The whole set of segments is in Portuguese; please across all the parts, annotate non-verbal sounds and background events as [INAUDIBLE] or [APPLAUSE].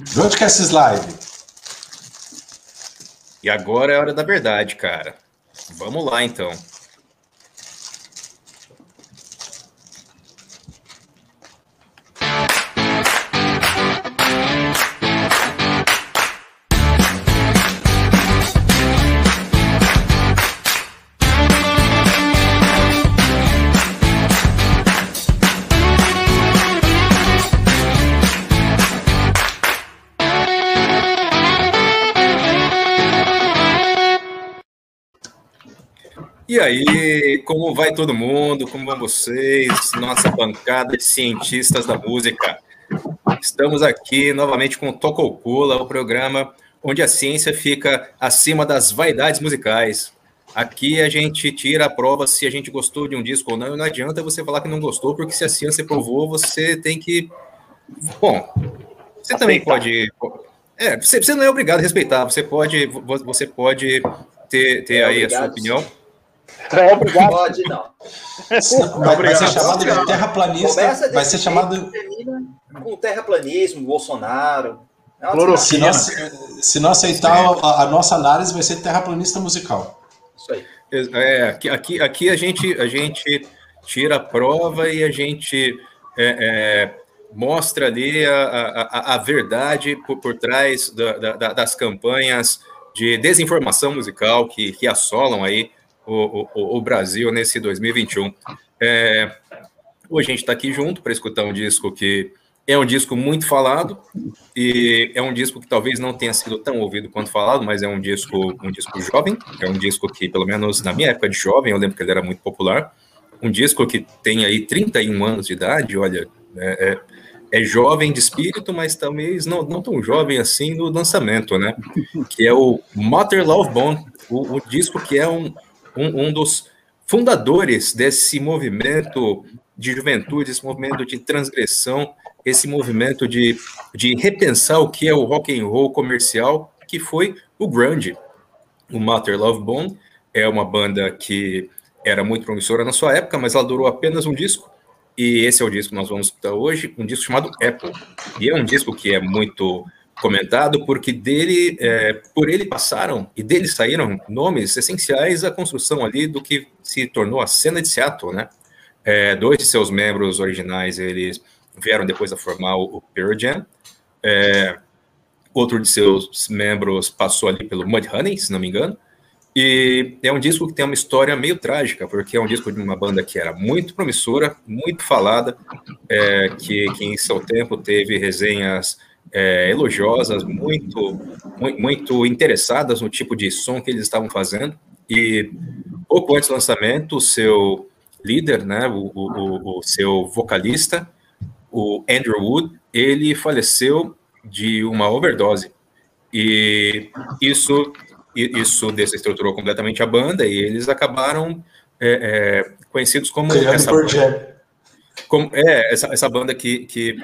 De onde que é esse slide? E agora é a hora da verdade, cara. Vamos lá, então. E aí, como vai todo mundo? Como vão vocês? Nossa bancada de cientistas da música. Estamos aqui novamente com o Tocopula, o programa onde a ciência fica acima das vaidades musicais. Aqui a gente tira a prova se a gente gostou de um disco ou não, e não adianta você falar que não gostou, porque se a ciência provou, você tem que. Bom, você também pode. É, você, você não é obrigado a respeitar, você pode, você pode ter, ter é aí obrigado. a sua opinião é obrigado. Pode, não. Vai, vai ser chamado de terraplanista. Vai ser chamado. Com terraplanismo, Bolsonaro. É se, nós, se não aceitar a, a, nossa análise, vai ser terraplanista musical. Isso aí. É, aqui, aqui, aqui a, gente, a gente tira a prova e a gente é, é, mostra ali a, a, a verdade por, por trás da, da, das campanhas de desinformação musical que, que assolam aí o, o, o Brasil nesse 2021. É, hoje a gente está aqui junto para escutar um disco que é um disco muito falado e é um disco que talvez não tenha sido tão ouvido quanto falado, mas é um disco um disco jovem, é um disco que pelo menos na minha época de jovem eu lembro que ele era muito popular, um disco que tem aí 31 anos de idade, olha, é, é, é jovem de espírito, mas talvez não, não tão jovem assim no lançamento, né? Que é o Mother Love Bone, o, o disco que é um, um, um dos fundadores desse movimento de juventude, esse movimento de transgressão, esse movimento de, de repensar o que é o rock and roll comercial, que foi o grunge. O Matter Love Bone é uma banda que era muito promissora na sua época, mas ela durou apenas um disco. E esse é o disco que nós vamos escutar hoje, um disco chamado Apple. E é um disco que é muito comentado, porque dele, é, por ele passaram e dele saíram nomes essenciais à construção ali do que se tornou a cena de Seattle, né? É, dois de seus membros originais, eles vieram depois a formar o Pearl Jam. É, outro de seus membros passou ali pelo Mudhoney, se não me engano. E é um disco que tem uma história meio trágica, porque é um disco de uma banda que era muito promissora, muito falada, é, que, que em seu tempo teve resenhas é, elogiosas, muito, muito, interessadas no tipo de som que eles estavam fazendo. E pouco antes do lançamento, o seu líder, né, o, o, o seu vocalista, o Andrew Wood, ele faleceu de uma overdose. E isso, isso desestruturou completamente a banda e eles acabaram é, é, conhecidos como essa, como, é, essa, essa banda que, que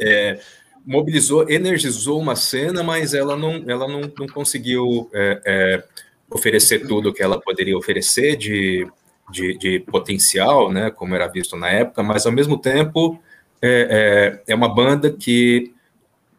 é, mobilizou, energizou uma cena, mas ela não, ela não, não conseguiu é, é, oferecer tudo que ela poderia oferecer de, de, de, potencial, né, como era visto na época, mas ao mesmo tempo é, é, é uma banda que,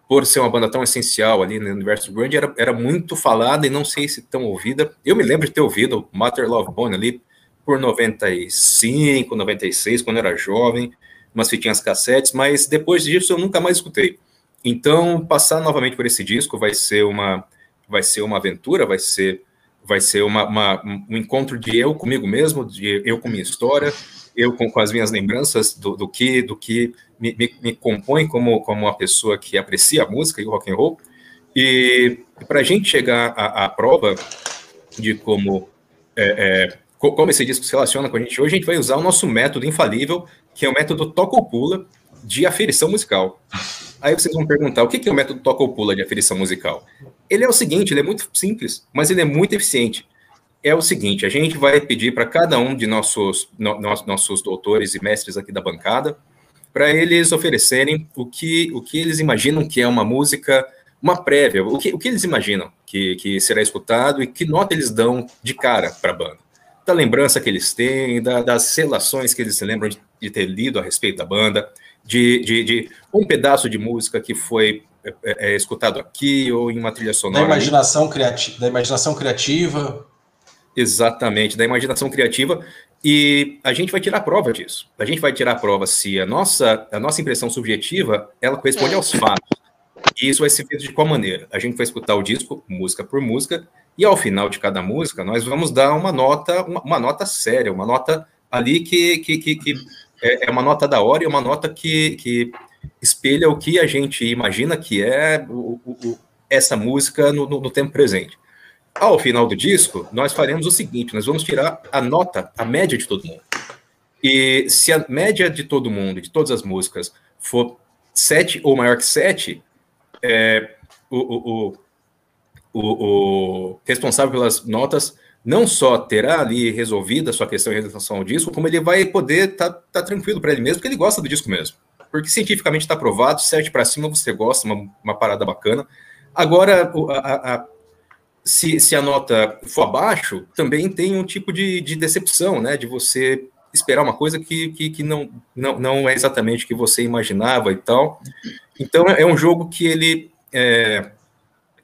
por ser uma banda tão essencial ali no universo grande, era, era muito falada e não sei se tão ouvida. Eu me lembro de ter ouvido Matter Love Bone ali por 95, 96, quando eu era jovem, umas fitinhas cassetes, mas depois disso eu nunca mais escutei. Então, passar novamente por esse disco vai ser uma, vai ser uma aventura, vai ser, vai ser uma, uma um encontro de eu comigo mesmo, de eu com minha história, eu com, com as minhas lembranças do, do que, do que me, me, me, compõe como, como uma pessoa que aprecia a música e o rock and roll. E para a gente chegar à, à, prova de como, é, é, como esse disco se relaciona com a gente hoje, a gente vai usar o nosso método infalível, que é o método toca ou pula de aferição musical. Aí vocês vão perguntar, o que é o método toca ou pula de aferição musical? Ele é o seguinte, ele é muito simples, mas ele é muito eficiente. É o seguinte, a gente vai pedir para cada um de nossos, no, nossos doutores e mestres aqui da bancada, para eles oferecerem o que, o que eles imaginam que é uma música, uma prévia, o que, o que eles imaginam que, que será escutado e que nota eles dão de cara para a banda. Da lembrança que eles têm, da, das relações que eles se lembram de, de ter lido a respeito da banda, de, de, de um pedaço de música que foi é, é escutado aqui ou em uma trilha sonora. Da imaginação, criati da imaginação criativa. Exatamente, da imaginação criativa. E a gente vai tirar prova disso. A gente vai tirar prova se a nossa, a nossa impressão subjetiva ela corresponde aos fatos. E isso vai ser feito de qual maneira? A gente vai escutar o disco, música por música, e ao final de cada música, nós vamos dar uma nota, uma, uma nota séria, uma nota ali que, que, que, que é, é, uma nota da hora e uma nota que, que espelha o que a gente imagina que é o, o, essa música no, no, no tempo presente. Ao final do disco, nós faremos o seguinte: nós vamos tirar a nota, a média de todo mundo. E se a média de todo mundo, de todas as músicas, for 7 ou maior que 7, é, o, o, o, o, responsável pelas notas não só terá ali resolvida a sua questão em relação ao disco, como ele vai poder estar tá, tá tranquilo para ele mesmo, porque ele gosta do disco mesmo. Porque cientificamente está provado, 7 para cima você gosta, uma, uma parada bacana. Agora, a, a, se, se, a nota for abaixo, também tem um tipo de, de decepção, né? De você esperar uma coisa que, que, que, não, não, não é exatamente o que você imaginava e tal. Então, é um jogo que ele, é,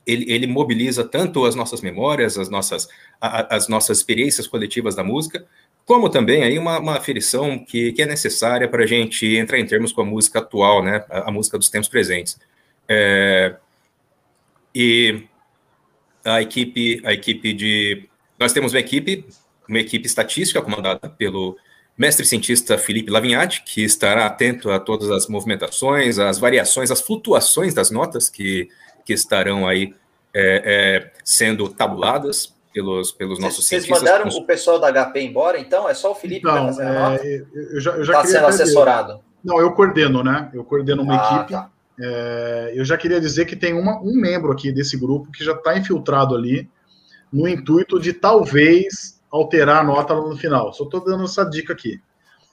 ele, ele mobiliza tanto as nossas memórias, as nossas, a, as nossas experiências coletivas da música, como também aí uma, uma aferição que, que é necessária para a gente entrar em termos com a música atual, né? A, a música dos tempos presentes. É, e a equipe, a equipe de. Nós temos uma equipe, uma equipe estatística comandada pelo mestre cientista Felipe Lavignati, que estará atento a todas as movimentações, as variações, as flutuações das notas que, que estarão aí é, é, sendo tabuladas pelos, pelos nossos Vocês cientistas. Vocês mandaram o pessoal da HP embora, então? É só o Felipe então, que vai fazer a nota? É, eu já, eu já Está sendo assessorado? Não, eu coordeno, né? Eu coordeno uma Ah, equipe. tá. É, eu já queria dizer que tem uma- um membro aqui desse grupo que já está infiltrado ali no intuito de talvez alterar a nota lá no final. Só estou dando essa dica aqui.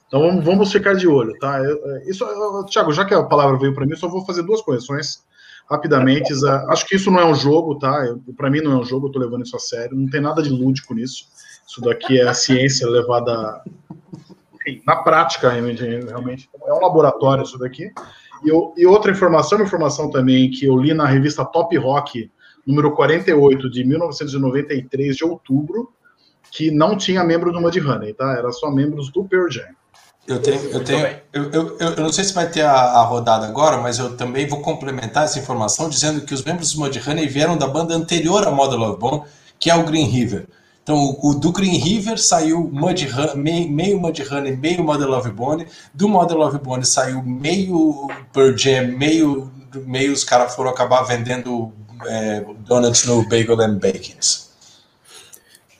Então vamos, vamos ficar de olho, tá? Eu- é, isso, eu- Thiago, já que a palavra veio para mim, eu só vou fazer duas correções rapidamente. Ah, Acho que isso não é um jogo, tá? Para mim não é um jogo, eu estou levando isso a sério. Não tem nada de lúdico nisso. Isso daqui é a ciência levada enfim, na prática, realmente, realmente. É um laboratório isso daqui. E, eu- e outra informação, uma informação também que eu li na revista Top Rock, número 48, de 1993, de outubro, que não tinha membro do Mudhoney, tá? Era só membros do Pearl Jam. Eu tenho, eu tenho, eu, eu, eu não sei se vai ter a, a rodada agora, mas eu também vou complementar essa informação dizendo que os membros do Mudhoney vieram da banda anterior a Model Love Bone, que é o Green River. Então, o, o do Green River saiu Mudhoney, meio, Mudhoney, meio Model Love Bone. Do Model Love Bone saiu meio Pearl Jam, meio, meio os caras foram acabar vendendo é, donuts no Bagel and Bacons.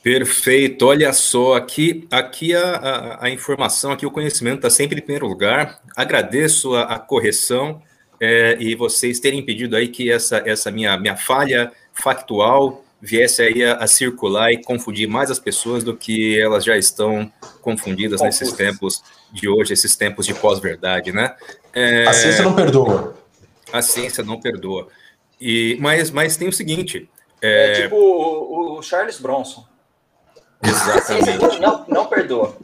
Perfeito, olha só, aqui, aqui a, a, a informação, aqui o conhecimento está sempre em primeiro lugar. Agradeço a, a correção é, e vocês terem pedido aí que essa, essa minha, minha falha factual viesse aí a, a circular e confundir mais as pessoas do que elas já estão confundidas nesses Confusas. tempos de hoje, esses tempos de pós-verdade, né? É, A ciência não perdoa. a ciência não perdoa. E, mas, mas tem o seguinte, É, tipo o, o Charles Bronson. Exatamente. Não, não perdoa.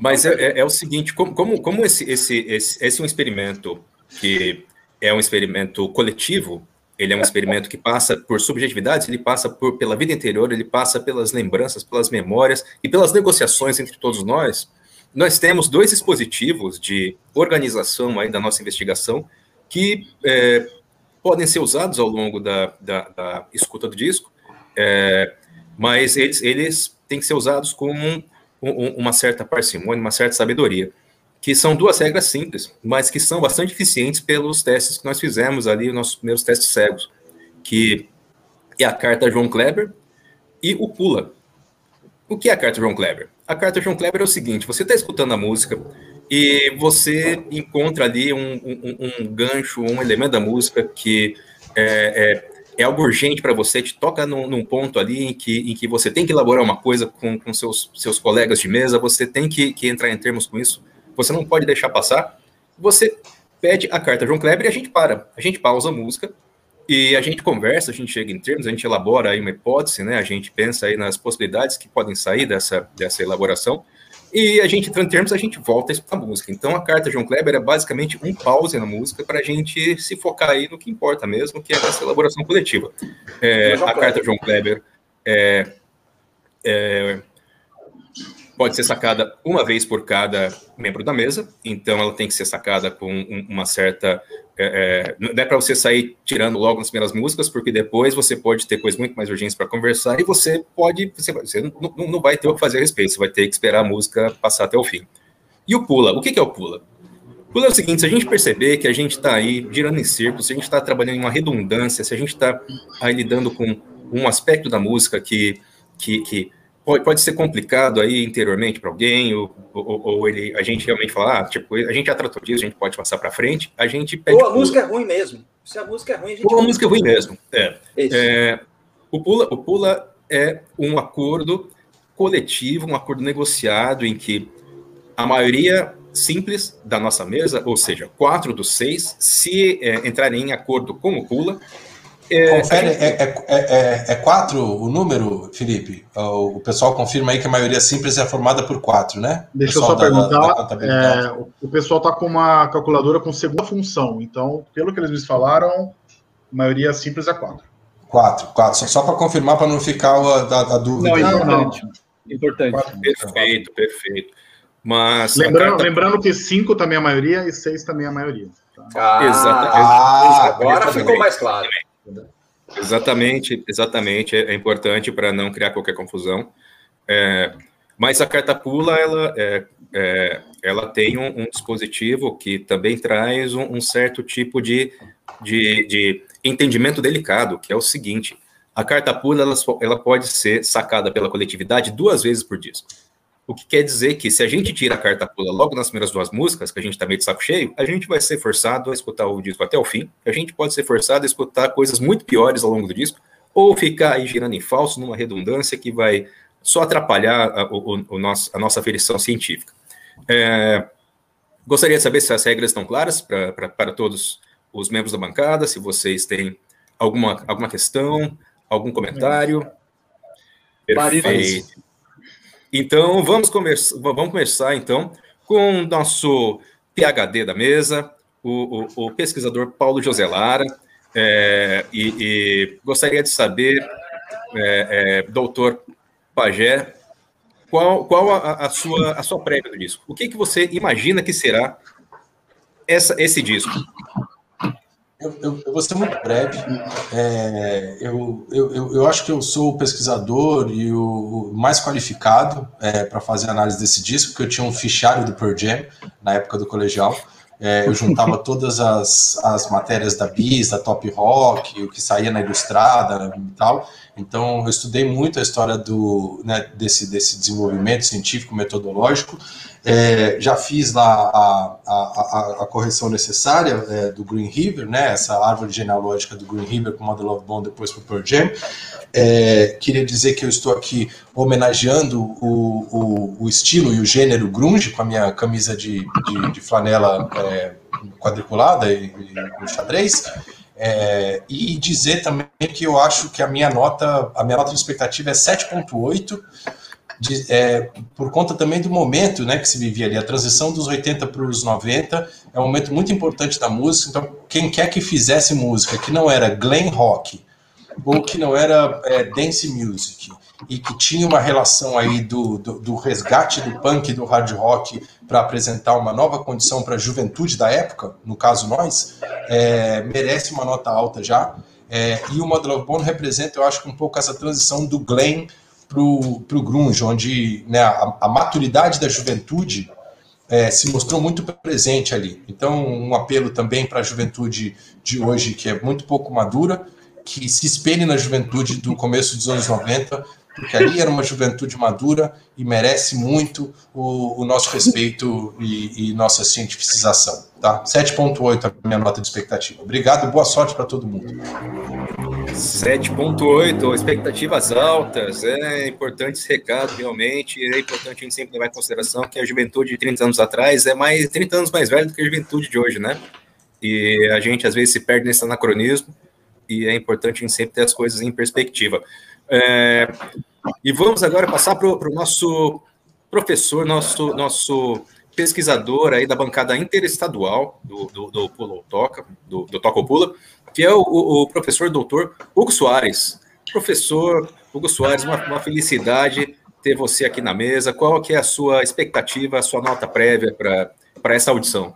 Mas é, é- é o seguinte, como, como, como esse, esse, esse, esse é um experimento que é um experimento coletivo, ele é um experimento que passa por subjetividades, ele passa por, pela vida interior, ele passa pelas lembranças, pelas memórias e pelas negociações entre todos nós. Nós temos dois dispositivos de organização aí da nossa investigação que é, podem ser usados ao longo da, da, da escuta do disco, é, mas eles, eles têm que ser usados com um- um- uma certa parcimônia, uma certa sabedoria, que são duas regras simples, mas que são bastante eficientes pelos testes que nós fizemos ali, os nossos primeiros testes cegos, que é a carta João Kleber e o Pula. O que é a carta João Kleber? A carta João Kleber é o seguinte: você está escutando a música e você encontra ali um, um- um gancho, um elemento da música que é, é, é algo urgente para você, te toca num, num ponto ali em que, em que você tem que elaborar uma coisa com, com seus, seus colegas de mesa, você tem que, que entrar em termos com isso, você não pode deixar passar. Você pede a carta João Kleber e a gente para, a gente pausa a música e a gente conversa, a gente chega em termos, a gente elabora aí uma hipótese, né? A gente pensa aí nas possibilidades que podem sair dessa, dessa elaboração. E a gente, entrando em termos, a gente volta a música. Então, a carta João Kleber é basicamente um pause na música para a gente se focar aí no que importa mesmo, que é essa elaboração coletiva. É, a carta João Kleber é, é, pode ser sacada uma vez por cada membro da mesa, então ela tem que ser sacada com uma certa. É, é, não é para você sair tirando logo nas primeiras músicas, porque depois você pode ter coisas muito mais urgentes para conversar e você pode. Você, você não, não, vai ter o que fazer a respeito, você vai ter que esperar a música passar até o fim. E o pula? O que, que é o pula? Pula é o seguinte: se a gente perceber que a gente está aí girando em círculos, se a gente está trabalhando em uma redundância, se a gente está aí lidando com um aspecto da música que, que, que pode, pode ser complicado aí interiormente para alguém, ou, ou, ou, ele, a gente realmente fala, ah, tipo, a gente já tratou disso, a gente pode passar para frente, a gente pede. Ou a música é ruim mesmo. Se a música é ruim, a gente. Ou a música é ruim mesmo. É. é. o, pula, o Pula é um acordo coletivo, um acordo negociado em que a maioria simples da nossa mesa, ou seja, quatro dos seis, se é, entrarem em acordo com o Pula, é, Confere, é, é, é, é, quatro o número, Felipe? O pessoal confirma aí que a maioria simples é formada por quatro, né? Deixa eu só da, perguntar. Da é, o pessoal está com uma calculadora com segunda função, então, pelo que eles me falaram, a maioria simples é quatro. Quatro, quatro. Só, só para confirmar, para não ficar a, a, dúvida. Não, importante. Não. Importante. Quatro, perfeito, perfeito. Mas lembrando, carta... lembrando que cinco também é a maioria e seis também é a maioria. Tá? Ah, Exatamente. Ah, agora ficou mais claro. Exatamente, exatamente. É, importante para não criar qualquer confusão. É, mas a carta pula, ela, é, é, ela tem um, um, dispositivo que também traz um, um certo tipo de, de, de, entendimento delicado, que é o seguinte: a carta pula ela, ela pode ser sacada pela coletividade duas vezes por disco. O que quer dizer que se a gente tira a carta pula logo nas primeiras duas músicas, que a gente está meio de saco cheio, a gente vai ser forçado a escutar o disco até o fim. A gente pode ser forçado a escutar coisas muito piores ao longo do disco, ou ficar aí girando em falso, numa redundância que vai só atrapalhar a, o, o nosso, a nossa aferição científica. É, gostaria de saber se as regras estão claras para todos os membros da bancada, se vocês têm alguma, alguma questão, algum comentário. Perfeito. Então, vamos, começar, vamos começar, então, com o nosso PHD da mesa, o, o, o pesquisador Paulo José Lara, é, e, e, gostaria de saber, é, é, doutor Pagé, qual, qual a, a, sua, a sua prévia do disco? O que, que você imagina que será essa, esse disco? Eu, eu, eu, vou ser muito breve. É, eu, eu, eu acho que eu sou o pesquisador e o mais qualificado é, para fazer análise desse disco, porque eu tinha um fichário do Pearl Jam na época do colegial. É, eu juntava [LAUGHS] todas as, as matérias da Bis, da Top Rock, o que saía na Ilustrada e tal. Então, eu estudei muito a história do, né, desse, desse desenvolvimento científico, metodológico. É, já fiz lá a, a, a, a correção necessária é, do Green River, né, essa árvore genealógica do Green River com Model of Bond depois para o Pearl Jam. É, queria dizer que eu estou aqui homenageando o, o, o, estilo e o gênero grunge com a minha camisa de, de, de flanela é, quadriculada e, e xadrez. É, e dizer também que eu acho que a minha nota, a minha nota de expectativa é 7.8 de, é, por conta também do momento né, que se vivia ali, a transição dos 80 para os 90 é um momento muito importante da música, então quem quer que fizesse música que não era glam rock ou que não era é, dance music e que tinha uma relação aí do, do, do resgate do punk e do hard rock para apresentar uma nova condição para a juventude da época, no caso nós, é, merece uma nota alta já. É, e o Model of Bone representa, eu acho, um pouco essa transição do glam para o grunge, onde né, a, a, maturidade da juventude é, se mostrou muito presente ali. Então, um apelo também para a juventude de hoje, que é muito pouco madura, que se espelhe na juventude do começo dos anos 90, porque ali era uma juventude madura e merece muito o, o nosso respeito e, e, nossa cientificização. Tá? 7.8 a minha nota de expectativa. Obrigado, boa sorte para todo mundo. 7.8, expectativas altas, é importante esse recado realmente, é importante a gente sempre levar em consideração que a juventude de 30 anos atrás é mais 30 anos mais velha do que a juventude de hoje, né? E a gente às vezes se perde nesse anacronismo e é importante a gente sempre ter as coisas em perspectiva. É, e vamos agora passar para o nosso professor, nosso, nosso pesquisador aí da bancada interestadual do, do, do Toca, do, do Toca Pula, que é o, o, professor doutor Hugo Soares. Professor Hugo Soares, uma, uma felicidade ter você aqui na mesa. Qual que é a sua expectativa, a sua nota prévia para essa audição?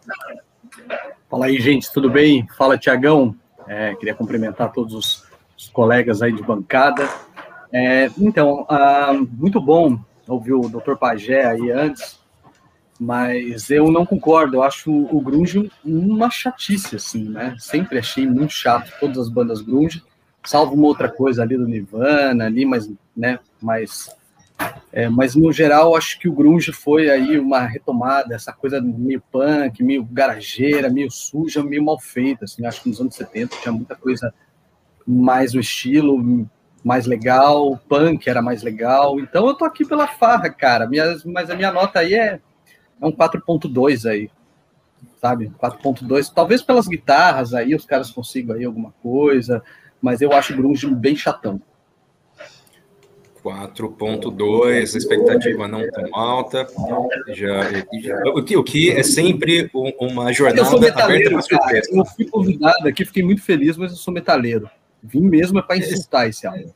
Fala aí, gente, tudo bem? Fala, Tiagão. É, queria cumprimentar todos os, os, colegas aí de bancada. É, então, ah, muito bom ouvir o Dr. Pagé aí antes, mas eu não concordo. Eu acho o grunge uma chatice, assim, né? Sempre achei muito chato todas as bandas grunge, salvo uma outra coisa ali do Nirvana, ali, mas, né, mais é, mas no geral, acho que o grunge foi aí uma retomada, essa coisa meio punk, meio garageira, meio suja, meio mal feita. Assim, acho que nos anos 70 tinha muita coisa mais o estilo, mais legal, punk era mais legal. Então eu tô aqui pela farra, cara. Mas a minha nota aí é, é um 4.2 aí. Sabe? 4.2, talvez pelas guitarras aí os caras consigam aí alguma coisa, mas eu acho o grunge bem chatão. 4.2, expectativa não tão alta. Já, já, o, que, o que é sempre uma jornada eu sou metaleiro, cara, Eu fui convidado aqui, fiquei muito feliz, mas eu sou metaleiro. Vim mesmo é para insultar esse álbum.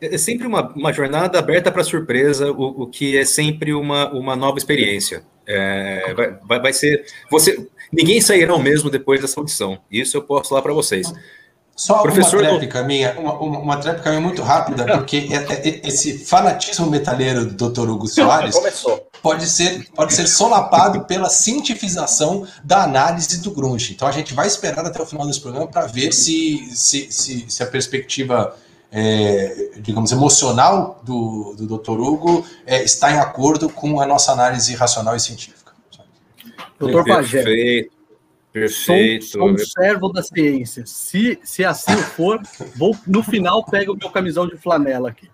É, é sempre uma, uma jornada aberta para surpresa, o, o, que é sempre uma, uma nova experiência. É, vai, vai, vai ser. Você, ninguém sairá o mesmo depois dessa audição. Isso eu posso falar para vocês. Só Professor uma tréplica minha, uma, uma, uma tréplica minha muito rápida, porque é, é, é, esse fanatismo metaleiro do Dr. Hugo [LAUGHS] Soares pode ser, pode ser solapado pela cientifização da análise do grunge. Então a gente vai esperar até o final desse programa para ver se, se, se, se, a perspectiva, é, digamos, emocional do, do Dr. Hugo é, está em acordo com a nossa análise racional e científica. Doutor Pajé. Perfeito. Perfeito. Sou, sou um servo da ciência. Se, se assim [LAUGHS] for, vou no final pego o meu camisão de flanela aqui.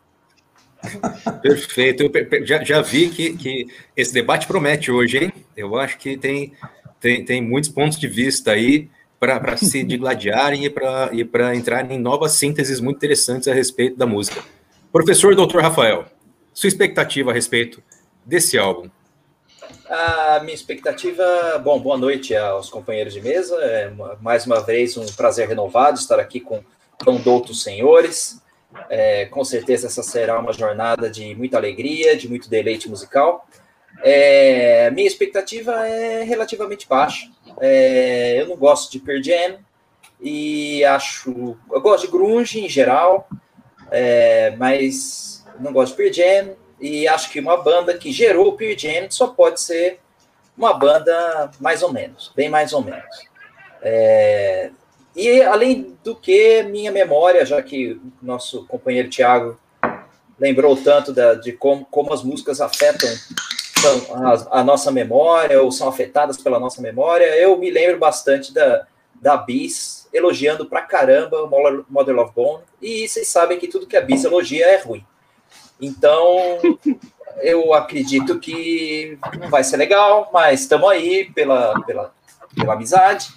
Perfeito. Eu já, já vi que, que esse debate promete hoje, hein? Eu acho que tem, tem, tem muitos pontos de vista aí para se [LAUGHS] digladiarem e para entrar em novas sínteses muito interessantes a respeito da música. Professor Dr. Rafael, sua expectativa a respeito desse álbum? A minha expectativa, bom, boa noite aos companheiros de mesa. É mais uma vez um prazer renovado estar aqui com tão doutos senhores. É, com certeza essa será uma jornada de muita alegria, de muito deleite musical. É, minha expectativa é relativamente baixa. É, eu não gosto de Pearl Jam e acho, eu gosto de grunge em geral, é, mas não gosto de Pearl Jam e acho que uma banda que gerou o Pearl Jam só pode ser uma banda mais ou menos, bem mais ou menos. É, e além do que, minha memória, já que nosso companheiro Tiago lembrou tanto da, de como, como as músicas afetam a, a, nossa memória ou são afetadas pela nossa memória, eu me lembro bastante da, da Bis elogiando pra caramba Mother Love Bone, e vocês sabem que tudo que a Bis elogia é ruim. Então, eu acredito que não vai ser legal, mas estamos aí pela, pela, pela amizade.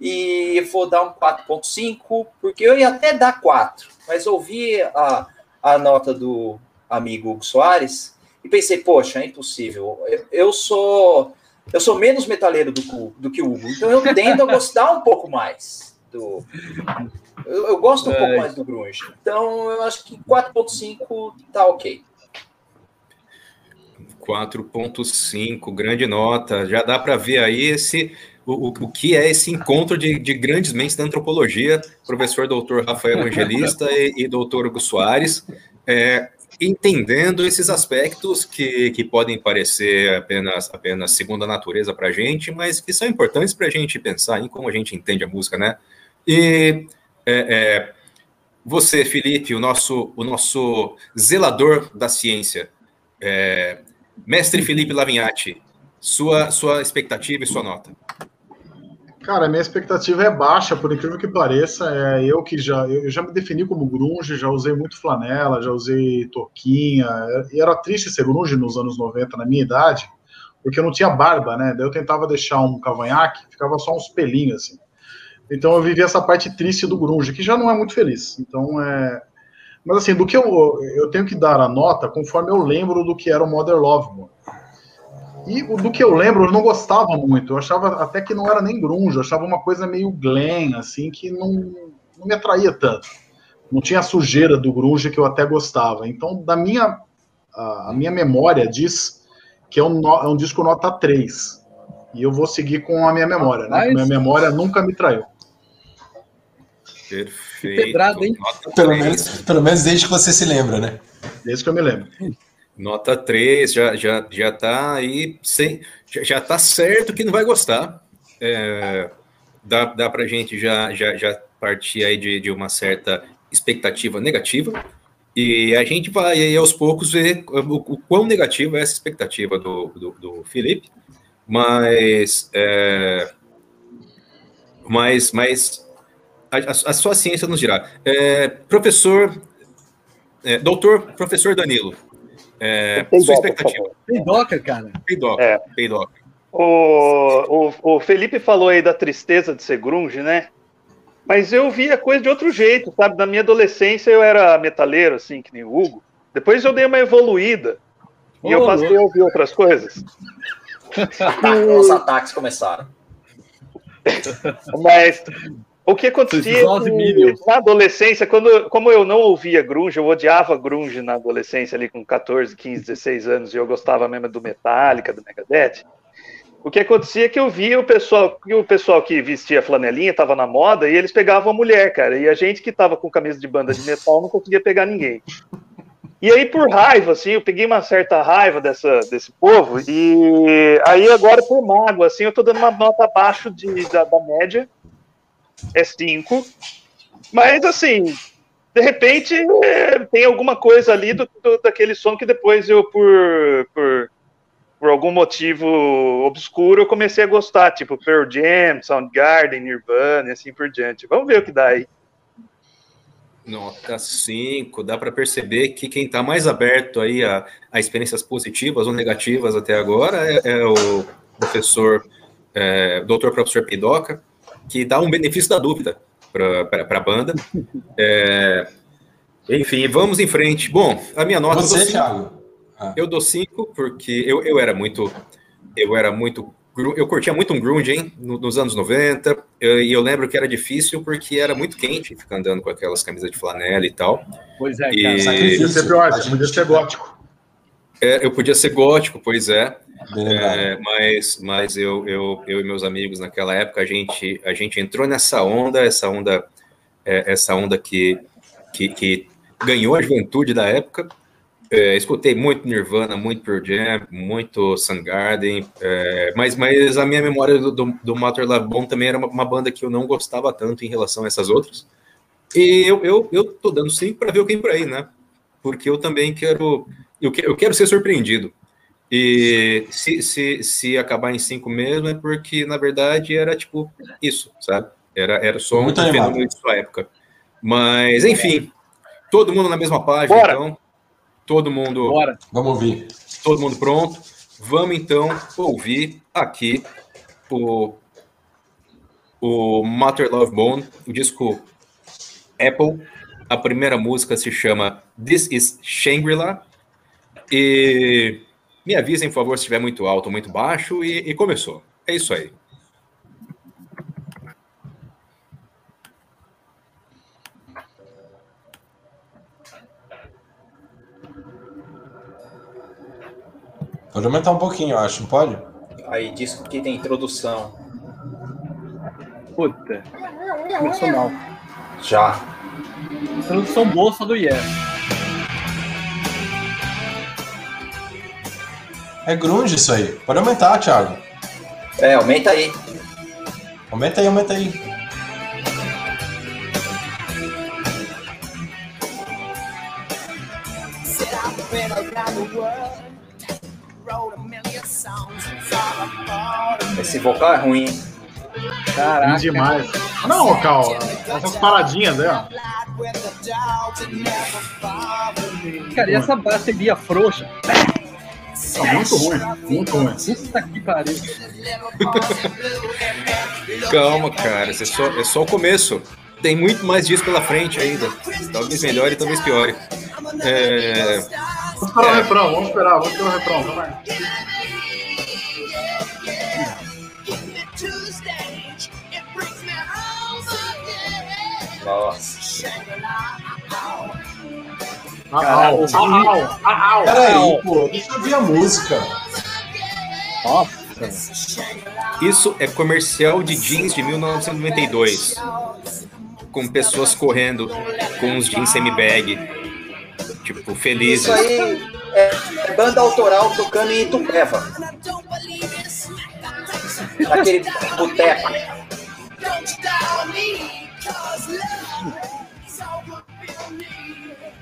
E vou dar um 4.5, porque eu ia até dar 4, mas ouvi a, a nota do amigo Hugo Soares e pensei, poxa, é impossível. Eu, eu sou eu sou menos metaleiro do, do que o Hugo, então eu tendo a gostar um pouco mais do. Eu, eu gosto um é. pouco mais do Grunge. Então eu acho que 4.5 tá ok. 4.5, grande nota. Já dá para ver aí esse o, o, que é esse encontro de, de grandes mentes da antropologia, professor doutor Rafael Evangelista e, e doutor Hugo Soares, é, entendendo esses aspectos que, que podem parecer apenas, apenas segunda natureza para a gente, mas que são importantes para a gente pensar em como a gente entende a música, né? E é, é, você, Felipe, o nosso, o nosso zelador da ciência, é, mestre Felipe Lavinhati, sua, sua expectativa e sua nota. Cara, minha expectativa é baixa, por incrível que pareça. É eu que já eu já me defini como grunge, já usei muito flanela, já usei toquinha. E era triste ser grunge nos anos 90, na minha idade, porque eu não tinha barba, né? Daí eu tentava deixar um cavanhaque, ficava só uns pelinhos assim. Então eu vivi essa parte triste do grunge, que já não é muito feliz. Então é. Mas assim, do que eu, eu tenho que dar a nota conforme eu lembro do que era o Modern Love. E do que eu lembro, eu não gostava muito. Eu achava até que não era nem grunge, eu achava uma coisa meio glam, assim, que não, não me atraía tanto. Não tinha a sujeira do grunge que eu até gostava. Então, da minha, a, a minha memória diz que é um, é um disco nota 3. E eu vou seguir com a minha memória, né? Minha memória nunca me traiu. Perfeito. Pedrada, hein? Pelo menos, pelo menos desde que você se lembra, né? Desde que eu me lembro. Nota 3, já, já, já tá aí, sem, já, já tá certo que não vai gostar. É, dá, dá pra gente já, já, já partir aí de, de uma certa expectativa negativa, e a gente vai aí aos poucos ver o, o quão negativa é essa expectativa do, do, do Felipe, mas, é, mas, mas a, a, sua ciência nos dirá. É, professor, é, doutor, professor Danilo, é, sua expectativa. Peidoca, cara. Peidoca, é. peidoca. O, o, o Felipe falou aí da tristeza de ser grunge, né? Mas eu via coisa de outro jeito, sabe? Na minha adolescência eu era metaleiro, assim, que nem o Hugo. Depois eu dei uma evoluída. Oh, e eu passei a ouvir outras coisas. [LAUGHS] Os ataques começaram. [LAUGHS] Mas o que acontecia na adolescência, quando, como eu não ouvia grunge, eu odiava grunge na adolescência, ali com 14, 15, 16 anos, e eu gostava mesmo do Metallica, do Megadeth. O que acontecia é que eu via o pessoal, o pessoal que vestia flanelinha, estava na moda, e eles pegavam a mulher, cara. E a gente que estava com camisa de banda de metal não conseguia pegar ninguém. E aí, por raiva, assim, eu peguei uma certa raiva dessa, desse povo, e aí agora, por mago, assim, eu tô dando uma nota abaixo de, da, da média, é 5. Mas, assim, de repente, é, tem alguma coisa ali do, do, daquele som que depois eu, por, por, por algum motivo obscuro, eu comecei a gostar, tipo Pearl Jam, Soundgarden, Nirvana e assim por diante. Vamos ver o que dá aí. Nota 5, dá para perceber que quem está mais aberto aí a, a, experiências positivas ou negativas até agora é, é o professor, é, doutor professor Pidoca, que dá um benefício da dúvida para a banda. É, enfim, vamos em frente. Bom, a minha nota. Você, eu Thiago? Ah. Eu dou 5 porque eu, eu era muito. Eu era muito. Eu curtia muito um grunge, hein, nos anos 90, eu, e eu lembro que era difícil porque era muito quente ficar andando com aquelas camisas de flanela e tal. Pois é, cara. E... Podia ser pior, podia ser gótico. É, eu podia ser gótico, pois é. É, mas mas eu, eu, eu e meus amigos naquela época, a gente, a gente entrou nessa onda, essa onda, é, essa onda que, que, que, ganhou a juventude da época. É, escutei muito Nirvana, muito Pearl Jam, muito Soundgarden, é, mas, mas a minha memória do, do, do Bone também era uma, uma, banda que eu não gostava tanto em relação a essas outras. E eu, eu, eu tô dando sim para ver o que vem por aí, né? Porque eu também quero, eu, eu quero ser surpreendido. E se, se, se acabar em cinco mesmo, é porque, na verdade, era tipo isso, sabe? Era, era só um fenômeno de sua época. Mas, enfim, todo mundo na mesma página, Bora. então. Todo mundo. Bora. Vamos ouvir. Todo mundo pronto. Vamos então ouvir aqui o, o Matter Love Bone, o disco Apple. A primeira música se chama This is Shangri-La. E me avisem, por favor, se estiver muito alto ou muito baixo. E, e começou. É isso aí. Pode aumentar um pouquinho, eu acho, não pode? Aí disco que tem introdução. Puta. Começou mal. Já. Introdução boa só do Yes. É grunge isso aí. Pode aumentar, Thiago. É, aumenta aí. Aumenta aí, aumenta aí. Esse vocal é ruim. Caraca. Ruim demais. Não, vocal. Essas paradinhas, né? Cara, e essa bateria frouxa? Tá muito ruim, muito ruim. Puta que pariu. Calma, cara, é só, é só o começo. tem muito mais disso pela frente ainda. Talvez melhore, talvez piore. É... Vamos esperar é... o refrão, vamos esperar, vamos esperar o refrão, vai. Nossa. Peraí, pô, deixa eu ver a música. Nossa. Isso é comercial de jeans de 1992. Com pessoas correndo com os jeans semi-bag. Tipo, felizes. Isso aí é, é banda autoral tocando em Itupeva. Naquele boteco.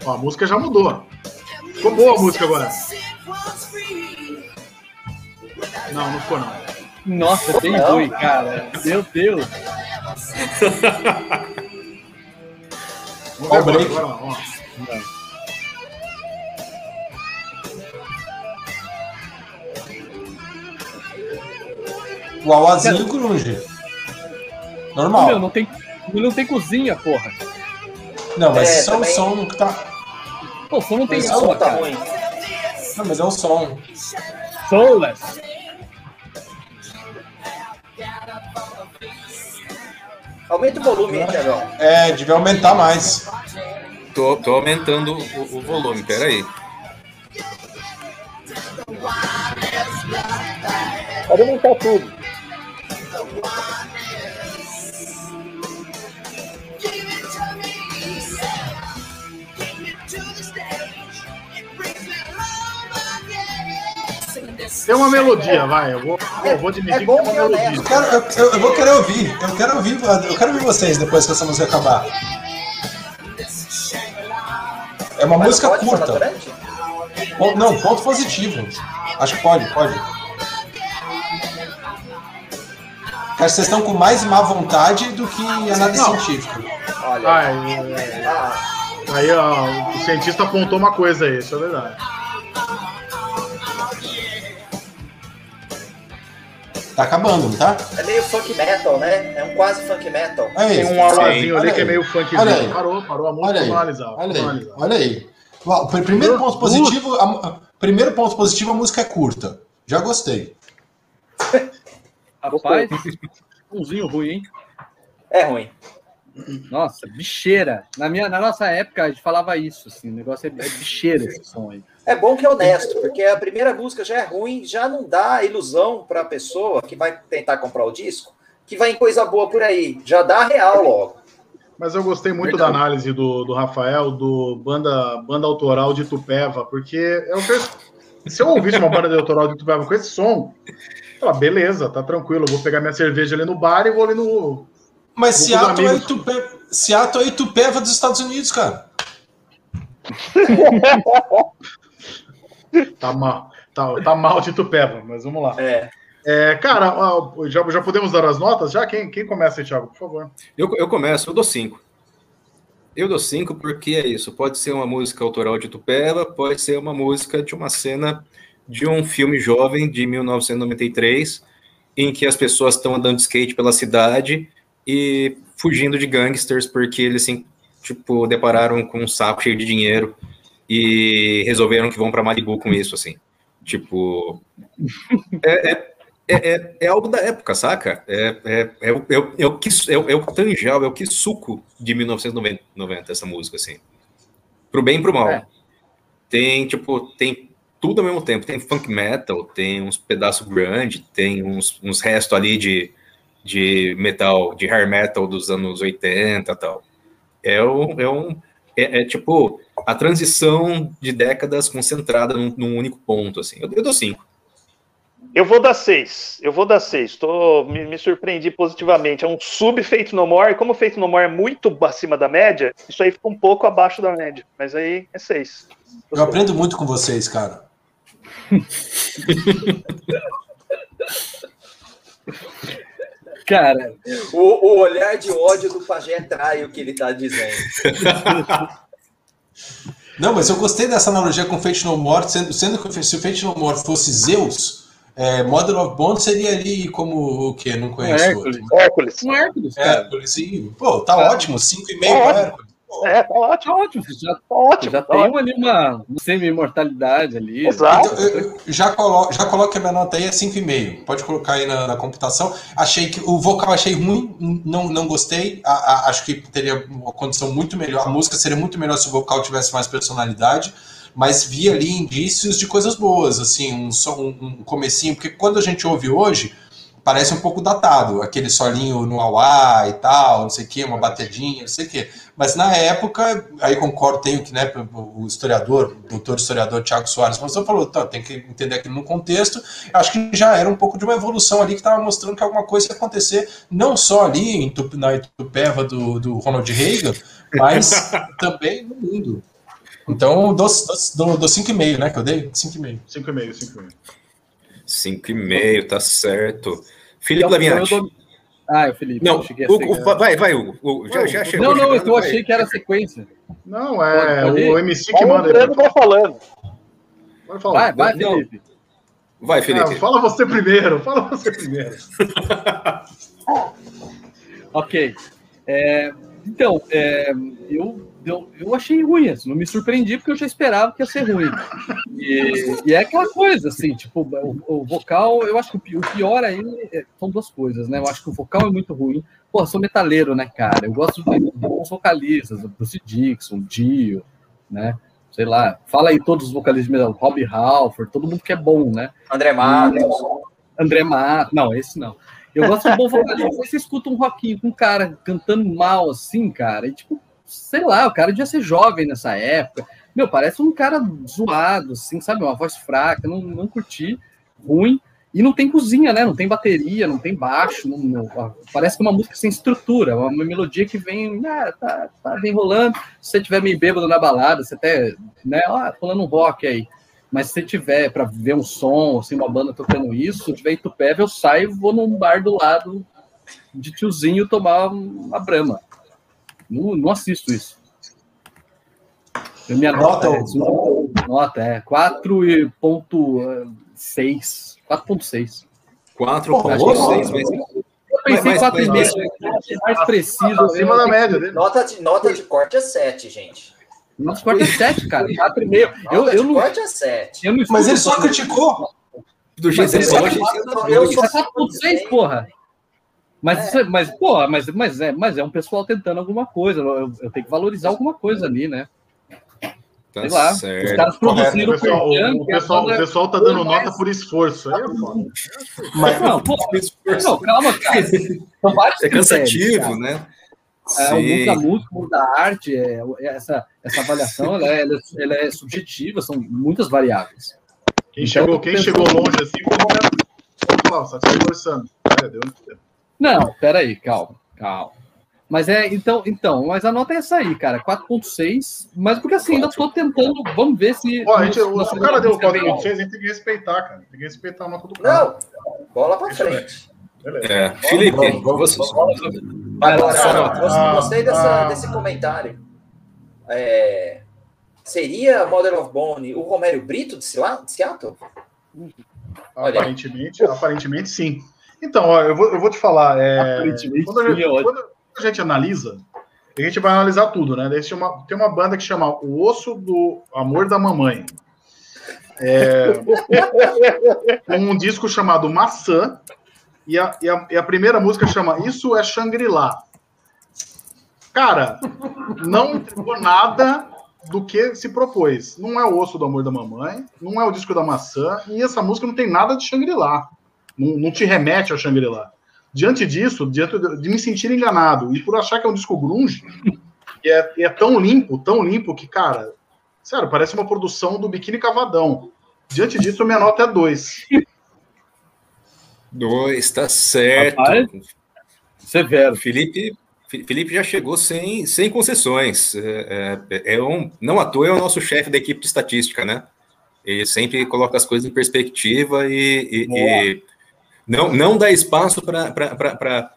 Ó, a música já mudou. Ficou boa a música agora. Não, não ficou não. Nossa, tem boi, cara. Meu Deus. Vamos ver agora, agora, ó. O Awazinho grunge. Normal. Meu, não tem, não tem cozinha, porra. Não, mas é, só também... o som que tá. Pô, o som não tem som, tá ruim. Não, mas é o som. Soulless. Aumenta o volume, hein, Tiagão? É, devia aumentar mais. Tô, tô aumentando o, o volume, peraí. Pode aumentar tudo. Tem uma melodia, vai. Eu vou, eu vou admitir é bom, que tem uma melodia. Eu, quero, eu, eu, vou querer ouvir. Eu quero ouvir. Eu quero ouvir vocês depois que essa música acabar. É uma Mas música curta. Ponto, não, ponto positivo. Acho que pode, pode. Acho que vocês estão com mais má vontade do que análise não. científica. Olha. Aí, aí ó, o cientista apontou uma coisa aí, isso é verdade. Tá acabando, não tá? É meio funk metal, né? É um quase funk metal. Aí, Tem um alazinho ali que é meio funkzinho. Olha aí. Parou, parou a música, olha aí. analisar. Olha aí, olha aí. Primeiro ponto positivo, a, primeiro ponto positivo, a música é curta. Já gostei. Rapaz, umzinho ruim, hein? É ruim. Nossa, bicheira. Na, minha, na nossa época, a gente falava isso, assim, o negócio é, é bicheira esse som aí. É bom que é honesto, porque a primeira música já é ruim, já não dá ilusão para a pessoa que vai tentar comprar o disco, que vai em coisa boa por aí. Já dá real logo. Mas eu gostei muito Verdade. da análise do, do Rafael, do banda, banda autoral de Tupeva, porque eu, se eu ouvisse uma banda de autoral de Tupeva com esse som, eu falo, beleza, tá tranquilo, eu vou pegar minha cerveja ali no bar e vou ali no, mas Seattle é, Itupeva, Seattle é Itupeva dos Estados Unidos, cara. [LAUGHS] tá mal. Tá, tá mal de Itupeva, mas vamos lá. É. É, cara, já, já podemos dar as notas? Já? Quem, quem começa aí, Thiago, por favor? Eu, eu começo, eu dou cinco. Eu dou cinco porque é isso. Pode ser uma música autoral de Tupela, pode ser uma música de uma cena de um filme jovem de 1993, em que as pessoas estão andando de skate pela cidade e fugindo de gangsters porque eles assim, tipo, depararam com um saco cheio de dinheiro e resolveram que vão para Malibu com isso, assim. Tipo, é, é, é, é, algo da época, saca? É, é, é, é, é, o que, é, é o Tanjal, é o que suco de 1990, essa música, assim. Pro bem e pro mal. É. Tem, tipo, tem tudo ao mesmo tempo. Tem funk metal, tem uns pedaços grande, tem uns, uns restos ali de de metal, de hair metal dos anos 80 e tal. É, um, é, um, é, é, tipo a transição de décadas concentrada num, num único ponto, assim. Eu, eu, dou cinco. Eu vou dar seis. Eu vou dar seis. Tô, me, me surpreendi positivamente. É um sub feito no more. Como feito no more é muito acima da média, isso aí fica um pouco abaixo da média. Mas aí é seis. Eu aprendo muito com vocês, cara. [LAUGHS] Cara, o, o, olhar de ódio do pajé trai o que ele está dizendo. [LAUGHS] Não, mas eu gostei dessa analogia com Fate No More, sendo, sendo que se o Fate No More fosse Zeus, É, Model of Bond seria ali como o que? Não conheço um Hércules. outro. Hércules. Um Hércules, Hércules, e, pô, tá é. ótimo, 5,5 para Hércules. É, tá ótimo. Tá ótimo. Já, tá ótimo, já tá tem ótimo. ali uma, uma semi-imortalidade ali. Exato. Então, eu, já, colo, já coloca a minha nota aí, é 5,5. Pode colocar aí na, na, computação. Achei que o vocal achei ruim, não, não gostei. A, a, acho que teria uma condição muito melhor. A música seria muito melhor se o vocal tivesse mais personalidade. Mas vi ali indícios de coisas boas, assim, um, um, um comecinho, porque quando a gente ouve hoje, parece um pouco datado, aquele solinho no auá e tal, não sei o que, uma batedinha, não sei o que. Mas na época, aí concordo, tenho que, né, o historiador, o doutor historiador Tiago Soares, você falou, tá, tem que entender aquilo no contexto, acho que já era um pouco de uma evolução ali que estava mostrando que alguma coisa ia acontecer, não só ali em Tup, na Itupeva do, do Ronald Reagan, mas [LAUGHS] também no mundo. Então, do 5,5, né, que eu dei? 5,5. 5,5, 5,5. 5,5, tá certo. Felipe Lavinati. Dou... Ah, é o Felipe. Não, o, o, vai, vai, o, o já, já chegou. Não, não, chegando, eu achei que era sequência. Não, é pode, pode o MC que manda. O tá falando. Vai, vai, vai Felipe. Vai, Felipe. Ah, fala você primeiro, fala você primeiro. [LAUGHS] ok. É, então, é, eu eu, eu achei ruim, assim, não me surpreendi porque eu já esperava que ia ser ruim. E, e é aquela coisa, assim, tipo, o, o, vocal, eu acho que o pior aí é, são duas coisas, né? Eu acho que o vocal é muito ruim. Pô, sou metaleiro, né, cara? Eu gosto de bons vocalistas, Bruce Dixon, Dio, né? Sei lá, fala aí todos os vocalistas, mesmo, Rob Halford, todo mundo que é bom, né? André Matos. André Matos, não, esse não. Eu gosto de bom vocalista. Você escuta um rockinho com um cara cantando mal assim, cara, e tipo, sei lá, o cara devia ser jovem nessa época. Meu, parece um cara zoado, assim, sabe? Uma voz fraca, não, não curti, ruim. E não tem cozinha, né? Não tem bateria, não tem baixo. Não, não, parece que é uma música sem estrutura, uma melodia que vem, ah, tá, tá vem rolando. Se você tiver meio bêbado na balada, você até, né? Ah, falando um rock aí. Mas se você tiver para ver um som, assim, uma banda tocando isso, se tiver Itupeva, eu saio e vou num bar do lado de tiozinho tomar uma brama. Não, não assisto isso. Eu minha nota, nota, é, nota é 4.6. 4.6. 4.6, mas. Eu pensei 4,5 mais, mais preciso. Acima da média dele. Nota de, nota de corte é 7, gente. Nossa, corte é 7, cara. 4,5. Eu, eu não. Corte é 7. Eu não mas ele só criticou. Do jeito que ele falou, eu sou 4,6, porra. Mas, é. mas, pô, mas, mas, é, mas é um pessoal tentando alguma coisa. Eu, eu tenho que valorizar alguma coisa ali, né? Tá Sei lá. Certo. Os caras produziram o pessoal, o, o, pessoal, o pessoal tá dando nota por esforço. Aí é foda. Mas não, pô, não, calma, cara. [LAUGHS] São vários é cansativo, né? É, o mundo da música, o mundo da arte, é, é, essa, essa avaliação ela é, ela é subjetiva, são muitas variáveis. Quem, então, chegou, quem chegou longe assim, vamos lá, só se conversando. Olha, deu, deu. Não, peraí, calma, calma. Mas é, então, então, mas a nota é essa aí, cara, 4.6, mas porque assim, ainda estou tentando, vamos ver se... Ó, a gente, o, o cara deu 4.6, a gente tem que respeitar, cara, tem que respeitar a nota do cara. Não, bola pra frente. Beleza. É, Felipe, vamos, Agora, gostei dessa, ah, desse comentário. É, seria Model of Bone o Romero Brito de Seattle? Aparentemente, aparentemente sim. Então, ó, eu, vou, eu vou te falar. É, quando, a gente, quando, a gente, analisa, a gente vai analisar tudo, né? tem, uma, tem uma banda que chama O Osso do Amor da Mamãe. É, um disco chamado Maçã. E a, e, a, e a primeira música chama Isso é Shangri-La. Cara, não entregou nada do que se propôs. Não é o osso do amor da mamãe, não é o disco da maçã, e essa música não tem nada de Shangri-La não, não te remete ao Shangri-La. Diante disso, diante de me sentir enganado e por achar que é um disco grunge, e é, é tão limpo, tão limpo que, cara, sério, parece uma produção do Biquíni Cavadão. Diante disso, minha nota é 2. Dois, tá certo. Rapaz, severo. Felipe, Felipe já chegou sem, sem concessões. É, é, é, um, não à toa é o nosso chefe da equipe de estatística, né? Ele sempre coloca as coisas em perspectiva e, e, e não, não dá espaço para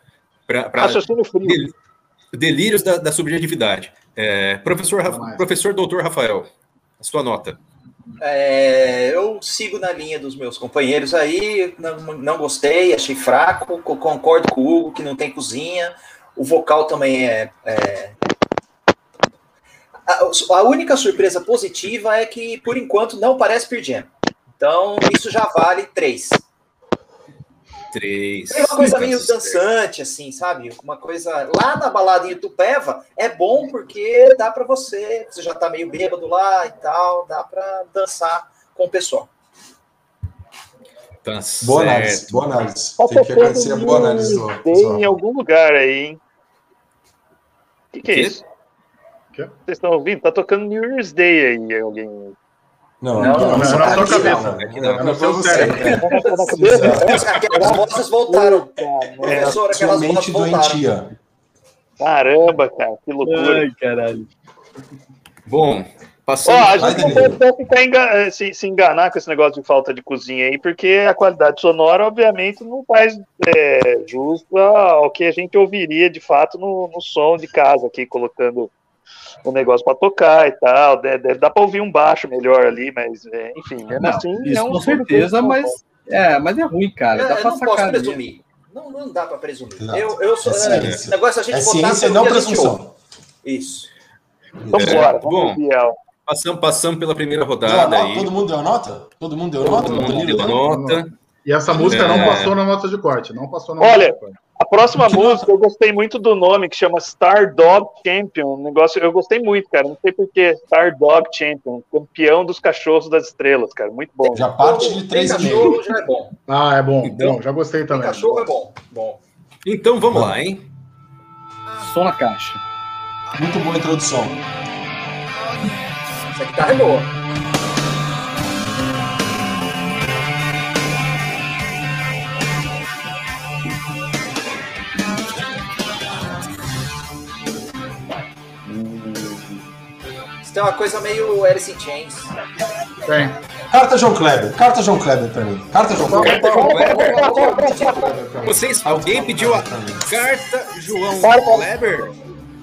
delírios da, da subjetividade. É, professor, professor doutor Rafael, a sua nota. É, eu sigo na linha dos meus companheiros aí, não, não gostei, achei fraco, concordo com o Hugo que não tem cozinha, o vocal também é. é... A, a, única surpresa positiva é que, por enquanto, não parece Pearl Jam. Então, isso já vale três. Três. É uma coisa meio dançante, assim, sabe? Uma coisa. Lá na balada em Itupeva é bom porque dá para você. Você já tá meio bêbado lá e tal, dá para dançar com o pessoal. Tá boa análise, boa análise. Tem que agradecer a boa análise do Tem em algum lugar aí, hein? O que, que, é isso? Vocês estão ouvindo? Tá tocando New Year's Day aí, alguém. Não, não, não, não, não, na sua cabeça. Aqui não, no seu cérebro. Aquelas vozes voltaram. Professor, aquelas vozes voltaram. Caramba, cara, que loucura. Ai, caralho. Bom, passando... Ó, a gente não pode ficar engan... se, se, enganar com esse negócio de falta de cozinha aí, porque a qualidade sonora, obviamente, não faz é, justo ao que a gente ouviria, de fato, no, no som de casa aqui, colocando um negócio para tocar e tal. Deve, deve dar para ouvir um baixo melhor ali, mas é, enfim, mesmo não, assim. Isso, é um com certeza, mas é, mas é ruim, cara. Dá é, para sacar. presumir. Não, não dá para presumir. Eu, eu sou, é, é, negócio a gente é ciência, não presunção. Isso. Então, é, bora. Bom, passamos, passamos pela primeira rodada. Aí. Todo mundo deu nota? Todo mundo deu nota? Todo mundo deu nota. E essa música não passou na nota de corte. Não passou na Olha, nota de corte. A próxima música, eu gostei muito do nome, que chama Star Dog Champion. Um negócio, eu gostei muito, cara. Não sei porquê. Star Dog Champion. Campeão dos cachorros das estrelas, cara. Muito bom. Já parte de três cachorro já é bom. Ah, é bom. Então, bom, já gostei também. Cachorro é bom. bom. Então vamos lá, hein? Som na caixa. Muito boa introdução. Essa guitarra é boa. Tem uma coisa meio Alice in Chains. Tem. Carta João Kleber. Carta João Kleber pra mim. Carta João Kleber. Vocês, alguém pediu a carta João Kleber?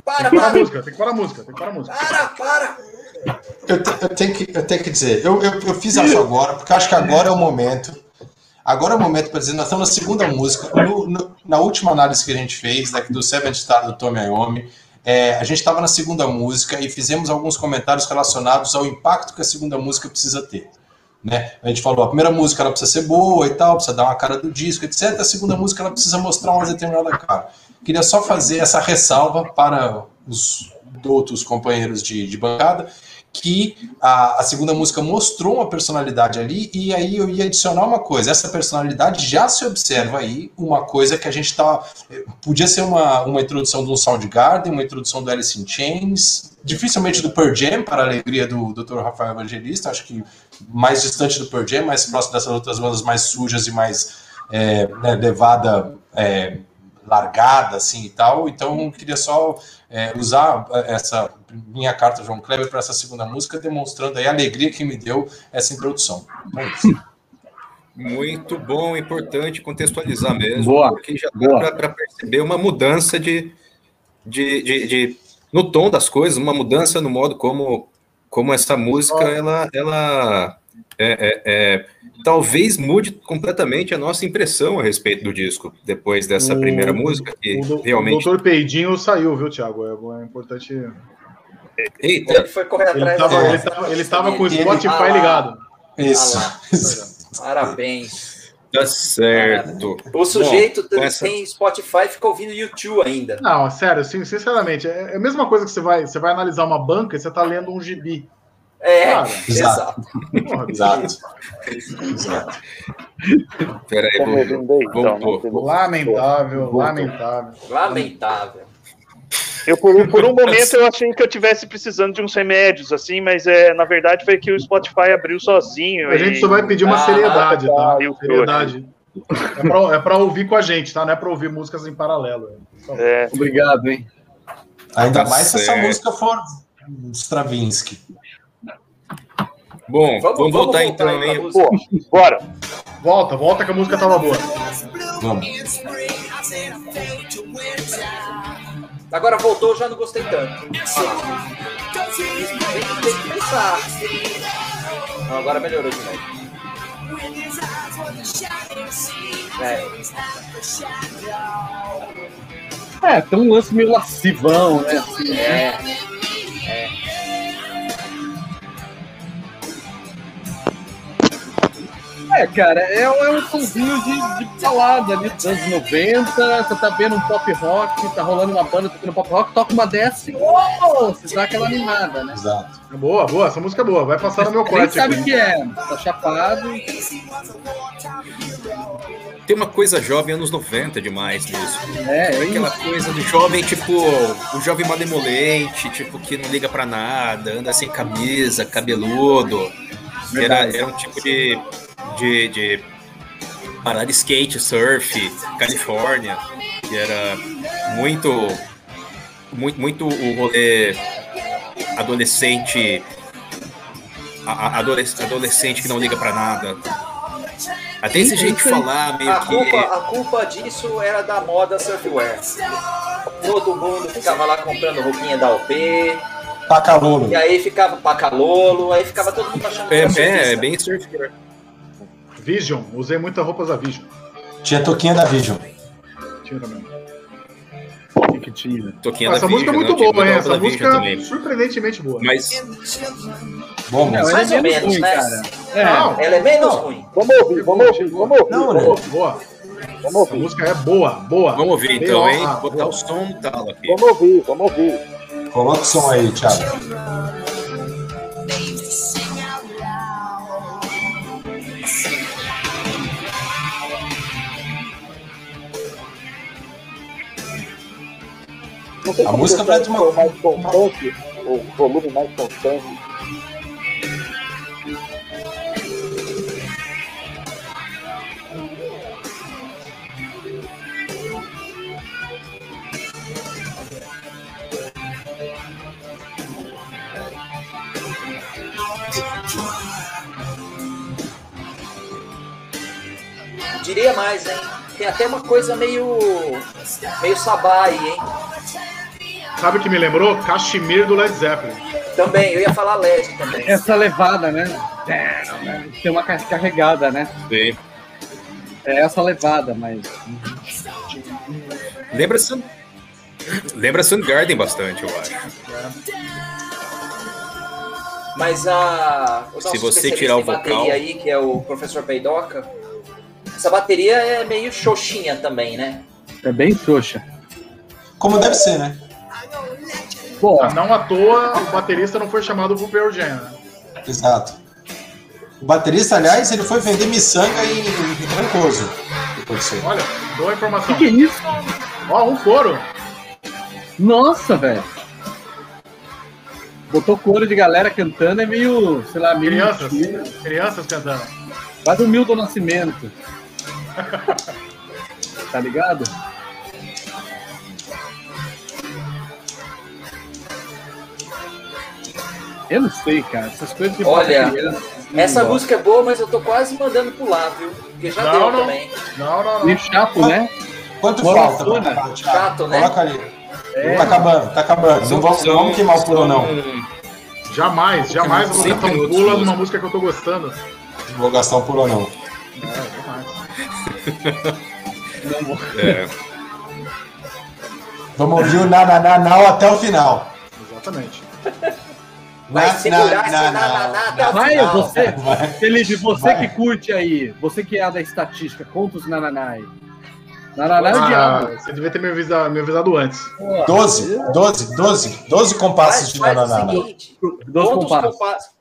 Para, para. Tem que parar a música, tem que parar a música, tem que parar a música. Para, para. Eu, te, eu, tenho, que, eu tenho que dizer, eu, eu, eu fiz isso agora, porque acho que agora é o momento. Agora é o momento para dizer, nós estamos na segunda música. No, no, na última análise que a gente fez, daqui do Seventh Star do Tommy Iommi, é, a gente estava na segunda música e fizemos alguns comentários relacionados ao impacto que a segunda música precisa ter. Né? A gente falou, a primeira música ela precisa ser boa e tal, precisa dar uma cara do disco, etc. A segunda música ela precisa mostrar uma determinada cara. Queria só fazer essa ressalva para os outros companheiros de, de bancada que a, a, segunda música mostrou uma personalidade ali, e aí eu ia adicionar uma coisa. Essa personalidade já se observa aí, uma coisa que a gente tá. Podia ser uma, uma introdução do Soundgarden, uma introdução do Alice in Chains, dificilmente do Pearl Jam, para a alegria do Dr. Rafael Evangelista, acho que mais distante do Pearl Jam, mais próximo dessas outras bandas mais sujas e mais é, né, levada. É, largada assim e tal, então queria só é, usar essa minha carta João Kleber para essa segunda música, demonstrando aí a alegria que me deu essa introdução. É Muito bom, importante contextualizar mesmo, boa, porque já dá para perceber uma mudança de, de, de, de, no tom das coisas, uma mudança no modo como, como essa música ela, ela é, é, é, talvez mude completamente a nossa impressão a respeito do disco depois dessa o, primeira música que o, realmente. O Doutor Peidinho saiu, viu, Thiago? É, é importante. Eita. Ele foi correr atrás. Ele estava ele tava, ele tava com o Spotify ah, ligado. Isso. Ah, [LAUGHS] Parabéns. Tá certo. O sujeito Bom, essa... tem Spotify e fica ouvindo YouTube ainda. Não, sério, sinceramente, é a mesma coisa que você vai, você vai analisar uma banca e você está lendo um gibi. É, Cara, exato. Exato. exato. Peraí, vou, Lamentável, lamentável. Lamentável. Eu, por, por, um momento, eu achei que eu tivesse precisando de uns remédios, assim, mas é, na verdade foi que o Spotify abriu sozinho. A e... gente só vai pedir uma ah, seriedade, tá? Seriedade. É para é ouvir com a gente, tá? Não é para ouvir músicas em paralelo. É. Obrigado, hein? Ainda tá mais se essa música for Stravinsky. Bom, vamos, vamos voltar, então, hein? bora. Volta, volta que a música tava boa. Vamos. Agora voltou, já não gostei tanto. Ah tem, tem que pensar. Não, agora melhorou de novo. É. é, tem um lance meio lascivão, né? Assim, né? é. Né? É, cara, é, é um somzinho de, de balada ali dos anos 90. Você tá vendo um pop rock, tá rolando uma banda tocando pop rock, toca uma dessa e oh, você dá aquela animada, né? Exato. É boa, boa, essa música é boa, vai passar no meu corte. Você sabe o que é, tá chapado. Tem uma coisa jovem anos 90 demais nisso. É, é Aquela isso. coisa do jovem, tipo, o jovem malemolente, tipo, que não liga pra nada, anda sem camisa, cabeludo. Era, era um tipo de de, de parar de skate, surf, Califórnia, que era muito, muito, muito o rolê adolescente, adolescente que não liga para nada. Até esse jeito de falar meio a que. Culpa, a culpa disso era da moda surfwear. Todo mundo ficava lá comprando roupinha da OP. Pacalolo. E aí ficava pacalolo, aí ficava todo mundo achando é, que é, é bem surfwear. Vision, usei muitas roupas da Vision. Tinha toquinha da Vision. Tinha também. O que tinha? Toquinha essa da música Vision, é muito boa, hein? Essa música é surpreendentemente boa. Mas. Bom, mas mais ou menos, ruim, né? Cara. É. Não, ela é menos não. ruim. Vamos ouvir, vamos ouvir, vamos ouvir. Não, não. Boa. Vamos ouvir. A música é boa, boa. Vamos ouvir então, hein? Botar boa. o som tal aqui. Vamos ouvir, vamos ouvir. Coloca o som aí, Thiago. A música vai de uma mais constante, o volume mais constante. Diria mais, hein? Tem até uma coisa meio. meio sabá aí, hein? Sabe o que me lembrou? Cachemir do Led Zeppelin. Também, eu ia falar LED também. Essa levada, né? Tem uma carregada, né? Sim. É essa levada, mas. Lembra Sun... Lembra Garden bastante, eu acho. Mas a. Se você tirar o vocal. aí, que é o professor Peidoca, essa bateria é meio xoxinha também, né? É bem xoxa. Como deve ser, né? Pô, não à toa o baterista não foi chamado pro Pearl Jam, né? Exato. O baterista, aliás, ele foi vender miçanga em, em Trancoso. Olha, boa informação. O que, que é isso? Ó, um couro. Nossa, velho. Botou couro de galera cantando, é meio, sei lá, meio. Crianças. Crianças cantando. Quase o Milton Nascimento. [LAUGHS] tá ligado? Eu não sei, cara. Essas coisas de Olha, criança, essa música é boa, mas eu tô quase mandando pular, viu? Porque já não, deu não. também. Não, não, não. Meio chato, né? Quanto falta? Né? Chato, né? Coloca ali. É. Tá acabando, tá acabando. Não vamos, não vamos queimar o pulo, não. Jamais, jamais vou gastar um pulo numa música que eu tô gostando. Não vou gastar um pulo, não. É, jamais. é. [LAUGHS] Vamos ouvir o na, na, na, na até o final. Exatamente. [LAUGHS] Vai segurar esse nananá até o Vai, você, Felipe, você que curte aí, você que é a da estatística, conta os nananá aí. Nananá é o diabo. Você devia ter me avisado, me avisado antes. 12, 12, 12, 12 compassos de nananá. 12 compassos.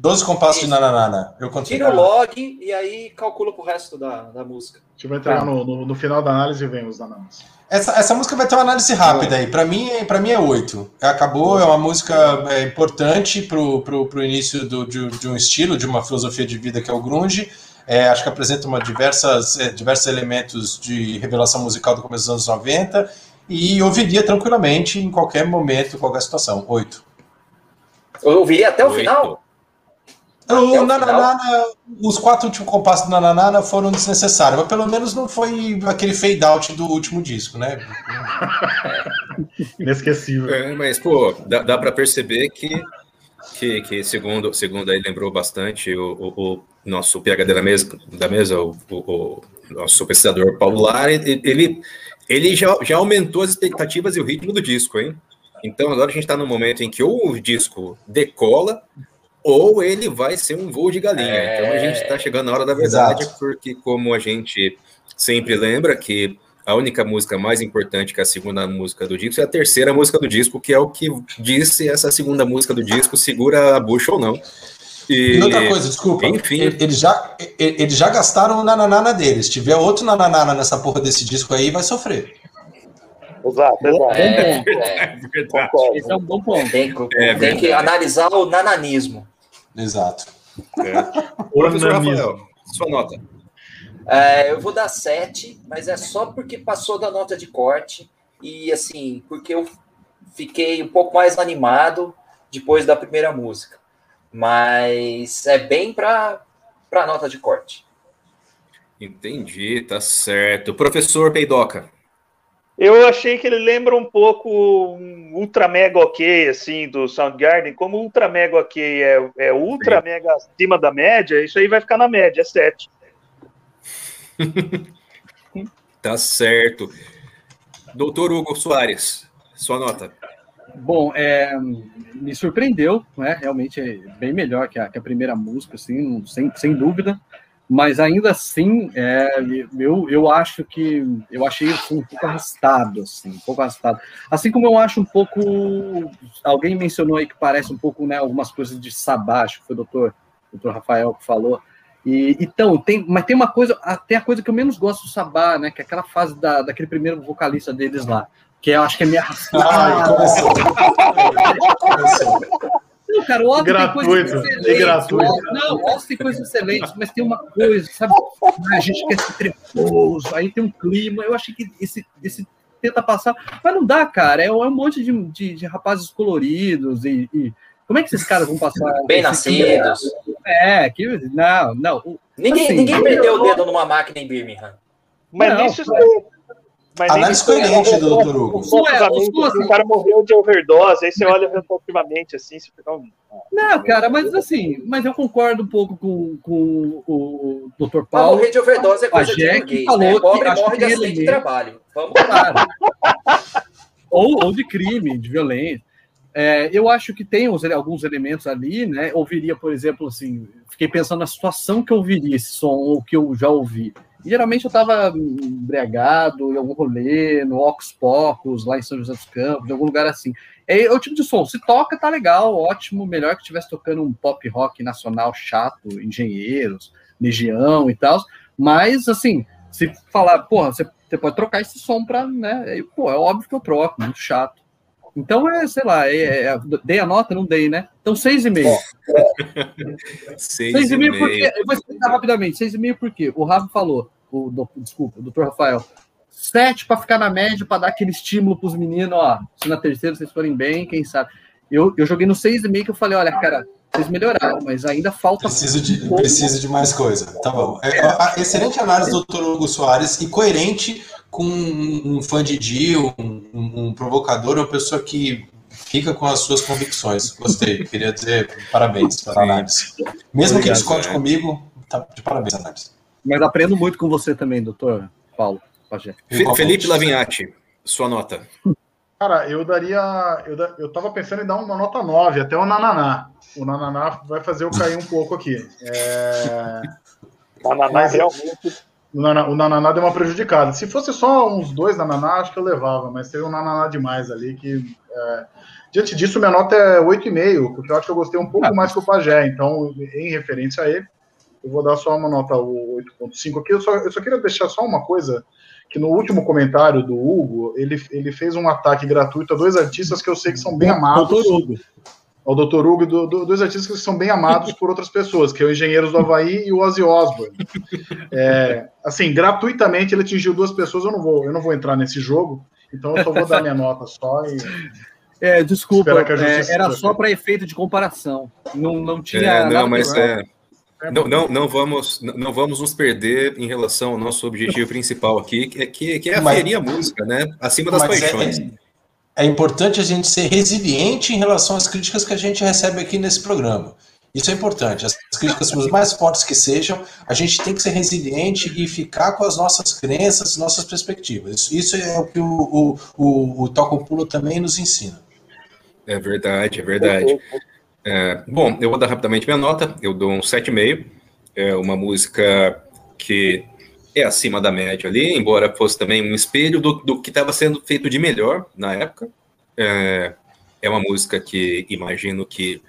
12 compassos de nananana. Eu contei. Tira o log e aí calcula pro resto da, da música. A gente vai entrar tá. no, no, no, final da análise e vem os nananas. Essa, essa música vai ter uma análise rápida aí. Para mim, para mim é 8. Acabou, é uma música é, importante pro, pro, pro início do, de, de, um estilo, de uma filosofia de vida que é o grunge. É, acho que apresenta uma diversas, é, diversos elementos de revelação musical do começo dos anos 90 e ouviria tranquilamente em qualquer momento, qualquer situação. 8. Eu ouviria até o 8. final? O Nananana, os quatro últimos compassos do Nananana foram desnecessários, mas pelo menos não foi aquele fade out do último disco, né? [LAUGHS] Inesquecível. É, mas, pô, dá, dá para perceber que que, que segundo, segundo aí lembrou bastante o, o, o nosso PHD da mesa, da mesa o, o, o nosso pesquisador Paulo Lara, ele, ele já, já aumentou as expectativas e o ritmo do disco, hein? Então agora a gente está no momento em que ou o disco decola ou ele vai ser um voo de galinha. É... Então a gente está chegando na hora da verdade, Exato. porque como a gente sempre lembra que a única música mais importante que a segunda música do disco é a terceira música do disco, que é o que diz se essa segunda música do disco segura a bucha ou não. E, e outra coisa, desculpa, enfim. Eles já, eles já gastaram o nananana deles. Se tiver outro nananana nessa porra desse disco aí, vai sofrer. Exato, exato. É, [LAUGHS] é, é, é Esse é um bom ponto. Tem, é, tem que analisar o nananismo. Exato. É. Professor Rafael, sua nota. É, eu vou dar 7, mas é só porque passou da nota de corte e assim, porque eu fiquei um pouco mais animado depois da primeira música. Mas é bem para a nota de corte. Entendi, tá certo. Professor Peidoca. Eu achei que ele lembra um pouco um Ultra Mega OK, assim, do Soundgarden. Como Ultra Mega OK é, é Ultra Sim. Mega acima da média, isso aí vai ficar na média, é 7. [LAUGHS] tá certo. Doutor Hugo Soares, sua nota. Bom, é, me surpreendeu, né? Realmente é bem melhor que a, que a primeira música, assim, sem, sem dúvida. Mas ainda assim, é, eu, eu acho que eu achei assim, um pouco arrastado, assim, um pouco arrastado. Assim como eu acho um pouco. Alguém mencionou aí que parece um pouco, né, algumas coisas de sabá, acho que foi o doutor, doutor Rafael que falou. E, então, tem, mas tem uma coisa, até a coisa que eu menos gosto do Sabá, né? Que é aquela fase da, daquele primeiro vocalista deles lá, que eu acho que é meio arrastado. Não, cara, o Otto tem coisas excelentes. Gratuito. Não, o Otto tem coisas excelentes, mas tem uma coisa, sabe? A gente quer ser treposo, aí tem um clima. Eu achei que esse, esse tenta passar, mas não dá, cara. É, é um monte de, de, de rapazes coloridos e, e como é que esses caras vão passar? Bem nascidos. É, que não, não. Ninguém, assim, ninguém perdeu o dedo numa máquina em Birmingham. Mas não, isso mas Análise coerente do Dr. Hugo. O cara morreu de overdose, aí você olha retroativamente assim, você fica. Não, cara, mas assim, mas eu concordo um pouco com, com o Dr. Paulo. morrer de overdose é coisa de burguês, falou né? Pobre morre de acidente de trabalho. Vamos lá. [LAUGHS] ou, ou de crime, de violência. É, eu acho que tem uns, alguns elementos ali, né? Ouviria, por exemplo, assim, fiquei pensando na situação que eu ouviria esse som, ou que eu já ouvi. Geralmente eu estava embriagado em algum rolê, no Ocus Pocos, lá em São José dos Campos, em algum lugar assim. É, é o tipo de som, se toca, tá legal, ótimo, melhor que estivesse tocando um pop rock nacional chato, engenheiros, legião e tal. Mas, assim, se falar, porra, você, você pode trocar esse som pra, né? Pô, é óbvio que eu troco, muito chato. Então, é, sei lá, é, é, dei a nota, não dei, né? Então, seis e meio. seis, seis e meio porque, eu vou explicar rapidamente, seis e meio porque o Rafa falou, o, do, desculpa, o doutor Rafael, sete para ficar na média, para dar aquele estímulo para os meninos, ó, se na terceira vocês forem bem, quem sabe. Eu, eu joguei no seis e meio que eu falei, olha, cara, vocês melhoraram, mas ainda falta. Precisa de, precisa de mais coisa. Tá bom. É, excelente análise do Dr. Hugo Soares e coerente com um fã de Dio, um, um, provocador, uma pessoa que fica com as suas convicções. Gostei. [LAUGHS] Queria dizer parabéns pela análise. Mesmo Obrigado, que discorde é. comigo, tá de parabéns, análise. Mas aprendo muito com você também, doutor Paulo. Felipe Lavinhati, sua nota. Cara, eu daria. Eu, da, eu tava pensando em dar uma nota 9, até o Nananá. O Nananá vai fazer eu cair um pouco aqui. É... [LAUGHS] Nananá realmente o, Nana, o Nananá deu uma prejudicada. Se fosse só uns dois Nananá, acho que eu levava, mas teve um Nananá demais ali que. É... Diante disso, minha nota é 8,5, porque eu acho que eu gostei um pouco ah. mais que o Pajé. Então, em referência a ele, eu vou dar só uma nota 8,5 aqui. Eu só, eu só queria deixar só uma coisa que no último comentário do Hugo, ele, ele fez um ataque gratuito a dois artistas que eu sei que são bem amados. Doutor Hugo ao Dr. Hugo, do, do, dois artistas que são bem amados por outras pessoas, que é o Engenheiros do Havaí e o Ozzy Osbourne. É, assim, gratuitamente ele atingiu duas pessoas, eu não vou, eu não vou entrar nesse jogo, então eu só vou dar minha nota só e. É, desculpa, é, era só para efeito de comparação. Não, não tinha. É, não, mas é, não, não, não, vamos, não vamos nos perder em relação ao nosso objetivo principal aqui, que é, que, que é aferir a música, né? Acima das é, paixões. É, importante a gente ser resiliente em relação às críticas que a gente recebe aqui nesse programa. Isso é importante. As críticas, por [LAUGHS] mais fortes que sejam, a gente tem que ser resiliente e ficar com as nossas crenças, nossas perspectivas. Isso é o que o, o, o, o Toco Pulo também nos ensina. É verdade, é verdade. É, bom, eu vou dar rapidamente minha nota. Eu dou um 7,5. É uma música que é acima da média ali, embora fosse também um espelho do, do que estava sendo feito de melhor na época. É, é uma música que imagino que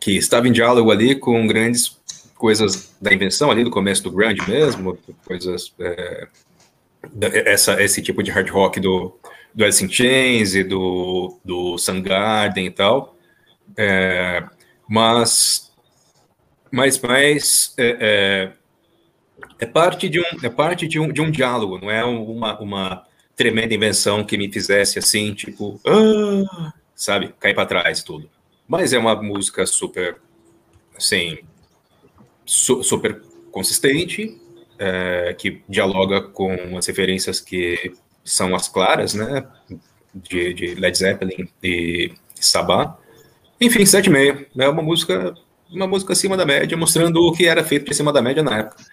que estava em diálogo ali com grandes coisas da invenção ali do começo do grunge mesmo, coisas é, essa esse tipo de hard rock do do Alice in Chains e do do Soundgarden e tal, é, mas mas mais é, é, parte de um é parte de um, de um diálogo, não é uma, uma tremenda invenção que me fizesse assim tipo ah, sabe cair para trás tudo. Mas é uma música super, assim, su super consistente, é, que dialoga com as referências que são as claras, né? De, de Led Zeppelin e Sabá. Enfim, 7,5. É uma música, uma música acima da média, mostrando o que era feito de cima da média na época.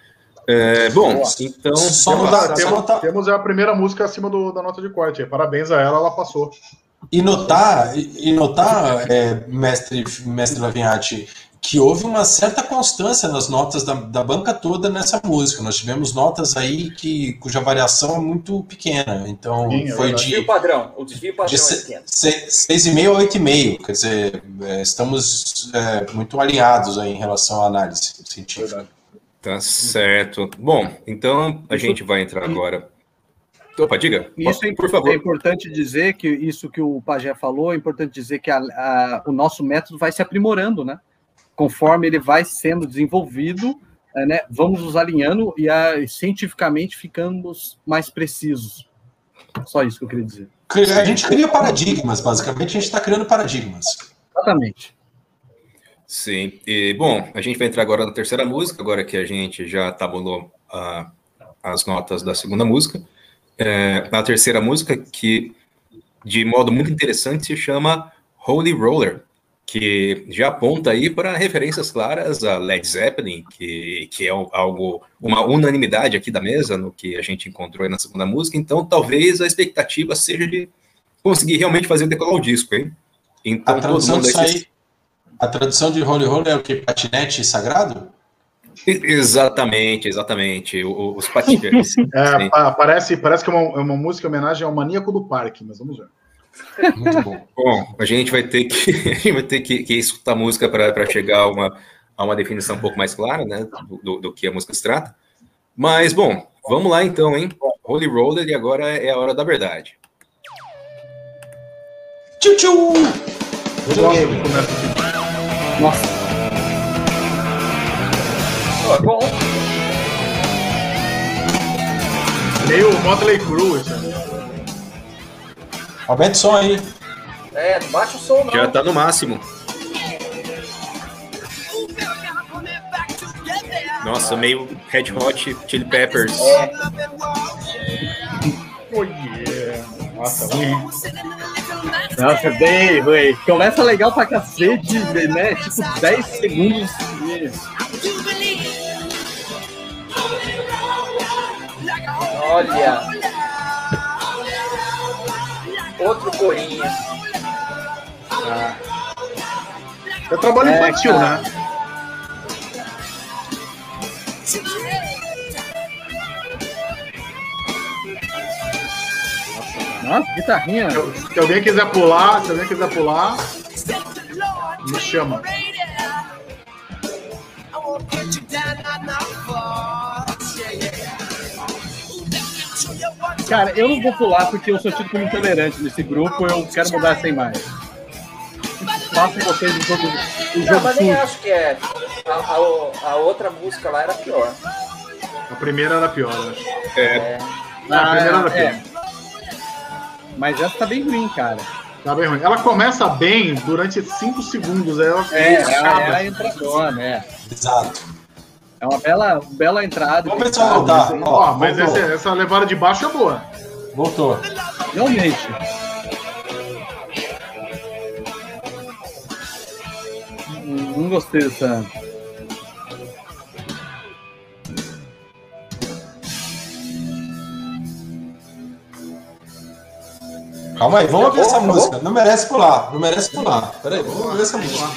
É, bom, então. Só temos, temos, temos a primeira música acima do, da nota de corte. Parabéns a ela, ela passou. E notar, e notar é, mestre, mestre Lavinhati, que houve uma certa constância nas notas da, da banca toda nessa música. Nós tivemos notas aí que, cuja variação é muito pequena. Então, Sim, é foi de. Desvio padrão. O desvio padrão de é 6,5 a 8,5. Quer dizer, é, estamos é, muito alinhados aí em relação à análise científica. Tá certo. Bom, então a gente vai entrar agora Opa, diga. Isso é, por favor. é importante dizer que isso que o Pajé falou, é importante dizer que a, a, o nosso método vai se aprimorando, né? Conforme ele vai sendo desenvolvido, é, né? Vamos nos alinhando e a, cientificamente ficamos mais precisos. Só isso que eu queria dizer. A gente cria paradigmas, basicamente, a gente está criando paradigmas. Exatamente. Sim. E, bom, a gente vai entrar agora na terceira música, agora que a gente já tabulou uh, as notas da segunda música é, na terceira música, que de modo muito interessante se chama Holy Roller, que já aponta aí para referências claras a Led Zeppelin, que, que é algo, uma unanimidade aqui da mesa no que a gente encontrou na segunda música, então talvez a expectativa seja de conseguir realmente fazer decolar o disco, hein? Então, a tradução, aí, a tradução de Holy Roller é o que? Patinete sagrado? Exatamente, exatamente. Os patins. [LAUGHS] é, parece, parece que é uma, é uma música em homenagem ao maníaco do parque, mas vamos ver. Muito bom. bom, a gente vai ter que, [LAUGHS] vai ter que, que escutar a música para chegar a uma, a uma definição um pouco mais clara né, do, do, do, que a música se trata. Mas, bom, vamos lá então, hein? Holy Roller e agora é a hora da verdade. Tchau, tchau! Nossa. Pô, bom. Meio Motley Crue, Aumenta o som aí. É, não baixa o som, não. Já tá no máximo. Nossa, meio Red Hot Chili Peppers. É. Oh yeah. Nossa, ruim. Nossa, bem ruim. Começa legal pra cacete, né? Tipo, 10 segundos. Olha. Outro corinho. Ah. Eu trabalho é, infantil, cara. né? Nossa, guitarrinha. Se, se alguém quiser pular, se alguém quiser pular, me chama. Cara, eu não vou pular porque eu sou tido como intolerante nesse grupo, eu quero mudar sem mais. Façam vocês o jogo, o jogo não, mas nem acho que é. A, a, a, outra música lá era pior. A primeira era pior, eu acho. É. é. Ah, a primeira era pior. É. Mas essa tá bem ruim, cara. Tá bem ruim. Ela começa bem durante 5 segundos. Ela é, ela, é ela entra boa, né? Exato. É uma bela, bela entrada. Vamos pessoal voltar. Ó, ó, mas essa, essa, levada de baixo é boa. Voltou. Realmente. Não gostei dessa Calma aí, vamos ouvir essa música. Não merece pular, não merece pular. Peraí, vamos ouvir essa música.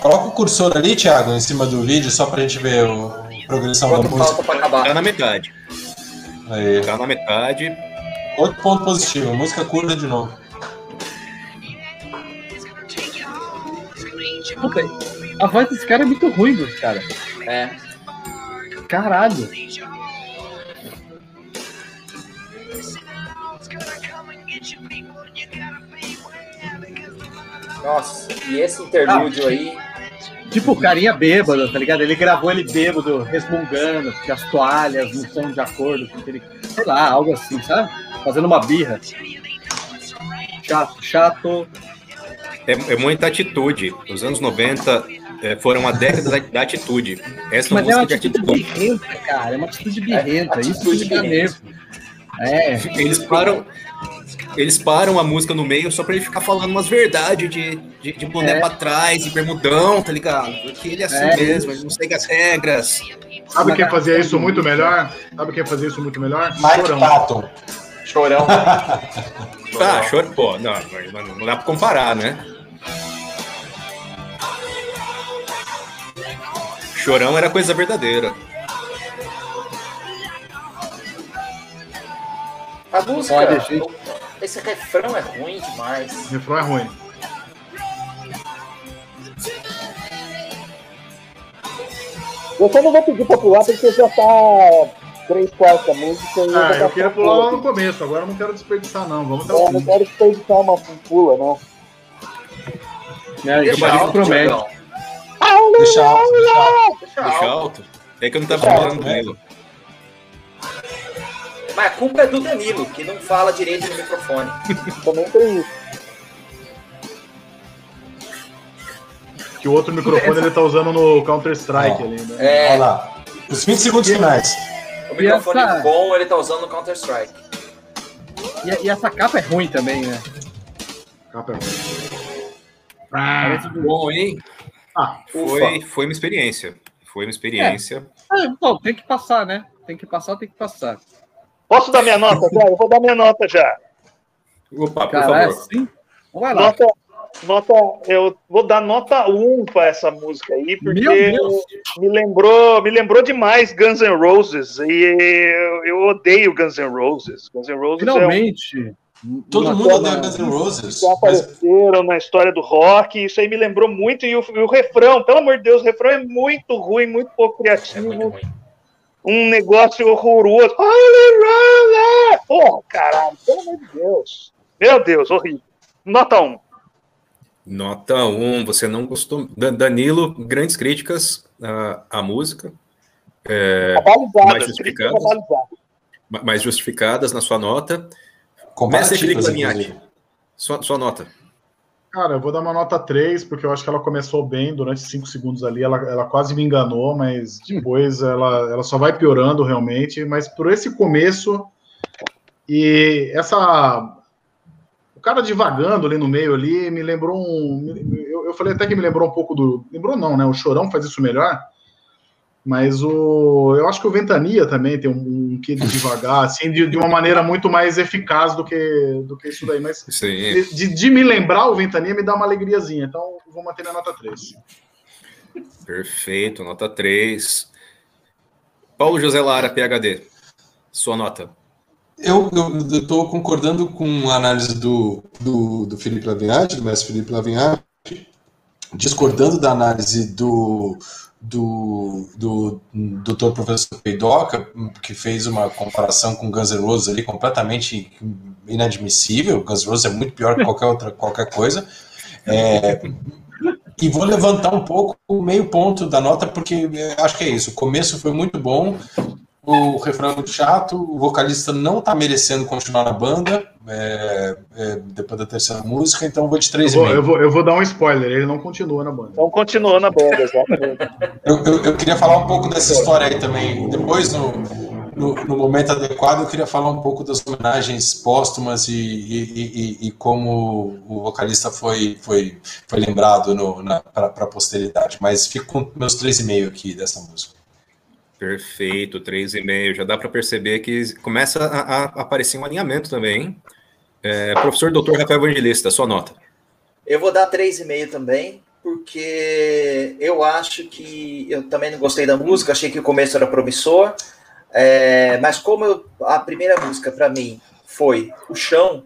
Coloca o cursor ali, Thiago, em cima do vídeo, só pra gente ver a progressão Quanto da música. falta pra acabar? Tá na metade. Aí. Tá na metade. Outro ponto positivo, música curta de novo. Puta, a voz desse cara é muito ruim, cara. É. Caralho. Nossa, e esse interlúdio aí. Tipo, o carinha bêbado, tá ligado? Ele gravou ele bêbado, resmungando, porque as toalhas não estão de acordo com o que ele. Sei lá, algo assim, sabe? Fazendo uma birra. Chato, chato. É, é muita atitude. Os anos 90 é, foram uma década da, da atitude. Essa Mas é música uma de atitude atitude. birrenta, cara. É uma atitude birrenta. É, Isso atitude me dá birrenta. nervo. É. Eles param. Eles param a música no meio só pra ele ficar falando umas verdades de, de, de boné É. pra trás e bermudão, tá ligado? Porque ele é assim É. mesmo, ele não segue as regras. Sabe quem fazia isso muito melhor? Sabe quem fazia isso muito melhor? Mike Chorão. Patton. Chorão. [LAUGHS] Tá, choro, pô, não, não, não dá pra comparar, né? Chorão era coisa verdadeira. A música. Olha, gente. Esse refrão é ruim demais. O refrão é ruim. Eu só não vou pedir pra pular porque já tá três quartos da música. E Ah, eu tá queria pra pular lá no começo, agora eu não quero desperdiçar, não. Vamos até o É, não quero desperdiçar uma pula, não. Né, Deixa o marido alto, promete. Deixa alto, deixa alto. Deixa Deixa alto. alto. É que eu não tava Deixa falando alto, do né? Danilo. Mas a culpa é do Danilo, que não fala direito no microfone. [LAUGHS] Também tem isso. Que o outro microfone ele tá usando no Counter-Strike ali, né? É, Olha lá. Os 20 segundos finais. o microfone essa- bom ele tá usando no Counter-Strike. E, e essa capa é ruim também, né? Capa é ruim. Parece do... Bom, hein? Ah, Foi, foi uma experiência. Foi uma experiência. Ah, bom, tem que passar, né? Tem que passar, tem que passar. Posso dar minha nota já? Eu vou dar minha nota já. Opa, por Cara, é favor. assim? Vai lá. Nota, nota, eu vou dar nota 1 para essa música aí, porque me lembrou, me lembrou demais Guns N' Roses. E eu, eu odeio Guns N' Roses. Guns N' Roses é um Finalmente. Todo mundo odeia Guns N' Roses. que Mas apareceram na história do rock. Isso aí me lembrou muito. E o, e o refrão, pelo amor de Deus, o refrão é muito ruim, muito pouco É criativo. muito ruim. um negócio horroroso. Holy Roller! Porra, caralho, pelo amor de Deus. Meu Deus, horrível. Nota 1. Nota 1, você não gostou. Dan- Danilo, grandes críticas à, à música, É, mais justificadas. mais justificadas na sua nota. Mestre Felipe inclusive. sua, sua nota. Cara, eu vou dar uma nota 3, porque eu acho que ela começou bem durante 5 segundos ali. Ela, ela quase me enganou, mas depois ela, ela só vai piorando realmente. Mas por esse começo e essa. O cara divagando ali no meio ali me lembrou um. Eu, eu falei até que me lembrou um pouco do. Lembrou não, né? O Chorão faz isso melhor. Mas o. Eu acho que o Ventania também tem um, um quê de devagar, assim, de, de uma maneira muito mais eficaz do que, do que isso daí. Mas Sim. de, de- me lembrar o Ventania me dá uma alegriazinha. Então, eu vou manter minha nota 3. Perfeito, nota 3. Paulo José Lara, PHD, sua nota. Eu estou concordando com a análise do, do, do Felipe Lavinhard, do mestre Felipe Lavinhard, discordando da análise do, do, do doutor professor Peidoca, que fez uma comparação com Guns N' Roses ali completamente inadmissível. Guns N' Roses é muito pior que qualquer outra qualquer coisa. É, e vou levantar um pouco o meio ponto da nota, porque eu acho que é isso. O começo foi muito bom, o refrão é muito chato, o vocalista não tá merecendo continuar na banda é, é, depois da terceira música, então eu vou de Eu vou, eu, 3,5. vou, eu vou dar um spoiler, ele não continua na banda. Então continuou na banda, exatamente. Eu, eu, eu queria falar um pouco dessa história aí também. Depois, no, no, no, momento adequado, eu queria falar um pouco das homenagens póstumas e, e, e, e como o vocalista foi, foi, foi lembrado para a posteridade. Mas fico com meus três e meio aqui dessa música. Perfeito, três e meio. Já dá para perceber que começa a, a, aparecer um alinhamento também. Hein? É, professor Dr. Rafael Evangelista, sua nota. Eu vou dar três e meio também, porque eu acho que eu também não gostei da música, achei que o começo era promissor. É, mas como eu, a primeira música para mim foi O Chão,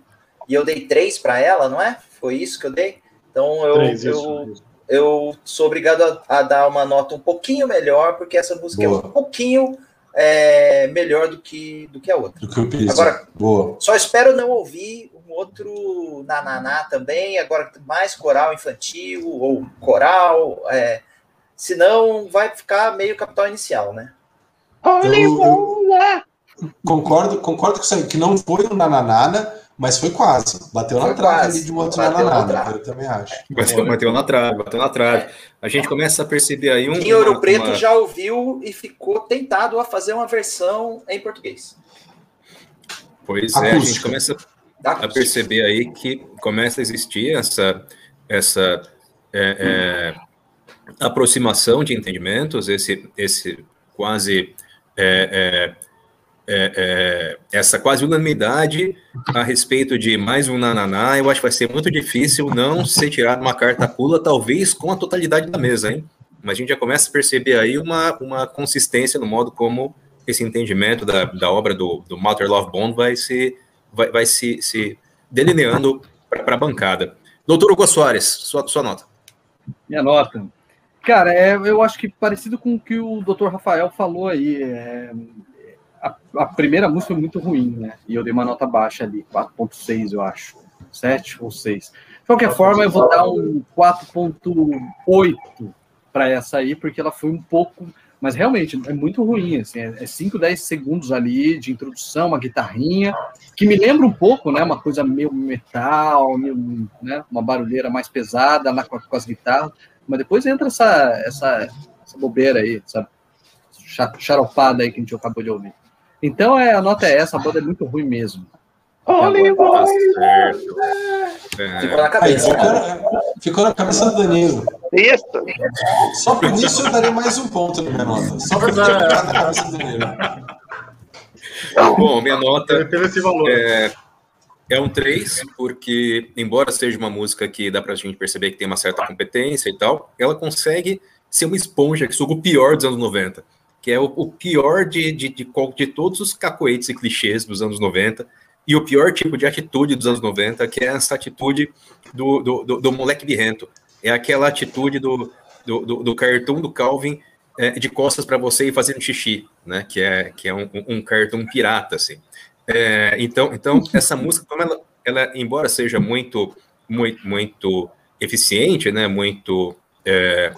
e eu dei três para ela, não é? Foi isso que eu dei? Então eu, três, eu, isso, eu sou obrigado a, a, dar uma nota um pouquinho melhor, porque essa música Boa. é um pouquinho é, melhor do que, do que a outra. Do que Agora, Boa. só espero não ouvir um outro Nananá também, agora mais coral infantil ou coral, é, senão vai ficar meio capital inicial, né? Eu, concordo, concordo com isso aí, que não foi um nananana, mas foi quase. Bateu foi na trave ali de um outro nananana, eu também acho. Bateu, bateu na trave, bateu na trave. A gente começa a perceber aí um. Em Ouro Preto uma... já ouviu e ficou tentado a fazer uma versão em português. Pois Acústica. é, a gente começa a perceber aí que começa a existir essa, essa é, é, aproximação de entendimentos, esse, esse quase é, é, é, essa quase unanimidade a respeito de mais um nananá, eu acho que vai ser muito difícil não ser tirado uma carta pula, talvez com a totalidade da mesa, hein? Mas a gente já começa a perceber aí uma, uma consistência no modo como esse entendimento da, da obra do, do Mother Love Bond vai se, vai, vai se, se delineando para a bancada. Doutor Hugo Soares, sua, sua nota. Minha nota. Cara, é, eu acho que parecido com o que o Dr. Rafael falou aí. É, a, a, primeira música foi muito ruim, né? E eu dei uma nota baixa ali, 4.6, eu acho. 7 ou 6. De qualquer forma, eu vou dar um 4.8 para essa aí, porque ela foi um pouco. Mas realmente é muito ruim, assim, é 5, 10 segundos ali de introdução, uma guitarrinha, que me lembra um pouco, né? Uma coisa meio metal, meio, né, uma barulheira mais pesada na, com as guitarras mas depois entra essa, essa, essa bobeira aí, essa charopada aí que a gente acabou de ouvir. Então é, a nota é essa, a banda é muito ruim mesmo. Hollywood! Ficou na cabeça. Aí, ficou, ficou, na cabeça do Danilo. Isso. Só por isso eu daria mais um ponto na minha nota. Só por ficar na cabeça do Danilo. Bom, minha nota. É, é um 3, porque, embora seja uma música que dá pra gente perceber que tem uma certa competência e tal, ela consegue ser uma esponja que suga o pior dos anos 90, que é o, o pior de, de, de, de, todos os cacoetes e clichês dos anos 90, e o pior tipo de atitude dos anos 90, que é essa atitude do, do, do, do moleque birrento. É aquela atitude do, do, do, do cartoon do Calvin é, de costas para você e fazendo xixi, né? Que é, que é um, um cartoon pirata, assim. É, então, então, [LAUGHS] essa música, como ela, ela, embora seja muito, muito, muito eficiente, né, muito é,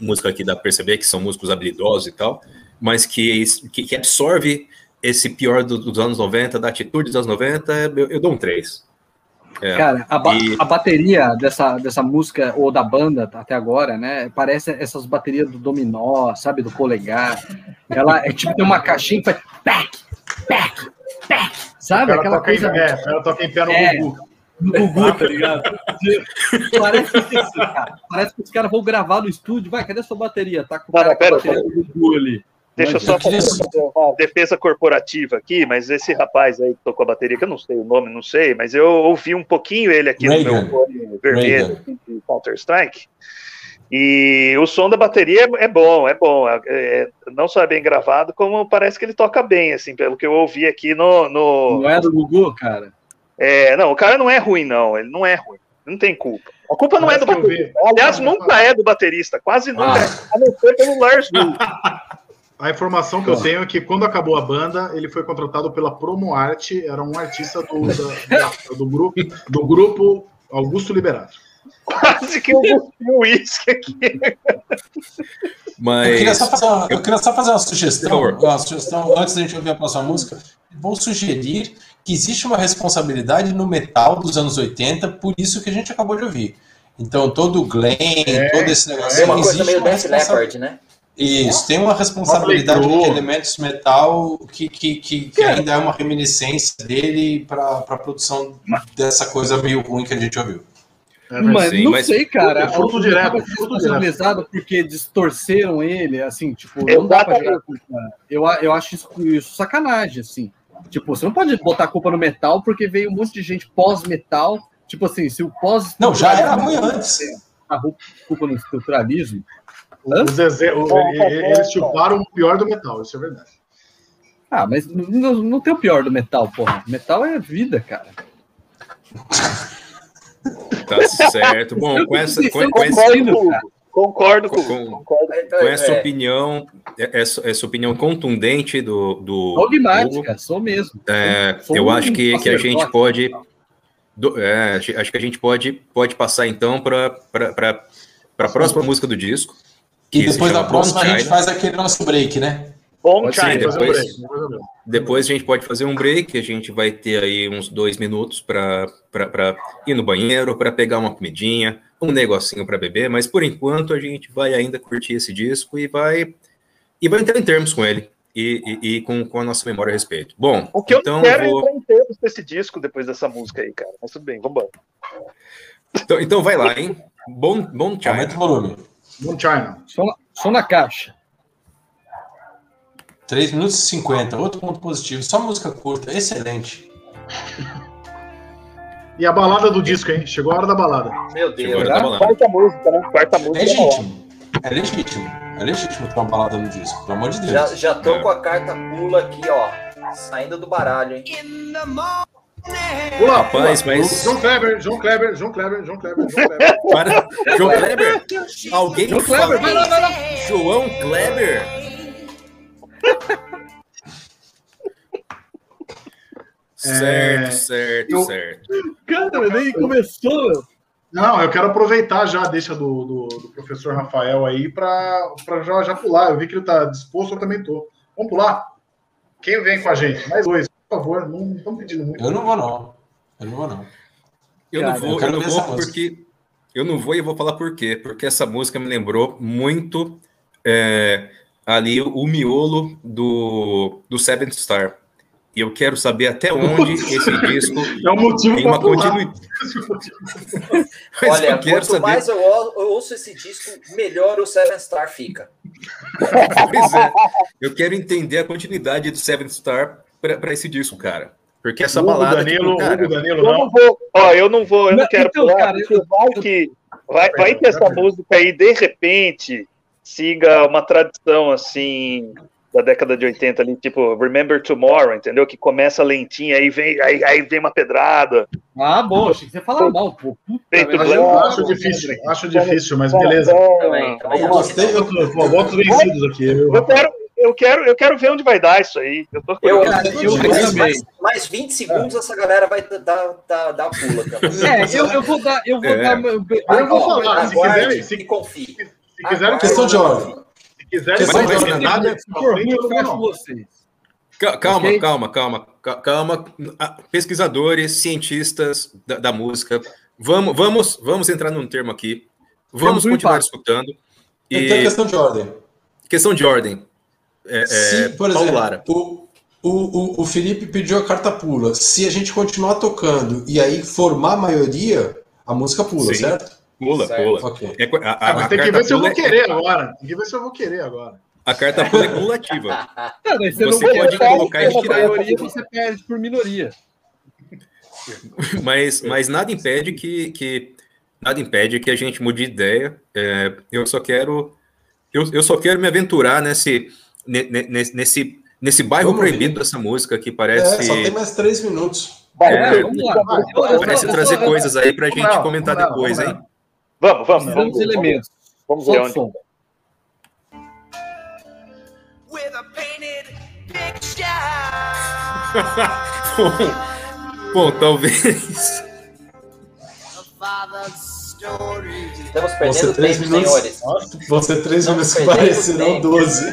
música que dá para perceber que são músicos habilidosos e tal, mas que, que, que absorve esse pior do, dos anos 90, da atitude dos anos 90, eu, eu dou um 3. É, Cara, a, ba e... a, bateria dessa, dessa música, ou da banda até agora, né? Parece essas baterias do dominó, sabe? Do polegar. Ela é tipo tem uma caixinha que faz back, back, Sabe? Aquela coisa. Em pé, ela toca em pé no é, Gugu. No Gugu, tá ligado? Parece isso, cara. Parece que os caras vão gravar no estúdio. Vai, cadê a sua bateria? Tá com, cara, pera, bateria do Gugu ali. Deixa eu só fazer uma defesa corporativa aqui, mas esse rapaz aí que tocou a bateria, que eu não sei o nome, não sei, mas eu ouvi um pouquinho ele aqui Reagan. no meu fone vermelho de Counter-Strike. E o som da bateria é, é bom, é bom. É, é, não só é bem gravado, como parece que ele toca bem, assim, pelo que eu ouvi aqui no. no... Não é do Gugu, cara? É, não, o cara não é ruim, não. Ele não é ruim. Não tem culpa. A culpa não Parece é do baterista. Aliás, nunca é do baterista, quase nunca ah. é, a não ser pelo Lars A informação que eu tenho é que quando acabou a banda, ele foi contratado pela Promo Arte, era um artista do, da, do, grupo, do grupo Augusto Liberato. Quase que eu o uísque aqui. Mas... Eu, queria só fazer uma, eu queria só fazer uma sugestão, uma sugestão antes da gente ouvir a próxima música. Vou sugerir que existe uma responsabilidade no metal dos anos 80, por isso que a gente acabou de ouvir. Então, todo o Glenn, é, todo esse negócio. É uma coisa meio Dance Leopard, né? Isso, tem uma responsabilidade de elementos metal que, que, que, que ainda é uma reminiscência dele para a produção dessa coisa meio ruim que a gente ouviu. É, mas Sim, não mas... sei, cara. É fruto direto. Responsabilizado porque distorceram ele, assim, tipo, não dá pra jogar Eu, eu acho isso, isso sacanagem, assim. Tipo, você não pode botar a culpa no metal porque veio um monte de gente pós-metal. Tipo assim, se o pós. Não, já era ruim antes. A culpa no estruturalismo. O Zezé, o, eles chuparam o pior do metal, isso é verdade. Ah, mas não, não tem o pior do metal, porra. Metal é vida, cara. Tá certo. Bom, com essa. Com, com essa concordo com, com, com, com essa é. opinião, essa, essa opinião contundente do. do Dogmática, sou mesmo. É, sou eu um acho que, que a gente pode. Do, é, acho que a gente pode, pode passar então para a próxima música do disco. E depois da próxima a gente faz aquele nosso break, né? Bom China. Depois, depois a gente pode fazer um break, a gente vai ter aí uns dois minutos para ir no banheiro, para pegar uma comidinha, um negocinho para beber, mas por enquanto a gente vai ainda curtir esse disco e vai e vai entrar em termos com ele e, e, e com, com a nossa memória a respeito. Bom, o que então eu quero vou... é entrar em termos desse disco depois dessa música aí, cara. Mas tudo bem, vamos embora. Então, então vai lá, hein? Bom, bom China. Aumenta o volume. Bom China. Só na, só na caixa. 3 minutos e 50, outro ponto positivo. Só música curta, excelente. [LAUGHS] E a balada do disco, hein? Chegou a hora da balada. Meu Deus, né? quarta música, né? Quarta música. É legítimo. É legítimo. É legítimo ter uma balada no disco, pelo amor de Deus. Já, já tô é. com a carta pula aqui, ó. Saindo do baralho, hein? Pula, Rapaz, pula. mas. João Kleber, João Kleber, João Kleber, João Kleber, João Kleber. [LAUGHS] Para. João Kleber? Alguém João Kleber, vai lá, vai lá. João Kleber? Certo, é... certo, eu... certo. Cara, nem começou. Não, eu quero aproveitar já a deixa do, do, do professor Rafael aí para já, já pular. Eu vi que ele está disposto, eu também estou. Vamos pular? Quem vem com a gente? Mais dois, por favor. Não estão pedindo muito. Eu não vou, não. Eu não vou, não. Eu Cara, não vou, eu, eu não vou porque. Eu não vou e vou falar por quê. Porque essa música me lembrou muito é, ali o miolo do, do Seventh Star. E eu quero saber até onde esse disco é um motivo tem uma continuidade. [LAUGHS] Olha, quanto saber... mais eu, ouço esse disco, melhor o Seven Star fica. [LAUGHS] pois é. Eu quero entender a continuidade do Seven Star para esse disco, cara. Porque essa Hugo balada. Danilo, tipo, cara, Danilo, eu não vou, ó, eu não vou, eu não, não quero então, cara, eu, vai que vai, vai que essa música aí de repente siga uma tradição assim da década de 80 ali, tipo Remember Tomorrow, entendeu? Que começa lentinha, aí vem, aí, aí vem uma pedrada. Ah, bom, achei que você fala mal, pô. Feito eu acho difícil, acho difícil, mas beleza. Eu gostei, eu tô, votos vencidos aqui. Eu... eu quero, eu quero, eu quero ver onde vai dar isso aí. Eu tô eu, eu, mais, mais, mais 20 segundos essa galera vai dar, dar, dar pula. [LAUGHS] É, eu, eu vou dar, eu vou é. dar. Eu, eu vou falar, se quiser, se, confie. Se quiser, questão de ordem. Se quiserem fazer nada, eu fecho vocês. Calma, okay? calma, calma, calma. Pesquisadores, cientistas da, da, música, vamos, vamos, vamos entrar num termo aqui. Vamos continuar impacto. escutando. E... Então, questão de ordem. Questão de ordem. É, Se, é, por exemplo, o, o, o, Felipe pediu a carta pula. Se a gente continuar tocando e aí formar a maioria, a música pula, Sim. certo? Pula, certo. pula. Okay. É, a, a, ah, tem que ver se eu vou querer é... agora. Tem que ver se eu vou querer agora. A carta pula é cumulativa. [LAUGHS] você, você pode colocar e tirar. Maioria, você perde por minoria. Mas, mas nada impede que, que nada impede que a gente mude de ideia. É, eu só quero eu, eu só quero me aventurar nesse nesse, nesse, nesse bairro vamos proibido ver. dessa música que parece. É, só tem mais três minutos. É, vamos lá. Parece trazer coisas aí para a gente não, comentar não, depois, hein? Vamos, vamos. Vamos, vamos elementos. Vamos ver onde. Som. [LAUGHS] bom, talvez. Estamos perdendo três tempo, minutos, senhores. Você três minutos parecerão 12.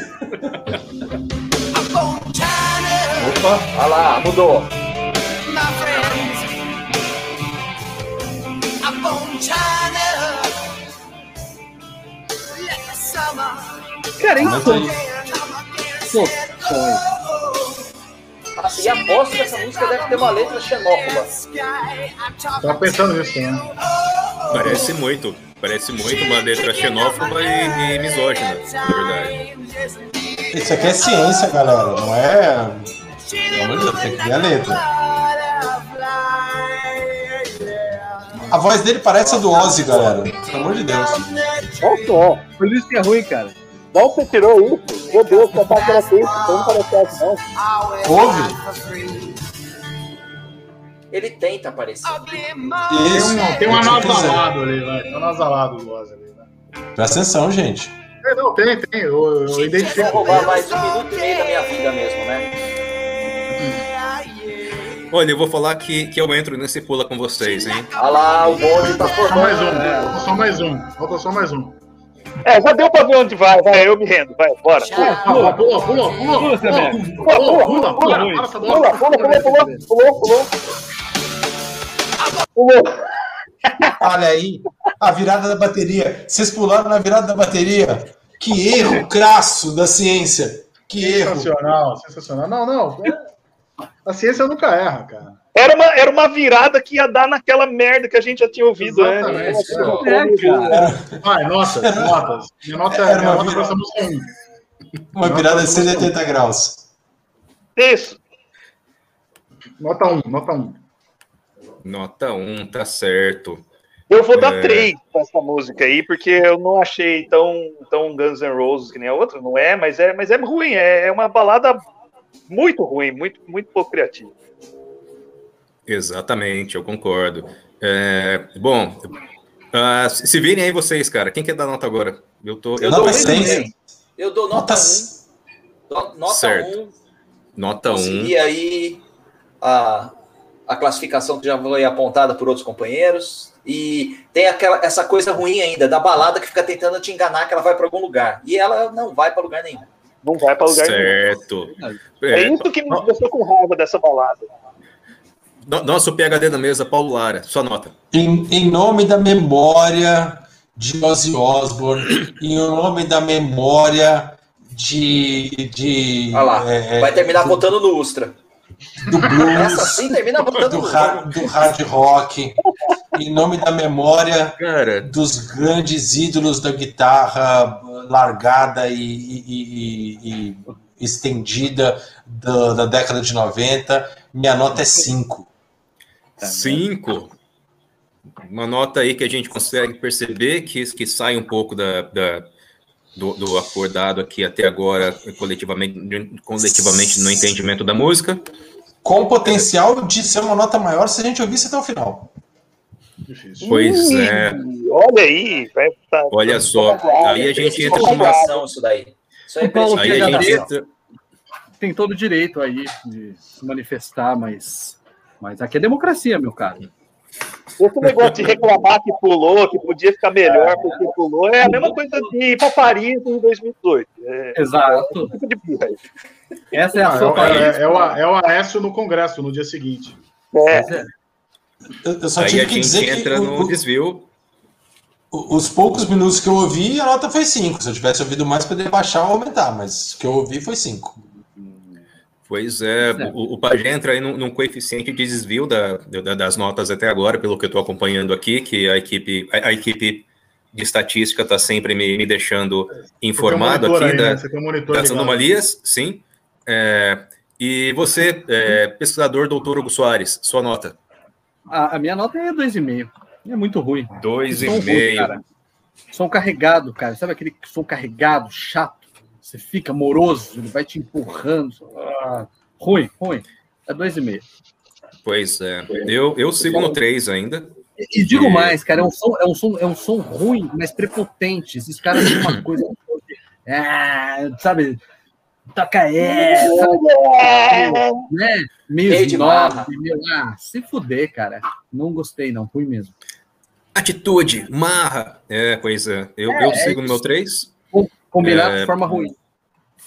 Opa, olha lá, mudou. Cara, é insônia. E aposto que essa música deve ter uma letra xenófoba. Tava pensando nisso, né? Parece muito. Parece muito uma letra xenófoba e, e misógina, na verdade. Isso aqui é ciência, galera. Não é. Pelo amor de Deus, tem que ver a letra. A voz dele parece a do Ozzy, galera. Pelo amor de Deus. Voltou. Por isso que é ruim, cara. Não, você tirou isso? Meu Deus, tá gratuito, não parece assim, não. Ouve? Ele tenta aparecer. Tem um, tem um anasalado ali, vai. Tem um anasalado do Ozzy ali, vai. Presta atenção, gente. É, não, tem, tem. Eu, eu Vou identifico. roubar mais um minuto e meio da minha vida mesmo, né? Olha, eu vou falar que, que eu entro nesse pula com vocês, hein? Olha lá, o bonde tá Só mais formando. um. Falta só mais um. Falta só mais um. É, já deu pra ver onde vai, vai, eu me rendo, vai, bora. Pula, pula, pula, pula. Pula. Pula, pula, pula. Pula, pula, pula, pula, pulou, pulou. Pulou. Olha aí, a virada da bateria. Vocês pularam na virada da bateria. Que erro crasso da ciência. Que erro. Sensacional, sensacional. Não, não. É- A ciência nunca erra, cara. Era uma, era uma virada que ia dar naquela merda que a gente já tinha ouvido antes. Exatamente, É. Vai, notas, notas. Minha nota, Era minha uma nota essa virada. música é um. Uma virada de 180 graus. Isso. Nota 1, nota 1. Nota 1, tá certo. Eu vou dar É. três pra essa música aí, porque eu não achei tão, tão Guns N' Roses que nem a outra, não é, mas é, mas é ruim, é, é uma balada muito ruim, muito, muito pouco criativa. Exatamente, eu concordo. É, bom, ah, se virem aí vocês, cara. Quem quer dar nota agora? Eu tô. Eu dou Nota um seis. meio. Eu dou nota Nota 1. Nota Certo. 1. nota 1. Consegui aí a, a classificação que já foi apontada por outros companheiros. E tem aquela, essa coisa ruim ainda, da balada que fica tentando te enganar que ela vai para algum lugar. E ela não vai para lugar nenhum. Não vai pra lugar nenhum. Certo. É É, isso que me deixou com raiva dessa balada. no- nosso PHD da mesa, Paulo Lara, sua nota. Em, em nome da memória de Ozzy Osbourne, em nome da memória de. de Olha lá, é, vai terminar do, votando no Ustra. do blues, Essa sim termina votando do, no do hard rock, em nome da memória Cara, dos grandes ídolos da guitarra largada e, e- e- e- estendida da, da década de 90, minha nota é 5. cinco. Uma nota aí que a gente consegue perceber que, que sai um pouco da, da- do, do acordado aqui até agora, coletivamente, coletivamente no entendimento da música. Com potencial de ser uma nota maior se a gente ouvisse até o final. Difícil. Pois é, Olha aí, vai tá- olha só. Aí a gente entra com uma. Investigação, isso daí. Isso aí é O Paulo Aí a gente entra. Tem todo o direito aí de se manifestar, mas, mas aqui é democracia, meu cara. Esse negócio de reclamar que pulou, que podia ficar melhor porque pulou, é a mesma coisa de ir pra Paris em 2018. É, Exato. tipo de birra aí. Essa é a Ah, sua é, é, é o, é o Aécio no Congresso no dia seguinte. É, Eu, só Aí tive a que gente dizer que entra no o- desvio. os poucos minutos que eu ouvi, a nota foi 5. Se eu tivesse ouvido mais, poderia baixar ou aumentar, mas o que eu ouvi foi 5. Pois é, o, o Pajé entra aí num, num coeficiente de desvio da, da- das notas até agora, pelo que eu estou acompanhando aqui, que a equipe, a, a equipe de estatística está sempre me, me deixando informado um aqui aí, da- né? Um das ligado. anomalias, sim. É, e você, é, pesquisador doutor Hugo Soares, sua nota? A, a minha nota é 2,5. É muito ruim. Dois Som e carregado, cara. Sabe aquele som carregado, chato? Você fica moroso, ele vai te empurrando. Ah, ruim, ruim. É 2,5. Pois é, eu, eu sigo no 3 ainda. E, e digo E- mais, cara, é um, som, é, um som, é um som ruim, mas prepotente. Esses caras têm uma coisa. Ah, sabe? Toca essa, né? Meio Meio de snob, marra. meio- Ah, se fuder, cara. Não gostei, não. Ruim mesmo. Atitude, marra. É, pois é. Eu, eu sigo no meu 3. Combinar É, de forma ruim.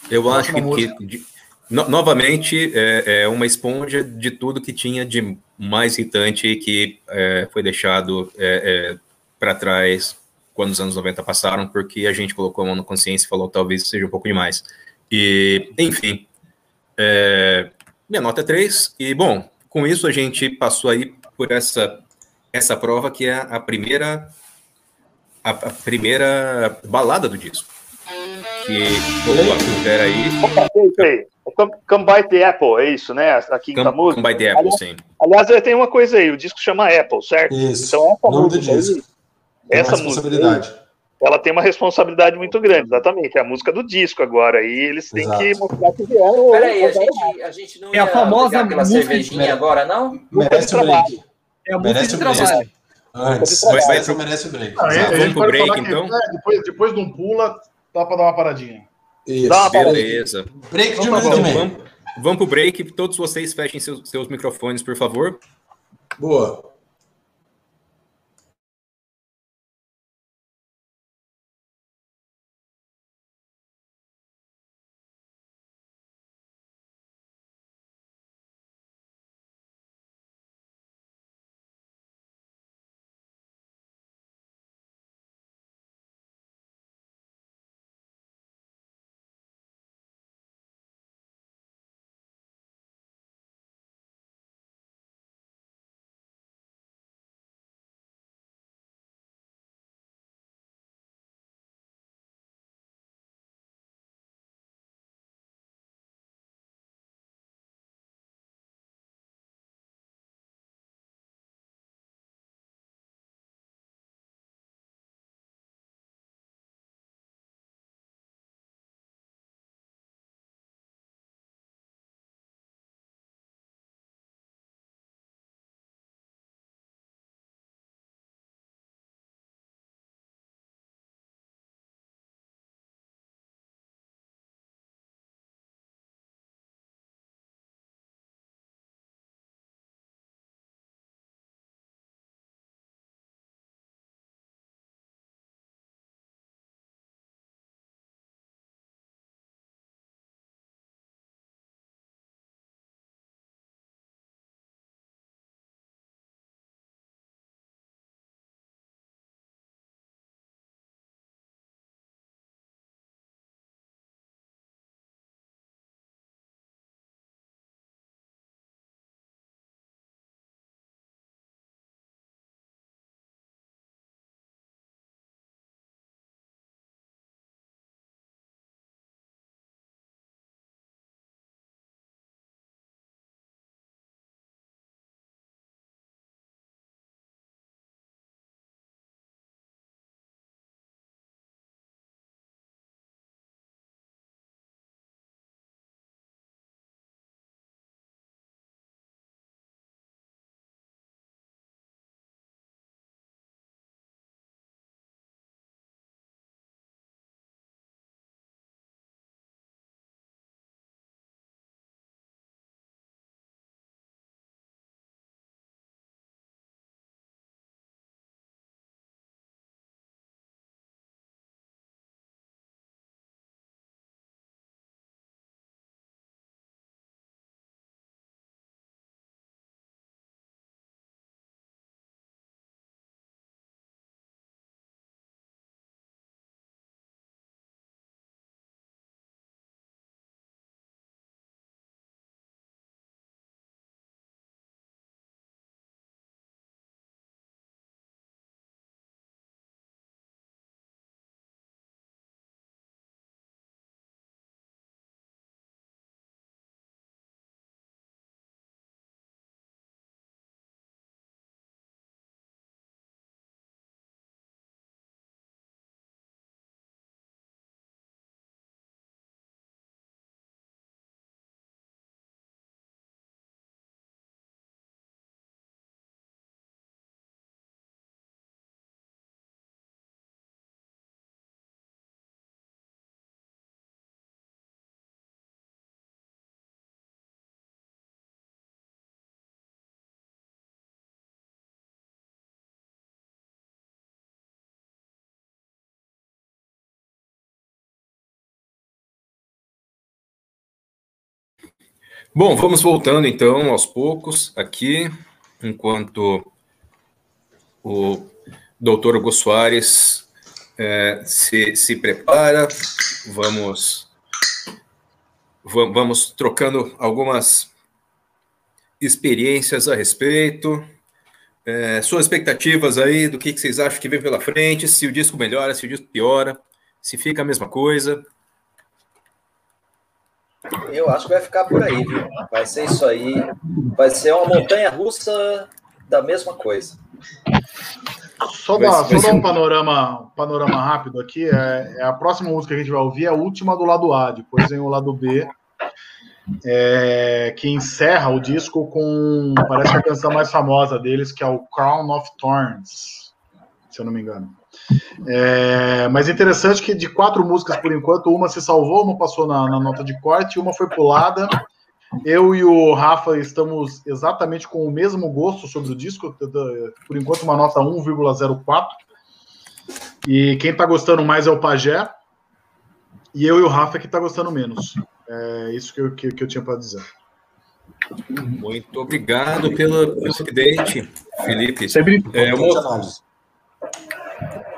Eu acho que, que- de- no- novamente é, é uma esponja de tudo que tinha de mais irritante que é, foi deixado para trás quando os anos 90 passaram, porque a gente colocou a mão na consciência e falou talvez seja um pouco demais. E, enfim, é, minha nota é 3, e bom, com isso a gente passou aí por essa, essa prova que é a primeira a, a primeira balada do disco. Que vou a aí. Come, come by the Apple, é isso, né? A quinta come, música. Come by the Apple, aliás, sim. Aliás, tem uma coisa aí, o disco chama Apple, certo? Isso. Então essa nome música do disco. Essa música ela tem uma responsabilidade muito grande, exatamente. É a música do disco agora. E eles têm Exato. que mostrar que vieram. Peraí, a gente, a gente não é a famosa música cervejinha agora, não? Merece o break. É a música merece de trabalho. Antes, vai, vai, merece o break. Ah, vamos pro break, então? É, depois, depois de um pula, dá para dar uma paradinha. Isso, dá uma beleza. Break de então, um vamos, vamos pro break. Todos vocês fechem seus, seus microfones, por favor. Boa. Bom, vamos voltando então aos poucos aqui, enquanto o doutor Hugo Soares é, se, se prepara, vamos, vamos trocando algumas experiências a respeito. É, suas expectativas aí do que, que vocês acham que vem pela frente, se o disco melhora, se o disco piora, se fica a mesma coisa. Eu acho que vai ficar por aí, viu? Vai ser isso aí. Vai ser uma montanha russa da mesma coisa. Só dar, só dar um panorama, panorama rápido aqui. É, é, a próxima música que a gente vai ouvir é a última do lado A, depois vem o lado B, é, que encerra o disco com parece a canção mais famosa deles, que é o Crown of Thorns, se eu não me engano. É, mas interessante que de quatro músicas por enquanto, uma se salvou, uma passou na, na nota de corte, uma foi pulada. Eu e o Rafa estamos exatamente com o mesmo gosto sobre o disco, por enquanto uma nota 1,04. E quem está gostando mais é o Pajé, e eu e o Rafa que está gostando menos. É isso que eu, que, que eu tinha para dizer. Muito obrigado pelo, pelo update, Felipe. Sempre é, uma,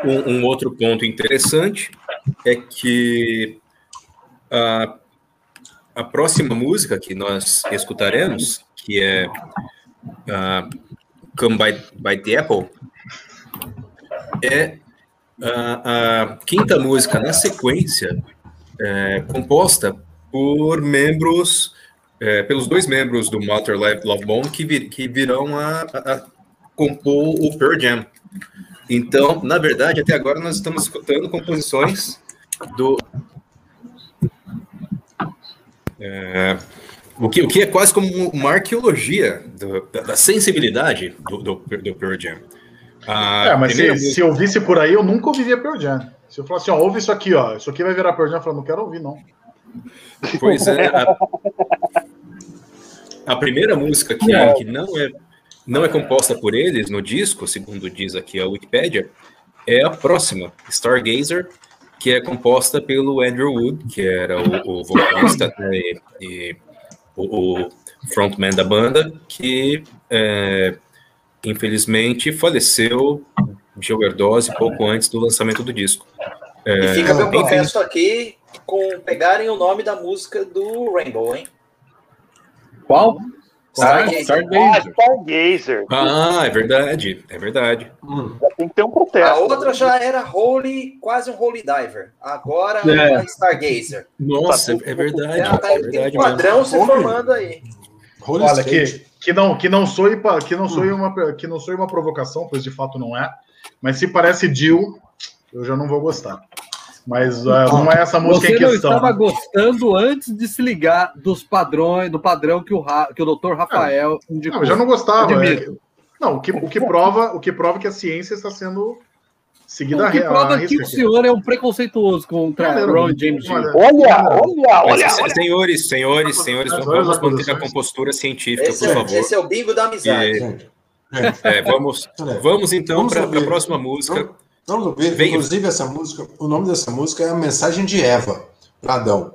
um, um, outro ponto interessante é que a, a próxima música que nós escutaremos, que é Come by, by the Apple, é a, a quinta música na sequência, é, composta por membros, é, pelos dois membros do Motor Love Bone que, vir, que virão a, a, a, compor o Pearl Jam. Então, na verdade, até agora nós estamos escutando composições do. É, o, que, o que é quase como uma arqueologia do, da, da, sensibilidade do, do, do Pearl Jam. é, mas se, se eu visse por aí, eu nunca ouviria Pearl Jam. Se eu falasse, ó, ouve isso aqui, ó, isso aqui vai virar Pearl Jam, eu falo, não quero ouvir, não. Pois é. A, a primeira música que, é, que não, é, não é composta por eles no disco, segundo diz aqui a Wikipedia, é a próxima, Stargazer, que é composta pelo Andrew Wood, que era o, o vocalista né, e, e o, o, frontman da banda, que é, infelizmente faleceu de overdose pouco antes do lançamento do disco. É, e fica meu protesto aqui com pegarem o nome da música do Rainbow, hein? Qual? Stargazer. Stargazer. Ah, Stargazer. Ah, é verdade, é verdade. Hum. Tem que ter um protesto. A outra já era Holy, quase um Holy Diver. Agora é, é Stargazer. Nossa, é verdade. É, tá, é verdade tem um padrão mesmo. se formando aí. Holy Olha, que, que não que não soe que não soe hum. uma que não soe uma provocação, pois de fato não é. Mas se parece Jill, eu já não vou gostar. Mas uh, não é essa música Você em questão. Você não estava gostando antes de se ligar dos padrões, do padrão que o, que o doutor Rafael indicou. Não, eu já não gostava. É não, o que, o, que prova, o que prova que a ciência está sendo seguida O que prova que o senhor é um preconceituoso contra Ron James. Olha, olha, olha, olha, Senhores, senhores, senhores, vamos manter a compostura científica, esse por é, favor. Esse é o bingo da amizade. E, é, vamos, vamos então para a próxima música. Vamos ver, Vem. inclusive essa música, o nome dessa música é a mensagem de Eva para Adão.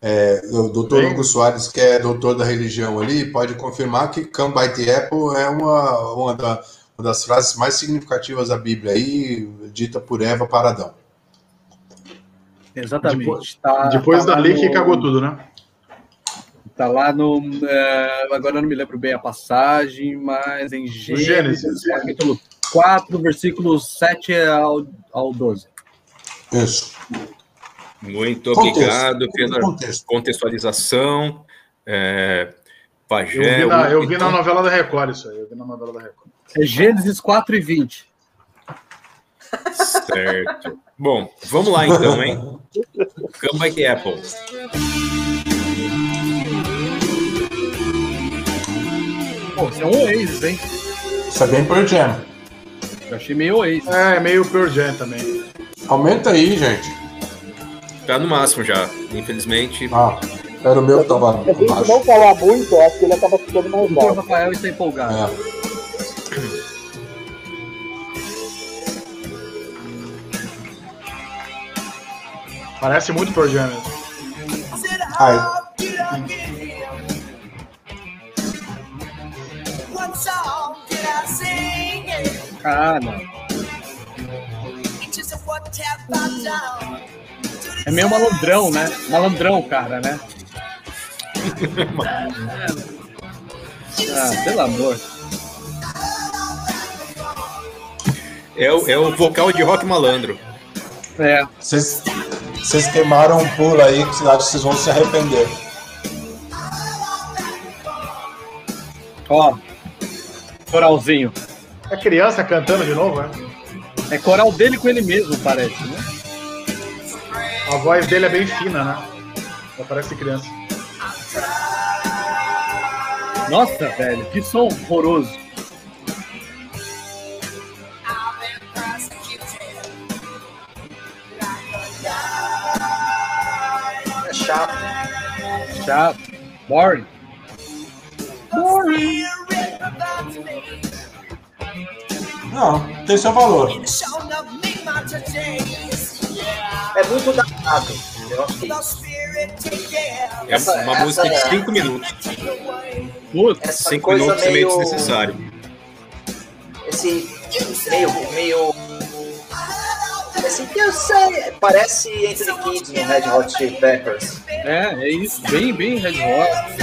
É, o doutor Hugo Soares, que é doutor da religião ali, pode confirmar que Come by the Apple é uma, uma, da, uma das frases mais significativas da Bíblia aí, dita por Eva para Adão. Exatamente. Depois, tá, depois tá dali no... que cagou tudo, né? Tá lá no. É, agora eu não me lembro bem a passagem, mas em Gênesis, Gênesis capítulo 4, versículos 7 ao, ao 12. Isso. Muito obrigado pela contexto. contextualização. É, Pagé, eu vi, na, eu vi na novela da Record isso aí. Eu vi na novela da Record. É Gênesis 4 e 20. Certo. Bom, vamos lá então, hein? Come the Apple. Pô, você é um Oasis, hein? Isso é bem Pearl Jam. Eu achei meio Oasis. É, meio Pearl Jam também. Aumenta aí, gente. Tá no máximo já, infelizmente. Ah, era o meu que tava. Se a gente não falar muito, eu acho que ele acaba ficando mais baixo. O Rafael está empolgado. É. Parece muito Pearl Jam. Ai. Ah, não. É meio malandrão, né? Malandrão, cara, né? ah, pelo amor. É o, é o vocal de rock malandro. É. Vocês, vocês queimaram um pulo aí que vocês vão se arrepender. Ó, coralzinho. É criança cantando de novo, é? É coral dele com ele mesmo, parece, né? A voz dele é bem fina, né? Só parece criança. Nossa, velho, que som horroroso. É chato. Chato. Boring. Boring. Não, tem seu valor. É muito datado. Eu acho que é essa, uma essa, música de 5 minutos. Putz, 5 minutos é meio desnecessário. Esse meio. meio assim que eu sei. Parece Anthony Kidd no Red Hot Chili Peppers. É, é isso. Bem, bem Red Hot.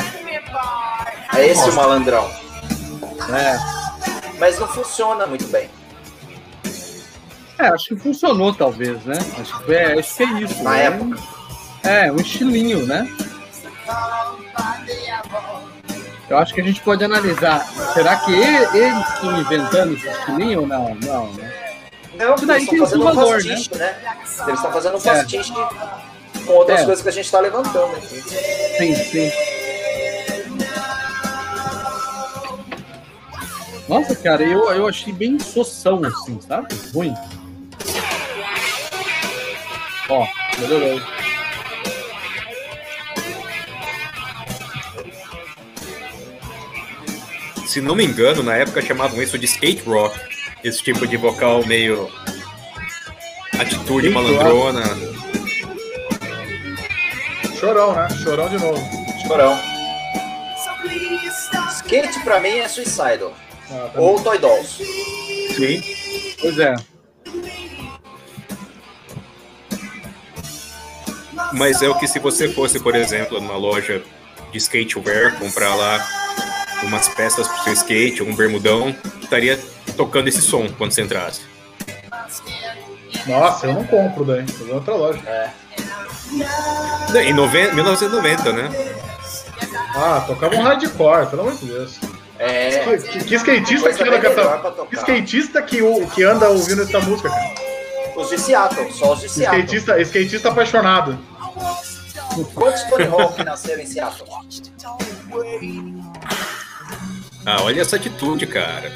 É esse Nossa. o malandrão. É mas não funciona muito bem. É, acho que funcionou talvez, né? Acho que é, acho que é isso. Na né? época. É, um estilinho, né? Eu acho que a gente pode analisar. Será que eles estão inventando esse estilinho ou não? Não, né? Não, porque daí eles estão fazendo um pastiche, né? né? Eles estão fazendo um pastiche é. com outras é. coisas que a gente está levantando aqui. Sim, sim. Nossa, cara, eu, eu achei bem soção, assim, sabe? Ruim. Ó, melhorou. Se não me engano, na época chamavam isso de skate rock. Esse tipo de vocal meio. atitude skate malandrona. Rock. Chorão, né? Chorão de novo. Chorão. Skate pra mim é suicidal. Ah, tá Ou Toy Dolls. Sim. Pois é. Mas é o que se você fosse, por exemplo, numa loja de skatewear, comprar lá umas peças pro seu skate, um bermudão, estaria tocando esse som quando você entrasse. Nossa, eu não compro daí, vou em outra loja. É. Em 90, 1990, né? Ah, tocava um hardcore, pelo amor de Deus. É. Que, que skatista que anda cantando? Que skatista que, que anda ouvindo essa música, cara? Os de Seattle, só os de Seattle. Skatista, skatista apaixonado. Quantos Tony Hawk nasceram em Seattle? Ah, olha essa atitude, cara.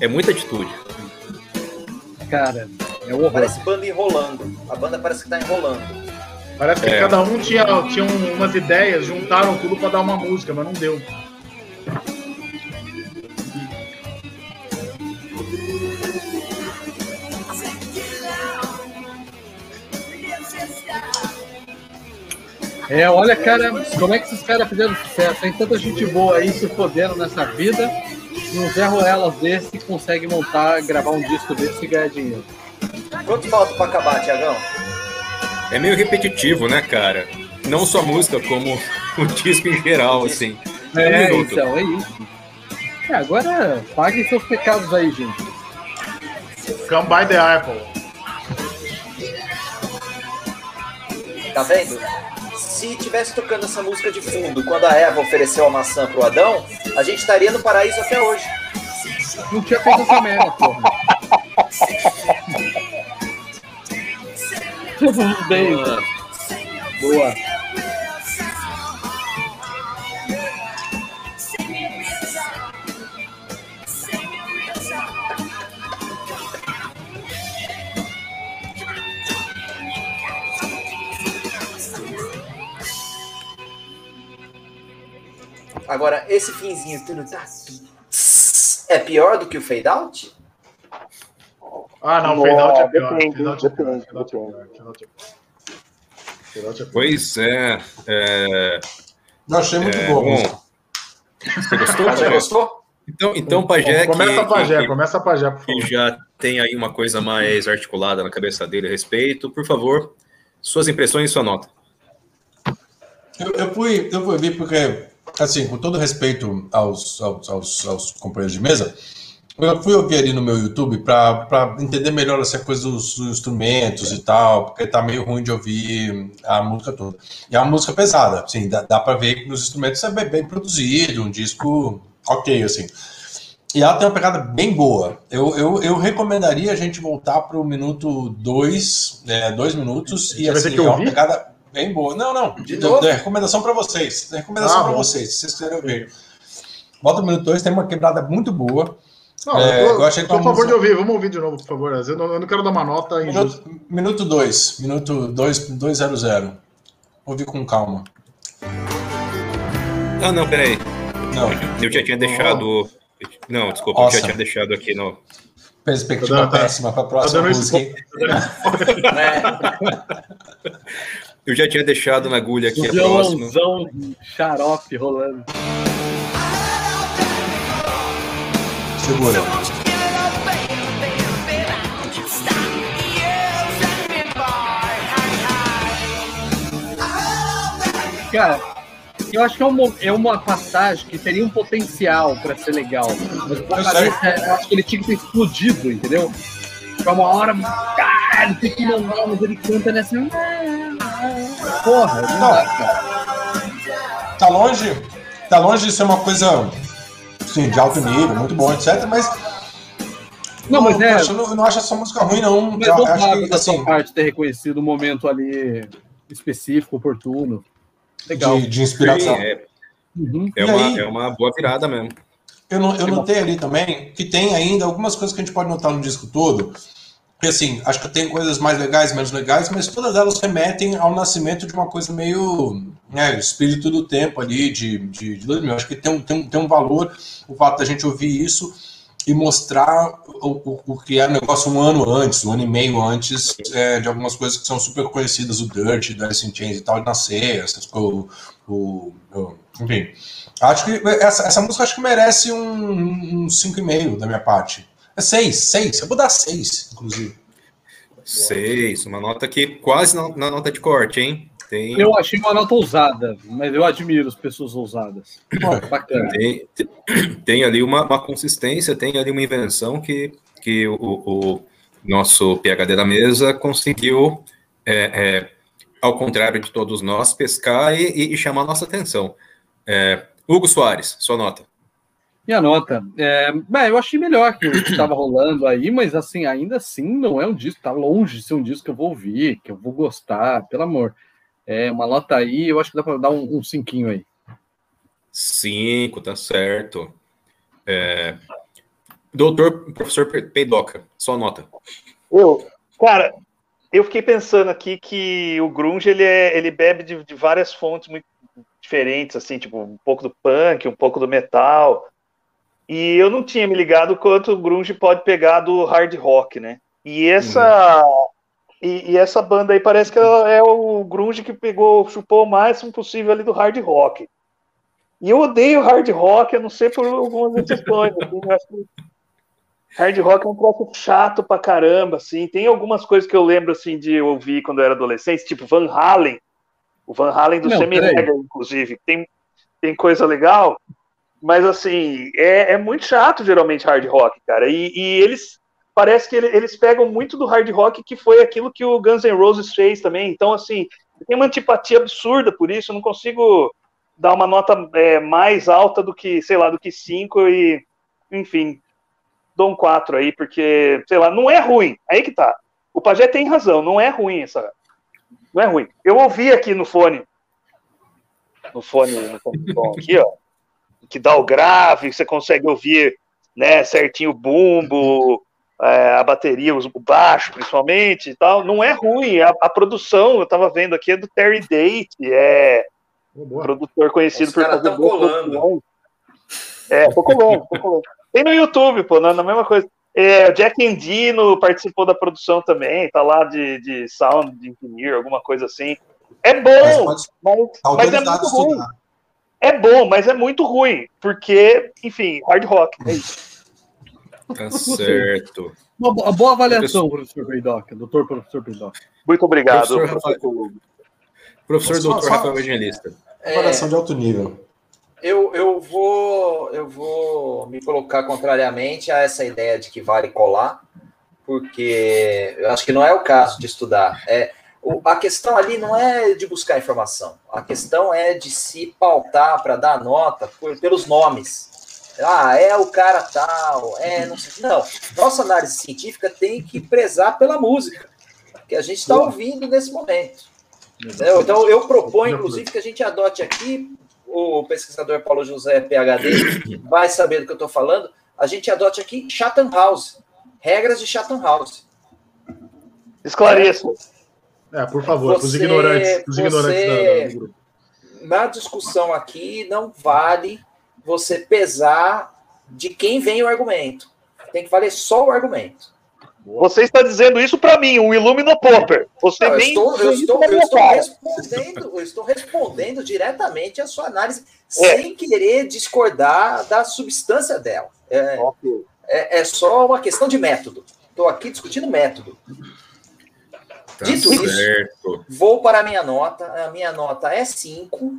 É muita atitude. Cara, é horror. Parece banda enrolando. A banda parece que tá enrolando. Parece que é. cada um tinha, tinha umas ideias, juntaram tudo para dar uma música, mas não deu. É, olha, cara, como é que esses caras fizeram sucesso? Tem tanta gente boa aí se fodendo nessa vida e um Zé Ruelas desse consegue montar, gravar um disco desse e ganhar dinheiro. Quanto falta pra acabar, Tiagão? É meio repetitivo, né, cara? Não só a música, como o disco em geral, assim. É, um então, é isso. É, agora paguem seus pecados aí, gente. Come by the Apple. Tá vendo? Se tivesse tocando essa música de fundo quando a Eva ofereceu a maçã pro Adão, a gente estaria no paraíso até hoje. Não tinha feito essa merda, porra. Bem, Boa. Boa. Agora, esse finzinho tudo tá. É pior do que o fade out? Ah, não, o fade out é pior. Depende, depende, depende. Pois é. é... Não, achei muito é, bom. Você gostou? Já gostou? Então, então Pajé. Começa que, Pajé, que, começa Pajé, por favor. Que já tem aí uma coisa mais articulada na cabeça dele a respeito. Por favor, suas impressões e sua nota. Eu, eu, fui, eu fui ver porque, assim, com todo respeito aos, aos, aos, aos companheiros de mesa, eu fui ouvir ali no meu YouTube para entender melhor essa coisa dos, instrumentos e tal, porque tá meio ruim de ouvir a música toda. E é uma música pesada, assim, dá, dá para ver que nos instrumentos é bem, bem, produzido, um disco ok, assim. E ela tem uma pegada bem boa. Eu, eu, eu recomendaria a gente voltar para o minuto dois, é, dois minutos, e assim, é uma pegada bem boa. Não, não, de novo? É recomendação para vocês. Recomendação ah, para vocês, se vocês quiserem ouvir. Volta o minuto dois, tem uma quebrada muito boa. Não, é, eu, tô, eu achei que por favor música... de ouvir, vamos ouvir de novo, por favor. Eu não, eu não quero dar uma nota. Minuto 2, minuto 200. Ouvir com calma. Ah, não, peraí. Não. Eu já tinha deixado. Não, desculpa, Nossa. eu já tinha deixado aqui no. Perspectiva tá, péssima para a próxima tá música. [LAUGHS] [LAUGHS] eu já tinha deixado na agulha aqui a próxima. xarope rolando. Segura. Cara, eu acho que é uma, é uma passagem que teria um potencial para ser legal. Mas eu, eu acho que ele tinha que ter explodido, entendeu? Pra uma hora, cara, ele tem que mandar, mas ele canta nessa. Porra, não, não. Dá, cara. Tá longe, tá longe de ser uma coisa sim, de alto nível, muito bom, etc. Mas. Não, mas é. Eu não, eu não acho essa música ruim, não. Mas eu acho que, da assim, sua parte ter reconhecido o um momento ali específico, oportuno. Legal. De, de inspiração. Sim, é, uhum. é, uma, aí, é uma boa virada mesmo. Eu, eu notei ali também que tem ainda algumas coisas que a gente pode notar no disco todo. Porque assim, acho que tem coisas mais legais, menos legais, mas todas elas remetem ao nascimento de uma coisa meio. Né, espírito do tempo ali, de, de, de 2000. Acho que tem um, tem, um, tem um valor o fato da gente ouvir isso e mostrar o, o, o que é o negócio um ano antes, um ano e meio antes é, de algumas coisas que são super conhecidas, o Dirt, do Alice in Chains e tal, de nascer, essas coisas, o, o, enfim. Acho que essa, essa música acho que merece um 5,5 um da minha parte. É 6, 6, eu vou dar 6, inclusive. 6, uma nota que quase na, na nota de corte, hein? Tem... Eu achei uma nota ousada, mas eu admiro as pessoas ousadas. [COUGHS] Bacana. Tem, [COUGHS] tem, ali uma, uma, consistência, tem ali uma invenção que, que o, o nosso PHD da mesa conseguiu, é, é, ao contrário de todos nós, pescar e, e chamar nossa atenção. É, Hugo Soares, sua nota. Minha nota. É, bem, eu achei melhor que o que estava rolando aí, mas assim, ainda assim não é um disco, tá longe de ser um disco que eu vou ouvir, que eu vou gostar, pelo amor. É, uma nota aí, eu acho que dá para dar um, um cinquinho aí. Cinco, tá certo. É... Doutor, professor Peidoca, só nota. Eu, cara, eu fiquei pensando aqui que o grunge ele, é, ele bebe de, de, várias fontes muito diferentes, assim, tipo um pouco do punk, um pouco do metal. E eu não tinha me ligado quanto o grunge pode pegar do hard rock, né? E essa uhum. E, e, essa banda aí parece que é o grunge que pegou, chupou o máximo possível ali do hard rock. E eu odeio hard rock, eu não sei por algumas exceções. assim, hard rock é um troço chato pra caramba, assim. Tem algumas coisas que eu lembro, assim, de ouvir quando eu era adolescente, tipo Van Halen. O Van Halen do Seminega, inclusive. Tem, tem coisa legal, mas, assim, é, é muito chato, geralmente, hard rock, cara. E, e eles parece que eles pegam muito do hard rock, que foi aquilo que o Guns N' Roses fez também. Então, assim, tem uma antipatia absurda por isso, eu não consigo dar uma nota é, mais alta do que, sei lá, do que 5 e, enfim, dou um 4 aí, porque, sei lá, não é ruim, aí que tá. O Pajé tem razão, não é ruim essa. Não é ruim. Eu ouvi aqui no fone, no fone, no fone aqui, ó, que dá o grave, você consegue ouvir, né, certinho o bumbo, é, a bateria, o baixo principalmente e tal, não é ruim. A, a produção, eu estava vendo aqui, é do Terry Date, é oh, produtor conhecido Os por fazer colando. É, tô colando. [LAUGHS] Tem no YouTube, pô, na, na mesma coisa. É, o Jack Endino participou da produção também, tá lá de, de sound engineer, alguma coisa assim. É bom, mas, mas, mas é muito ruim. É bom, mas é muito ruim, porque, enfim, hard rock, é isso. Tá certo. Uma boa avaliação, professor Peidoc, doutor professor Peidoc. Muito obrigado, professor, professor, professor doutor Rafael Evangelista. É, avaliação de alto nível. Eu, eu, vou, eu vou me colocar contrariamente a essa ideia de que vale colar, porque eu acho que não é o caso de estudar. É, a questão ali não é de buscar informação, a questão é de se pautar para dar nota por, pelos nomes. Ah, é o cara tal, é não sei. Não, nossa análise científica tem que prezar pela música que a gente está ouvindo nesse momento. Então, eu proponho, inclusive, que a gente adote aqui, o pesquisador Paulo José, PHD, [COUGHS] vai saber do que eu estou falando, a gente adote aqui Chatham House, regras de Chatham House. Esclareça. É, por favor, para os ignorantes, os ignorantes da, do grupo. Na discussão aqui, não vale você pesar de quem vem o argumento. Tem que valer só o argumento. Você está dizendo isso para mim, o Illumino Popper. Você não, nem eu estou, eu estou, eu estou respondendo, eu estou respondendo diretamente a sua análise, é. sem querer discordar da substância dela. É, okay. é, é só uma questão de método. Estou aqui discutindo método. Tá Dito certo. isso, vou para a minha nota. A minha nota é 5,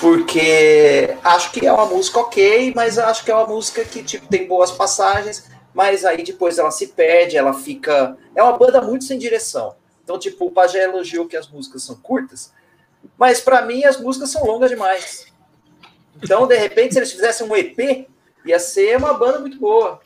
porque acho que é uma música ok, mas acho que é uma música que tipo, tem boas passagens, mas aí depois ela se perde, ela fica. É uma banda muito sem direção. Então, tipo, o Pajé elogiou que as músicas são curtas, mas para mim as músicas são longas demais. Então, de repente, se eles fizessem um EP, ia ser uma banda muito boa.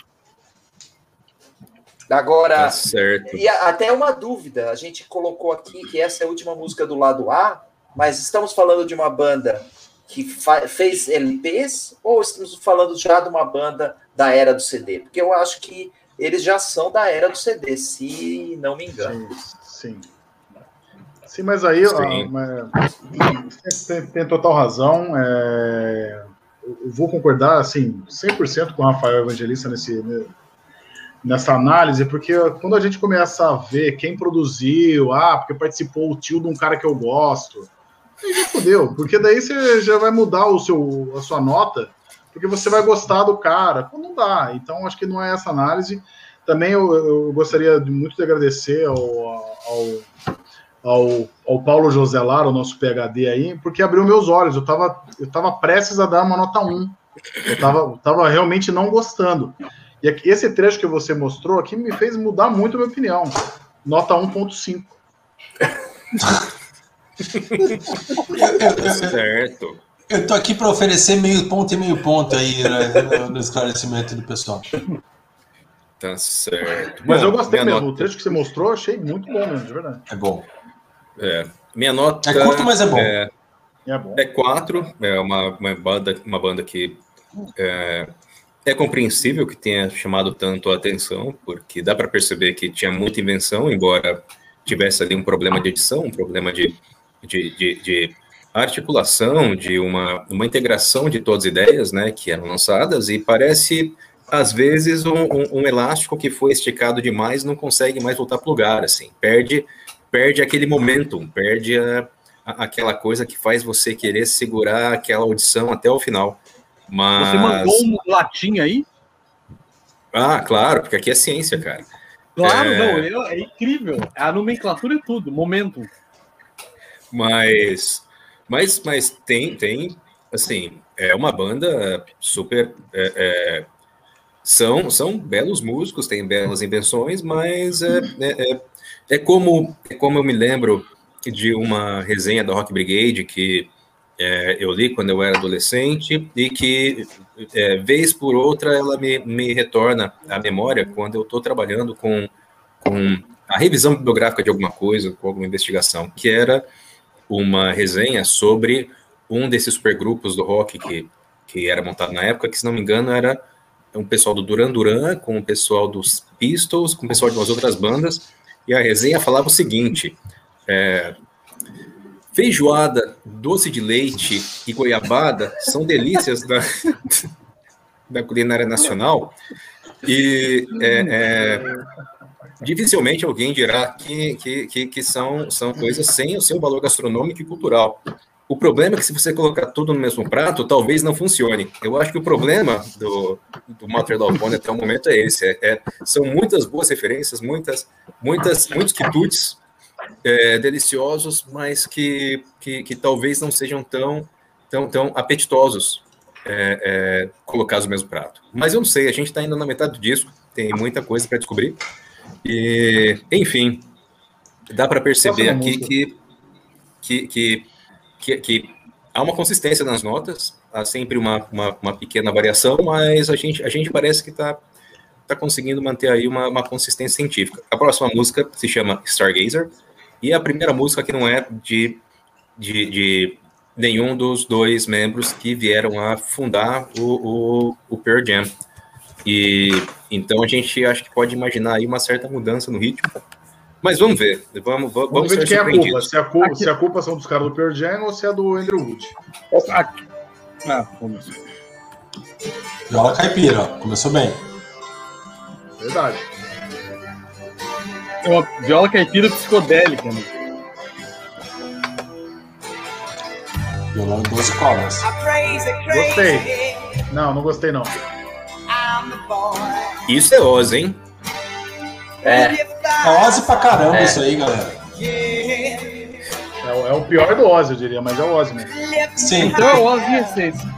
Agora, tá certo. e até uma dúvida, a gente colocou aqui que essa é a última música do lado A, mas estamos falando de uma banda que fez LPs ou estamos falando já de uma banda da era do CD? Porque eu acho que eles já são da era do CD, se não me engano. Sim. Sim, sim mas aí ó, mas, tem, tem, total razão. É, eu vou concordar assim, 100% com o Rafael Evangelista nesse, nessa análise, porque quando a gente começa a ver quem produziu, ah, porque participou o tio de um cara que eu gosto, aí já fodeu, porque daí você já vai mudar o seu, a sua nota, porque você vai gostar do cara. Não dá. Então, acho que não é essa análise. Também eu, eu gostaria muito de agradecer ao, ao, ao, ao Paulo José Lara, o nosso PHD aí, porque abriu meus olhos. Eu estava eu tava prestes a dar uma nota 1. Eu estava tava realmente não gostando. E aqui, esse trecho que você mostrou aqui me fez mudar muito a minha opinião. Nota 1.5. certo. Eu tô aqui para oferecer meio ponto e meio ponto aí né, no esclarecimento do pessoal. Tá certo. Mas bom, eu gostei mesmo. Nota... O trecho que você mostrou, achei muito bom mesmo, de verdade. É bom. É. Minha nota. É curto, mas é bom. É, é, bom. é quatro. É uma, uma, banda, uma banda que é, é compreensível que tenha chamado tanto a atenção, porque dá para perceber que tinha muita invenção, embora tivesse ali um problema de edição, um problema de, de, de, de articulação, de uma, uma integração de todas as ideias né, que eram lançadas, e parece, às vezes, um, um, um elástico que foi esticado demais não consegue mais voltar para o lugar, assim, perde, perde aquele momentum, perde a, a, aquela coisa que faz você querer segurar aquela audição até o final. Mas... Você mandou um latim aí? Ah, claro, porque aqui é ciência, cara. Claro, é... não, é, é incrível. A nomenclatura é tudo, momento. Mas, mas, mas tem, tem, assim, é uma banda super. É, é, são, são belos músicos, têm belas invenções, mas é, é, é, é, como, é como eu me lembro de uma resenha da Rock Brigade que é, eu li quando eu era adolescente e que, é, vez por outra, ela me, me retorna à memória quando eu estou trabalhando com, com a revisão bibliográfica de alguma coisa, com alguma investigação, que era uma resenha sobre um desses supergrupos do rock que, que era montado na época, que, se não me engano, era um pessoal do Duran Duran, com o pessoal dos Pistols, com o pessoal de umas outras bandas, e a resenha falava o seguinte, é, Feijoada, doce de leite e goiabada são delícias da, [LAUGHS] da culinária nacional e é, é, dificilmente alguém dirá que, que, que, que, são, são coisas sem o seu valor gastronômico e cultural. O problema é que se você colocar tudo no mesmo prato, talvez não funcione. Eu acho que o problema do, do Mater Love Bone até o momento é esse. É, é, são muitas boas referências, muitas, muitas, muitos quitutes é, deliciosos, mas que, que, que, talvez não sejam tão, tão, tão apetitosos é, é, colocados no mesmo prato. Mas eu não sei, a gente está ainda na metade do disco, tem muita coisa para descobrir. E, enfim, dá para perceber aqui que, que, que que, que há uma consistência nas notas, há sempre uma, uma, uma, pequena variação, mas a gente, a gente parece que está tá conseguindo manter aí uma, uma consistência científica. A próxima música se chama Stargazer, e a primeira música que não é de, de, de nenhum dos dois membros que vieram a fundar o, o, o Pearl Jam. E então a gente acho que pode imaginar aí uma certa mudança no ritmo, mas vamos ver. Vamos, vamos, vamos ver de quem é a culpa. Se a culpa, se a culpa são dos caras do Pearl Jam ou se é do Andrew Wood. Aqui. Ah, vamos. Viola caipira, começou bem. Verdade. É uma viola caipira psicodélica, né? Violão 12 cordas. Gostei. Não, não gostei não. Isso é Oz, hein? É. É Ozzy pra caramba é. isso aí, galera. É, é, o pior do Ozzy, eu diria, mas é o Ozzy mesmo. Sim. Então é o Ozzy em essência.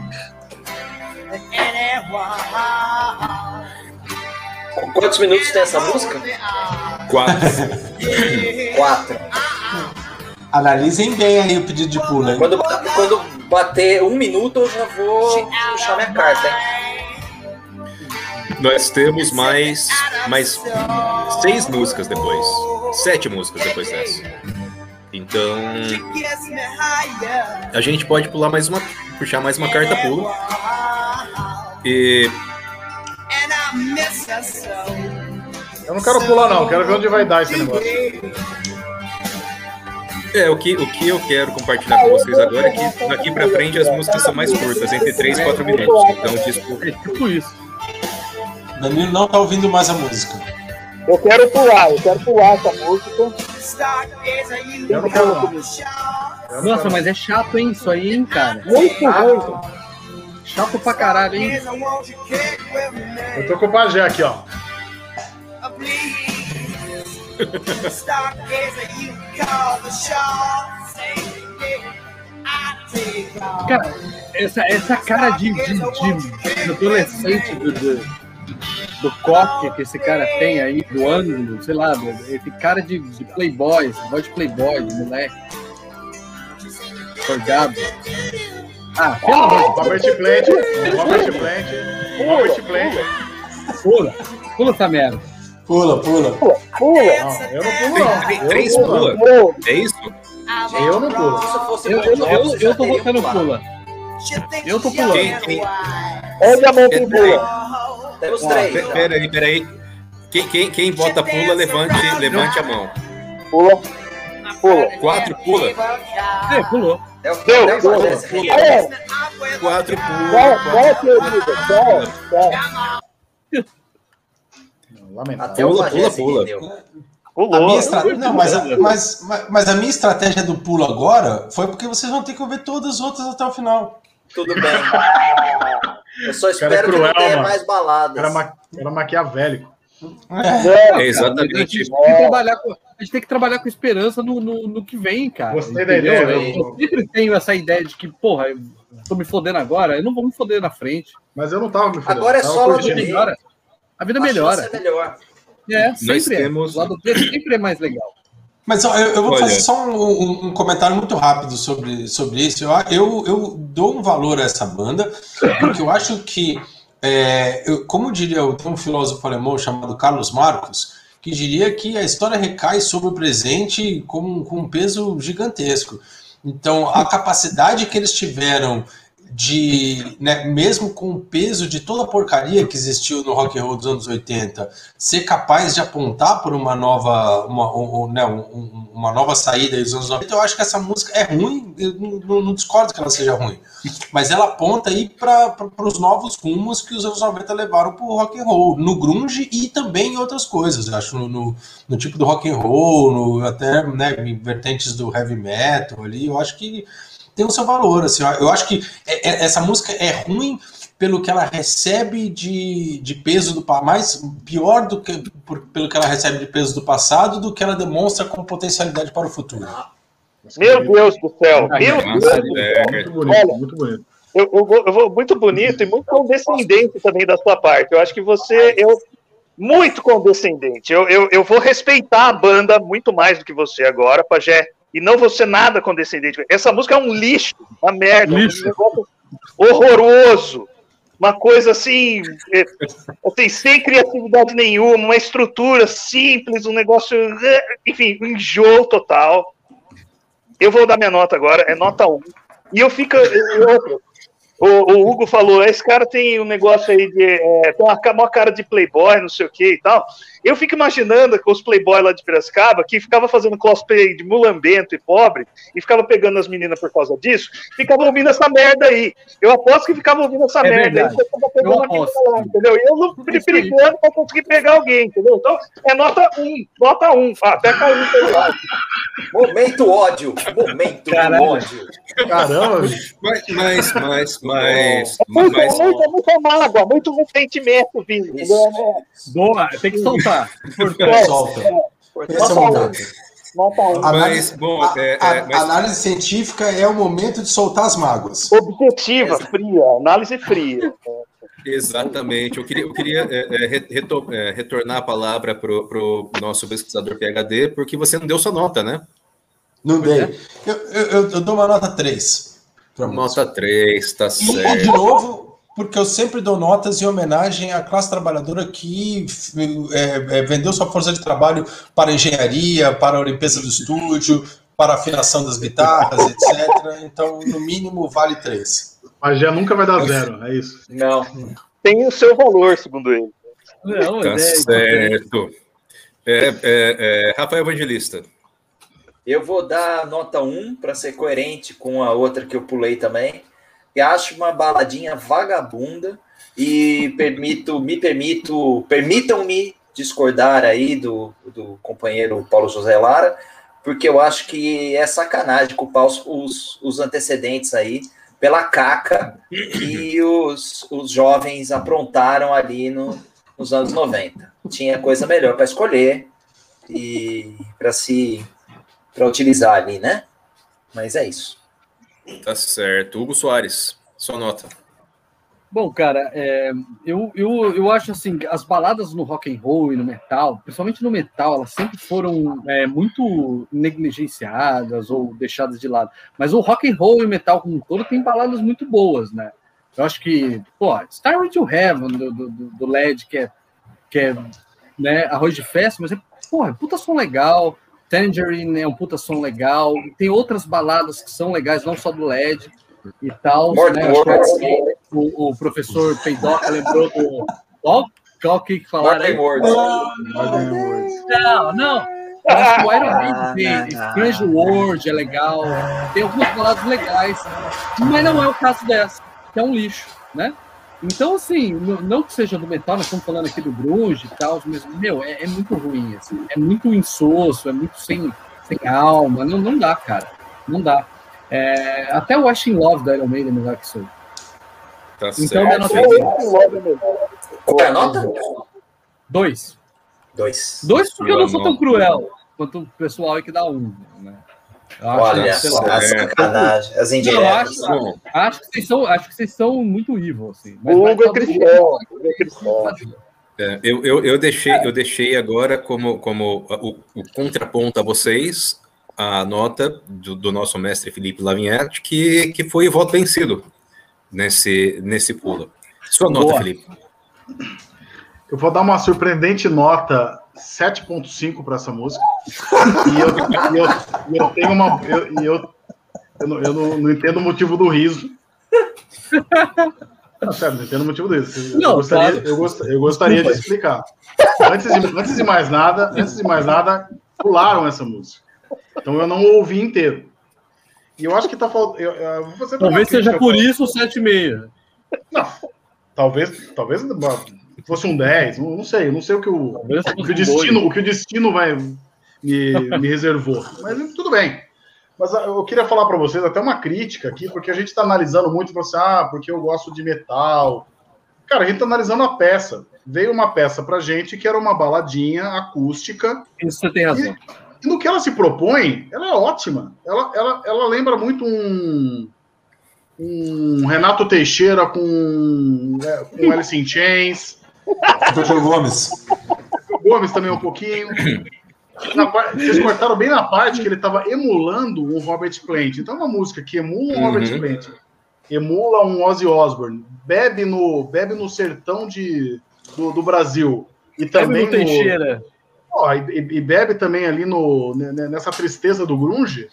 Quantos minutos tem essa música? Quatro. Quatro. Analisem bem aí o pedido de pulo, hein? Quando, quando bater um minuto, eu já vou puxar minha carta, hein? nós temos mais, mais seis músicas depois. Sete músicas depois dessa. Então. A gente pode pular mais uma. puxar mais uma carta pulo. E. Eu não quero pular, não, quero ver onde vai dar esse negócio. É, o que, o que eu quero compartilhar com vocês agora é que daqui pra frente as músicas são mais curtas, entre 3 e 4 minutos. Então, tipo. É tipo isso. Danilo não tá ouvindo mais a música. Eu quero pular, eu quero pular essa música. Eu não quero pular. Nossa, mas é chato, hein, isso aí, hein, cara? Muito ruim. Chato pra caralho, hein? Eu tô com o Pajé aqui, ó. Cara, essa, essa cara de, de, de adolescente do, do do coque que esse cara tem aí, do ângulo, sei lá, esse cara de, de playboy, voz de playboy, de moleque. Forgado. Ah, pelo amor de Deus. Robert Plant, Robert Plant, Robert Plant. Pula, pula essa merda. Pula, pula. Pula, pula. Não, eu não pulo, não. Tem três pula. É isso? Eu não pulo. Eu, eu, eu, eu tô botando pula. Eu tô pulando. Onde a mão tem pula? Temos três. Peraí, peraí. Quem, quem, quem bota pula, levante, levante a mão. Pula. Pula. Quatro pula. É, pulou. É o que Deu, pula. pula. É. Quatro pula. Qual, qual, Lamentável. Pula, pula, pula. Pulou. A minha estra... Não, mas a, mas, mas a minha estratégia do pulo agora foi porque vocês vão ter que ouvir todas as outras até o final. Tudo bem. Eu só espero é cruel, que não tenha mano. mais baladas. Era, ma... era maquiavélico. É, é exatamente. A gente, tem que trabalhar com, a gente tem que trabalhar com esperança no, no, no que vem, cara. Gostei da ideia. Eu, eu sempre tenho essa ideia de que, porra, eu tô me fodendo agora, eu não vou me foder na frente. Mas eu não tava me fodendo. Agora é só lado melhora. A vida melhora. É melhor. É, sempre Nós temos... é. O lado B sempre é mais legal. Mas ó, eu, eu, vou Olha. fazer só um, um, um, comentário muito rápido sobre, sobre isso. Eu, eu, eu, dou um valor a essa banda, porque eu acho que, é, eu, como diria, tem um filósofo alemão chamado Carlos Marcos, que diria que a história recai sobre o presente com, com um peso gigantesco. Então, a capacidade que eles tiveram de, né, mesmo com o peso de toda a porcaria que existiu no rock and roll dos anos 80, ser capaz de apontar por uma nova, uma, um, né, um, uma nova saída dos anos 90, eu acho que essa música é ruim, eu não, não discordo que ela seja ruim, mas ela aponta aí para os novos rumos que os anos 90 levaram para o rock and roll, no grunge e também em outras coisas, eu acho, no, no, no, tipo do rock and roll, no, até né, vertentes do heavy metal ali, eu acho que tem o seu valor. Assim, eu acho que é, é, essa música é ruim pelo que ela recebe de, de peso do mais pior do que por, pelo que ela recebe de peso do passado do que ela demonstra como potencialidade para o futuro. Meu Deus do céu! Meu Deus do céu! Muito bonito, muito bonito. Eu, eu, eu, vou muito bonito e muito condescendente também da sua parte. Eu acho que você, eu muito condescendente. Eu, eu, eu vou respeitar a banda muito mais do que você agora, Pajé, e não vou ser nada condescendente. Essa música é um lixo, uma merda, lixo. um horroroso, uma coisa assim, é, assim, sem criatividade nenhuma, uma estrutura simples, um negócio, enfim, um enjoo total. Eu vou dar minha nota agora, é nota 1. E eu fico. Eu, o, o, Hugo falou, esse cara tem um negócio aí de. É, tem uma, uma cara de playboy, não sei o que e tal. Eu fico imaginando com os playboys lá de Piracicaba, que ficava fazendo cosplay de mulambento e pobre, e ficava pegando as meninas por causa disso, ficava ouvindo essa merda aí. Eu aposto que ficava ouvindo essa é merda verdade. aí, você pegando eu lá, entendeu? E eu não brigando pra conseguir pegar alguém, entendeu? Então, é nota 1, um, nota 1. Um. Ah, até caiu Momento ódio, momento Caramba. ódio. Caramba, mas, mas, mas, mas, é muito, mas, muito, muito mágoa, muito sentimento vindo. Né? Boa, tem que soltar. Solta. Esse é momento. Análise, bom, é, é, mas... análise científica é o momento de soltar as mágoas. Objetiva, fria, análise fria. Exatamente. Eu queria, eu queria é, é retor, é, retornar a palavra para o nosso pesquisador PHD, porque você não deu sua nota, né? Não dei. Eu, eu, eu, dou uma nota 3. Nota 3, tá certo. E, de novo, porque eu sempre dou notas em homenagem à classe trabalhadora que é, é, vendeu sua força de trabalho para a engenharia, para a limpeza do estúdio, para a afinação das guitarras, etc. Então, no mínimo, vale 3. Mas já nunca vai dar zero, é isso. Não. Tem o seu valor, segundo ele. Não, tá é, certo. É, é, é, Rafael Evangelista. Eu vou dar nota 1 para ser coerente com a outra que eu pulei também. E acho uma baladinha vagabunda e permito, me permito, permitam-me discordar aí do, do companheiro Paulo José Lara, porque eu acho que é sacanagem culpar os, os, os antecedentes aí pela caca que os, os jovens aprontaram ali no, nos anos 90. Tinha coisa melhor para escolher e para se para utilizar ali, né? Mas é isso. Tá certo. Hugo Soares, sua nota. Bom, cara, é, eu, eu, eu acho assim, as baladas no rock and roll e no metal, principalmente no metal, elas sempre foram é, muito negligenciadas ou deixadas de lado. Mas o rock and roll e o metal como um todo tem baladas muito boas, né? Eu acho que, pô, Starway to Heaven do, do, do LED, que é, que é né, arroz de festa, mas é, porra, puta som legal. Tangerine é um puta som legal. Tem outras baladas que são legais, não só do LED e tal. Né? O, o, professor Peidoca lembrou do. Ó, qual que falaram aí? Não, não. acho que o Iron Maiden tem Strange World é legal. Tem algumas baladas legais. Mas não é o caso dessa, que é um lixo, né? Então, assim, não que seja do metal, nós estamos falando aqui do grunge e tal, mas, meu, é, é muito ruim, assim, é muito insosso, é muito sem, sem alma, não, não dá, cara, não dá. É, até o Washing Love da Iron Maiden é melhor que isso. Tá então, certo. nota é Qual é a nota? Dois. Dois. Dois porque eu não sou tão cruel quanto o pessoal aí que dá um, né? Olha, só, a sacanagem, as indiretas. Acho, acho, que vocês são, acho que vocês são muito evil, assim. Mas o Hugo é cristão. É, eu, eu, eu, deixei, eu deixei agora como, como o, o contraponto a vocês a nota do, do nosso mestre Felipe Lavinharte, que, que foi voto vencido nesse, nesse pulo. Sua nota, Boa. Felipe. Eu vou dar uma surpreendente nota 7.5 para essa música. E eu, e eu, e eu tenho uma. Eu, eu, eu, não, eu não, não, entendo o motivo do riso. Não, sério, não entendo o motivo disso. Eu, não, gostaria, claro. eu, gost, eu gostaria de explicar. Antes de, antes de mais nada, antes de mais nada, pularam essa música. Então eu não ouvi inteiro. E eu acho que tá faltando. Talvez seja por isso o 7,5. Não. Talvez, talvez fosse um 10, não, não sei, não sei o que o, o que o destino, o que o destino vai me, me reservou. Mas tudo bem. Mas ah, eu queria falar para vocês até uma crítica aqui, porque a gente está analisando muito, você, ah, porque eu gosto de metal. Cara, a gente está analisando a peça. Veio uma peça pra gente que era uma baladinha acústica. Isso você tem razão. E, e no que ela se propõe, ela é ótima. Ela, ela, ela lembra muito um, um Renato Teixeira com, é, com Alice in Chains. Dr. Gomes. Gomes também um pouquinho. Parte, vocês cortaram bem na parte que ele estava emulando um Robert Plant. Então, é uma música que emula um uhum. Robert Plant, emula um Ozzy Osbourne, bebe no, bebe no sertão de, do, do Brasil. E também bebe no Teixeira. Oh, e, e, bebe também ali no, nessa tristeza do Grunge.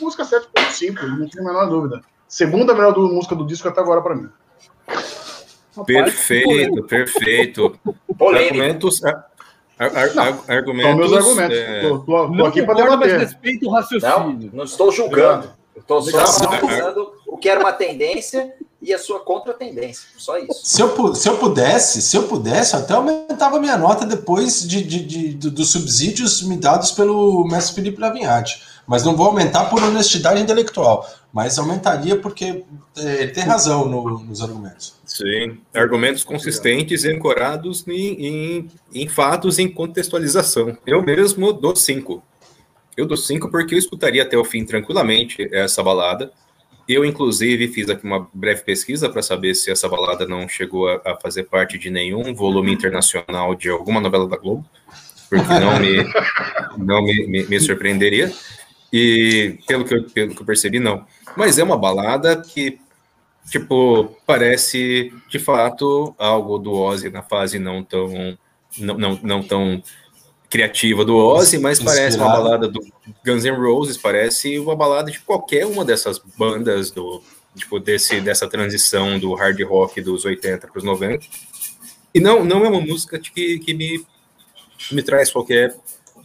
Música 7.5, não tenho a menor dúvida. Segunda melhor do, música do disco até agora para mim. Perfeito, perfeito. [LAUGHS] Argumentos, Ar, ar, não, argumentos. São meus argumentos. É... Tô, tô, tô aqui para debater. respeito o raciocínio. Não, não estou julgando. Estou só analisando o que era uma tendência e a sua contra-tendência. Só isso. Se eu, se eu pudesse, se eu pudesse, até aumentava minha nota depois de, de, de, de dos subsídios me dados pelo mestre Felipe Lavinhati. Mas não vou aumentar por honestidade intelectual mas aumentaria porque é, ele tem razão no, nos argumentos. Sim, argumentos consistentes e ancorados em, em, em, fatos em contextualização. Eu mesmo dou cinco. Eu dou cinco porque eu escutaria até o fim tranquilamente essa balada. Eu, inclusive, fiz aqui uma breve pesquisa para saber se essa balada não chegou a, a, fazer parte de nenhum volume internacional de alguma novela da Globo, porque não me, [LAUGHS] não me, me, me surpreenderia. E pelo que, eu, pelo que eu percebi, não. Mas é uma balada que, tipo, parece de fato algo do Ozzy na fase não tão, não, não, não tão criativa do Ozzy, mas Inspirado. parece uma balada do Guns N' Roses, parece uma balada de qualquer uma dessas bandas do tipo desse dessa transição do hard rock dos 80 para os 90. E não não é uma música que, que me me traz qualquer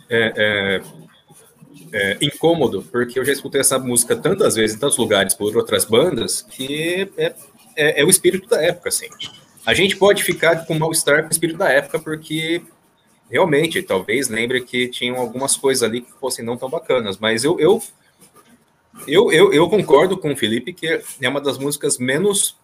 é, é, é, incômodo, porque eu já escutei essa música tantas vezes em tantos lugares por outras bandas que é, é, é o espírito da época, assim. A gente pode ficar com mal-estar com o espírito da época, porque realmente, talvez lembre que tinham algumas coisas ali que fossem não tão bacanas, mas eu, eu, eu, eu, eu concordo com o Felipe que é uma das músicas menos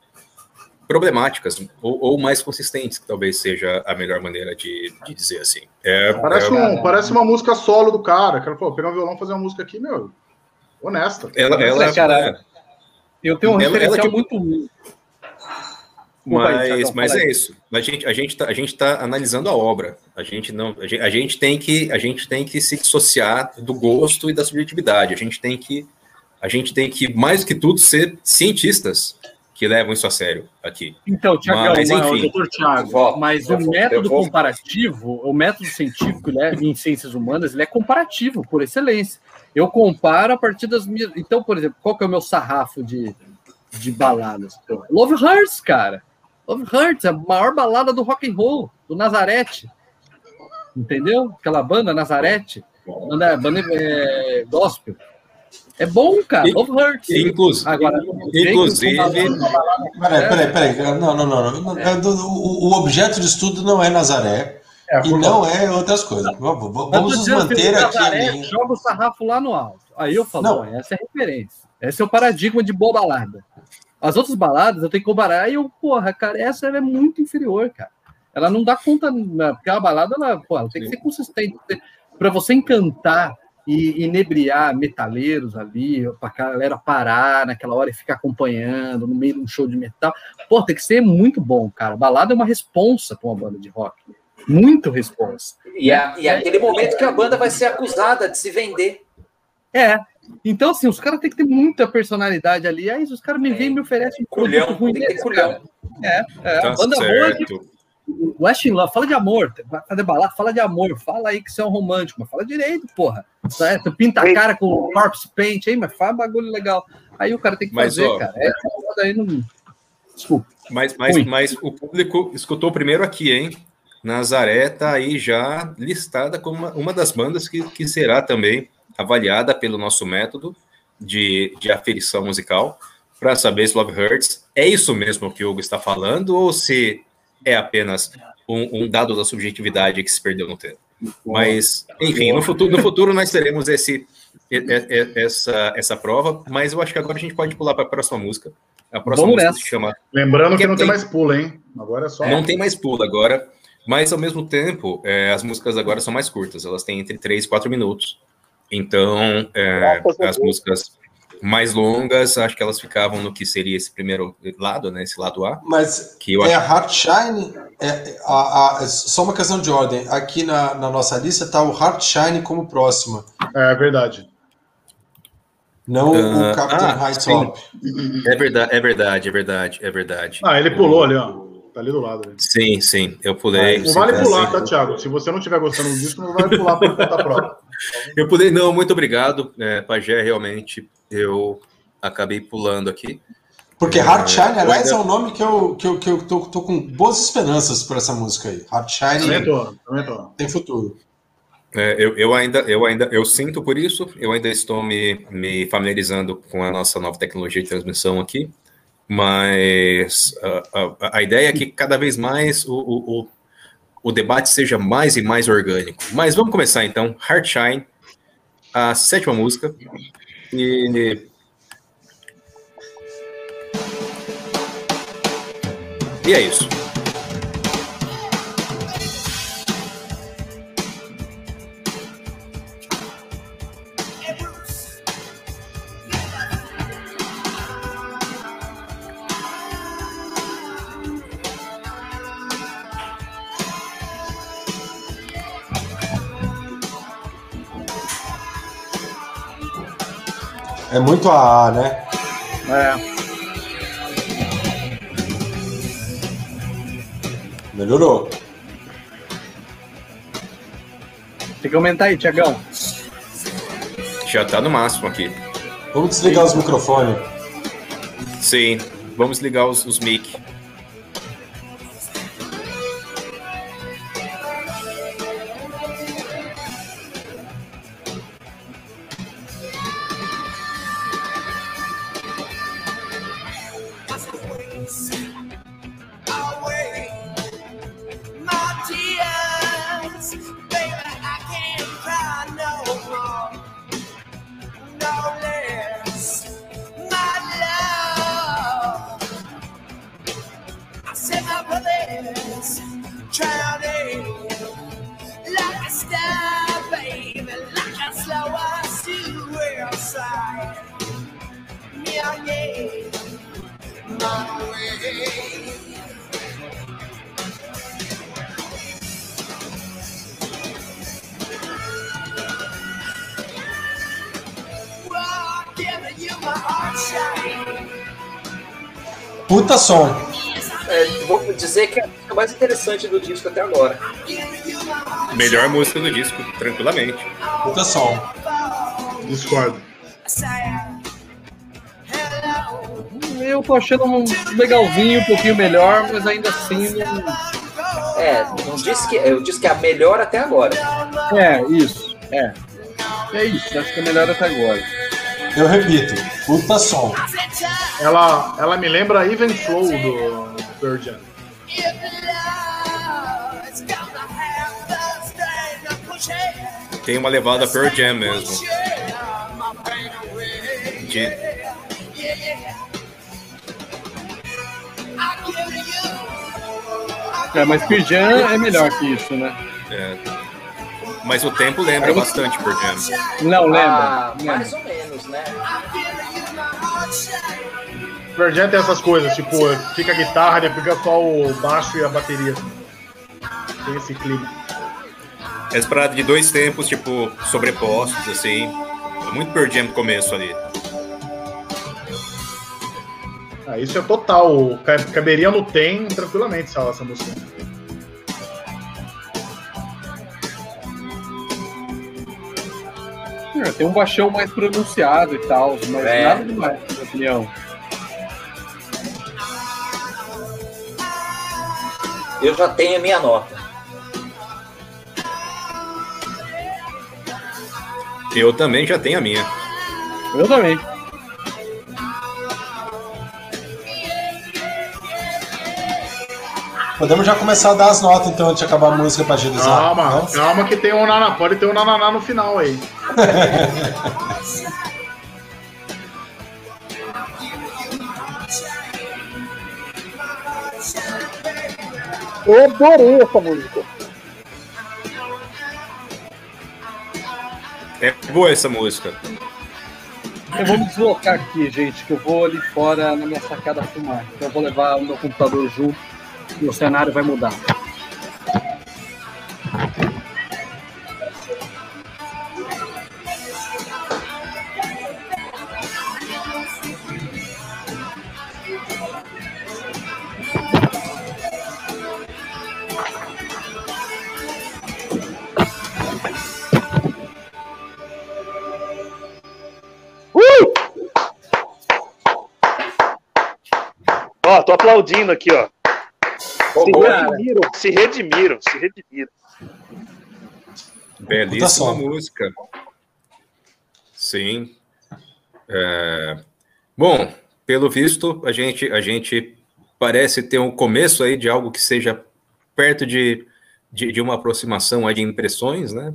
problemáticas ou, ou, mais consistentes, que talvez seja a melhor maneira de, de dizer assim. É, parece, é... Um, parece uma música solo do cara. Cara, pô, pegar um violão fazer uma música aqui, meu, honesta. Ela, ela, é, cara, eu tenho um ela, referencial ela, muito ruim. Mas, mas é isso. A gente, a gente tá, a gente tá analisando a obra. A gente não, a gente, a gente tem que, a gente tem que se dissociar do gosto e da subjetividade. A gente tem que, a gente tem que mais do que tudo ser cientistas que levam isso a sério aqui. Então, Tiagão, mas, enfim, doutor Tiago, mas o método comparativo, o método científico né, em ciências humanas, ele é comparativo, por excelência. Eu comparo a partir das minhas. Então, por exemplo, qual que é o meu sarrafo de, de baladas? Love Hurts, cara. Love Hurts, é a maior balada do rock and roll, do Nazarete. Entendeu? Aquela banda Nazarete, banda, banda é, gospel. É bom, cara. Love hurts. Inclusive. Agora, inclusive. Peraí, peraí, peraí. Não, não, não. não. É. O, o objeto de estudo não é Nazaré. É, e não é outras coisas. Vamos nos manter aqui. Nazaré, joga o sarrafo lá no alto. Aí eu falo, não. essa é a referência. Esse é o paradigma de boa balada. As outras baladas eu tenho que comparar e eu, porra, cara, essa é muito inferior, cara. Ela não dá conta, porque a balada, ela, porra, ela tem que ser consistente. Para você encantar e inebriar metaleiros ali, para a galera parar naquela hora e ficar acompanhando no meio de um show de metal. Pô, tem que ser muito bom, cara. Balada é uma responsa para uma banda de rock. Muito responsa. E, é, e é aquele momento que a banda vai ser acusada de se vender. É. Então, assim, os caras têm que ter muita personalidade ali. Aí os caras me vêm e me oferecem um culhão, ruim. Tem que ter culhão. É, é. Tá a banda certo. boa é que West in Love, fala de amor, vai fazer balada, fala de amor, fala aí que você é um romântico, mas fala direito, porra. Certo? Pinta a cara com corpse paint aí, mas faz bagulho legal. Aí o cara tem que mas, fazer, ó, cara. É, aí não... Desculpa. Mas, mas, mas o público escutou primeiro aqui, hein? Nazaré tá aí já listada como uma, uma das bandas que, que será também avaliada pelo nosso método de, de aferição musical para saber se Love Hurts é isso mesmo que o Hugo está falando ou se é apenas um, um, dado da subjetividade que se perdeu no tempo. Mas, enfim, no futuro, no futuro nós teremos esse, essa, essa prova, mas eu acho que agora a gente pode pular para a próxima música. A próxima Vamos música se chama. Lembrando que, que não tem mais pula, hein? Agora é só. Não tem mais pula agora, mas ao mesmo tempo, é, as músicas agora são mais curtas, elas têm entre 3 e 4 minutos. Então, é, as músicas mais longas, acho que elas ficavam no que seria esse primeiro lado, né? Esse lado A. Mas que eu é acho... a Heart Shine, é, a, a, só uma questão de ordem. Aqui na, na nossa lista está o Heart Shine como próxima. É verdade. Não uh, o Captain ah, High Top. É verdade, é verdade, é verdade, é verdade. Ah, ele pulou ali, ó. Tá ali do lado. Ali. Sim, sim, eu pulei. Não vale pular, tá, Thiago? Se você não estiver gostando do disco, não vale pular para contar a prova. Eu pulei, não, muito obrigado, é, Pajé, realmente, eu acabei pulando aqui. Porque Hard Shine, é, aliás, é um nome que eu, que eu, que eu tô, tô com boas esperanças por essa música aí. Hard Shine também tô, também tô. tem futuro. É, eu, eu, ainda, eu ainda eu sinto por isso, eu ainda estou me, me familiarizando com a nossa nova tecnologia de transmissão aqui, mas a, a, a ideia é que cada vez mais o, o, o, o, debate seja mais e mais orgânico. Mas vamos começar então, Hard Shine, a sétima música, e e é isso. É muito AA, né? É. Melhorou. Tem que aumentar aí, Tiagão. Já tá no máximo aqui. Vamos desligar os microfones. Sim, vamos ligar os, os mic. Som. É, vou dizer que é a mais interessante do disco até agora. Melhor música do disco, tranquilamente. Puta som. Discordo. Eu tô achando um legalzinho, um pouquinho melhor, mas ainda assim não. É, não disse que. Eu disse que é a melhor até agora. É, isso. É. É isso, acho que é melhor até agora. Eu repito, puta som. Ela, ela me lembra Even Flow do Pearl Jam. Tem uma levada Pearl Jam mesmo. De... É, mas Pearl Jam é melhor que isso, né? É. Mas o tempo lembra Aí, bastante Pearl Jam. Não, lembra. Ah, mais ou menos, né? Pearl tem essas coisas, tipo, fica a guitarra, depois fica só o baixo e a bateria. Tem esse clima. Essa parada de dois tempos, tipo, sobrepostos, assim. Muito Pearl Jam no começo ali. Ah, isso é total. Caberia no Tem tranquilamente essa, essa música. É, tem um baixão mais pronunciado e tal, mas é. nada demais, na minha opinião. Eu já tenho a minha nota. Eu também já tenho a minha. Eu também. Podemos já começar a dar as notas, então, antes de acabar a música pra agilizar. Calma, calma que tem um nana, pode ter um nananá no final aí. [LAUGHS] Eu adorei essa música. É boa essa música. Eu vou me deslocar aqui, gente, que eu vou ali fora na minha sacada fumar. Então eu vou levar o meu computador junto e o cenário vai mudar. Tô aplaudindo aqui, ó. Se redimiram, se redimiram, se redimiram. Belíssima música. Sim. É... Bom, pelo visto, a gente, a gente parece ter um começo aí de algo que seja perto de, de, de uma aproximação aí de impressões, né?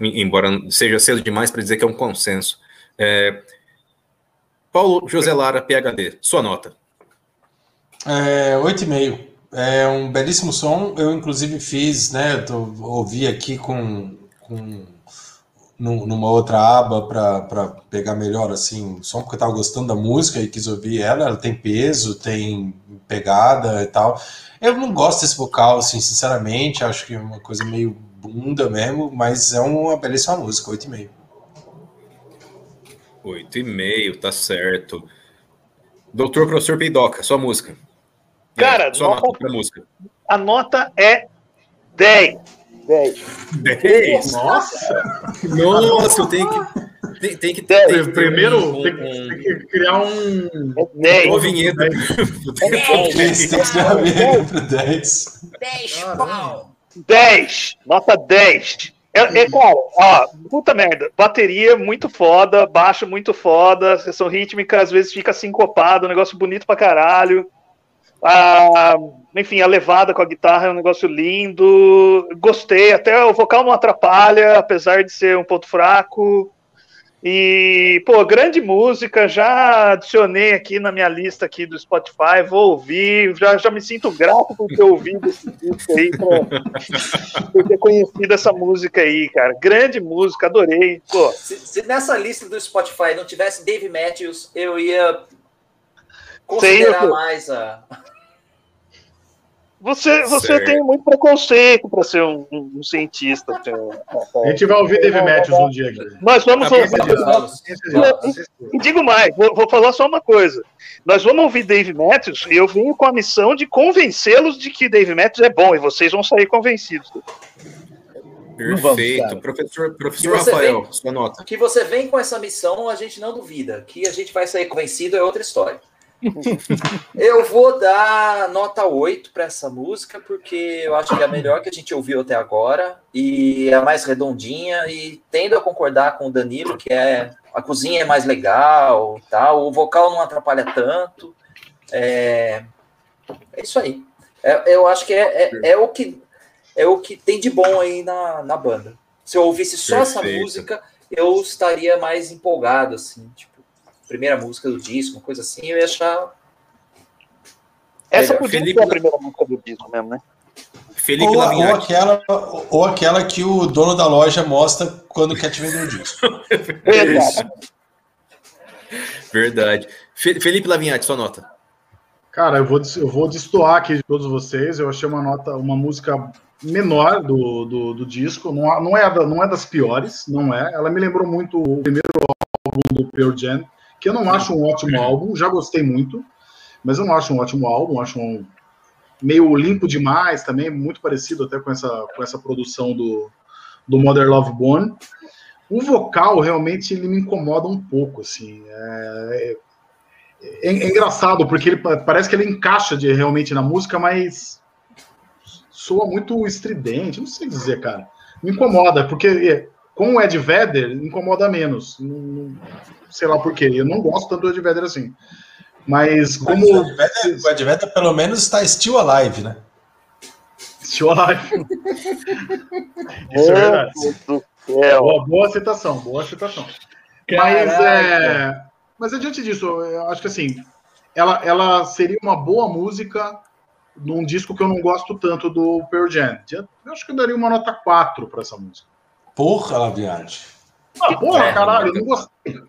Embora seja cedo demais para dizer que é um consenso. É... Paulo José Lara, PHD, sua nota. É, 8,5. É um belíssimo som. Eu, inclusive, fiz, né? Tô, ouvi aqui com, com numa outra aba para pegar melhor assim som, porque eu estava gostando da música e quis ouvir ela. Ela tem peso, tem pegada e tal. Eu não gosto desse vocal, assim, sinceramente. Acho que é uma coisa meio bunda mesmo, mas é uma belíssima música, 8,5. 8,5, tá certo. Doutor Professor Peidoca, sua música. Cara, só nota, nota música. a nota é 10. 10. 10? Nossa! Nossa, eu tenho que. Tem, tem que ter. Tem, primeiro, um, tem, um, tem, que criar um. 10. Uma vinheta. 10. Tem que criar uma vinheta para 10. 10 pau. 10. Nota 10. É, é, cara, ó, puta merda. Bateria muito foda, baixo muito foda, sessão rítmica às vezes fica sincopado, um negócio bonito pra caralho. A, enfim, a levada com a guitarra é um negócio lindo. Gostei, até o vocal não atrapalha, apesar de ser um ponto fraco. E, pô, grande música, já adicionei aqui na minha lista aqui do Spotify, vou ouvir, já, já me sinto grato por ter ouvido esse disco aí, pra, por ter conhecido essa música aí, cara. Grande música, adorei. Pô. Se, se nessa lista do Spotify não tivesse Dave Matthews, eu ia considerar Sei, mais a. Você, você tem muito preconceito para ser um, um, cientista. A gente vai ouvir Dave Matthews um dia aqui. Nós vamos ouvir. E digo mais, vou, vou, falar só uma coisa. Nós vamos ouvir Dave Matthews e eu venho com a missão de convencê-los de que Dave Matthews é bom e vocês vão sair convencidos. Perfeito. Vamos, professor professor Rafael, vem, sua nota. Que você vem com essa missão, a gente não duvida. Que a gente vai sair convencido é outra história. [LAUGHS] eu vou dar nota 8 para essa música, porque eu acho que é a melhor que a gente ouviu até agora e é a mais redondinha. E tendo a concordar com o Danilo, que é a cozinha é mais legal tal, o vocal não atrapalha tanto. É, é isso aí. É, eu acho que é, é, é, o que é o que tem de bom aí na, na banda. Se eu ouvisse só Perfeito. essa música, eu estaria mais empolgado, assim, tipo primeira música do disco, uma coisa assim, eu ia achar. Essa podia Felipe... ser a primeira música do disco mesmo, né? Felipe ou, ou, aquela, ou aquela que o dono da loja mostra quando quer te vender o disco. [LAUGHS] Verdade. Verdade. Felipe Lavinhati, sua nota. Cara, eu vou, eu vou destoar aqui de todos vocês. Eu achei uma nota, uma música menor do, do, do disco. Não, não, é da, não é das piores, não é. Ela me lembrou muito o primeiro álbum do Pearl Jam, que eu não acho um ótimo álbum, já gostei muito, mas eu não acho um ótimo álbum, acho um meio limpo demais também, muito parecido até com essa, com essa produção do, do Mother Love Bone. O vocal realmente ele me incomoda um pouco, assim. É, é, é engraçado, porque ele parece que ele encaixa de, realmente na música, mas soa muito estridente, não sei dizer, cara. Me incomoda, porque é, com o Ed Vedder, incomoda menos. Não, sei lá por quê. Eu não gosto tanto do Ed Vedder assim. Mas como. o, Ed Vedder, o Ed Vedder, pelo menos, está still alive, né? Still alive. [LAUGHS] Isso é verdade. Gabriel. Boa, boa citação, boa citação. Mas, é, mas adiante disso, eu acho que assim, ela, ela seria uma boa música num disco que eu não gosto tanto do Pearl Jam. Eu acho que eu daria uma nota 4 para essa música. Porra, Laviante. Ah, porra, caralho, eu não gostei.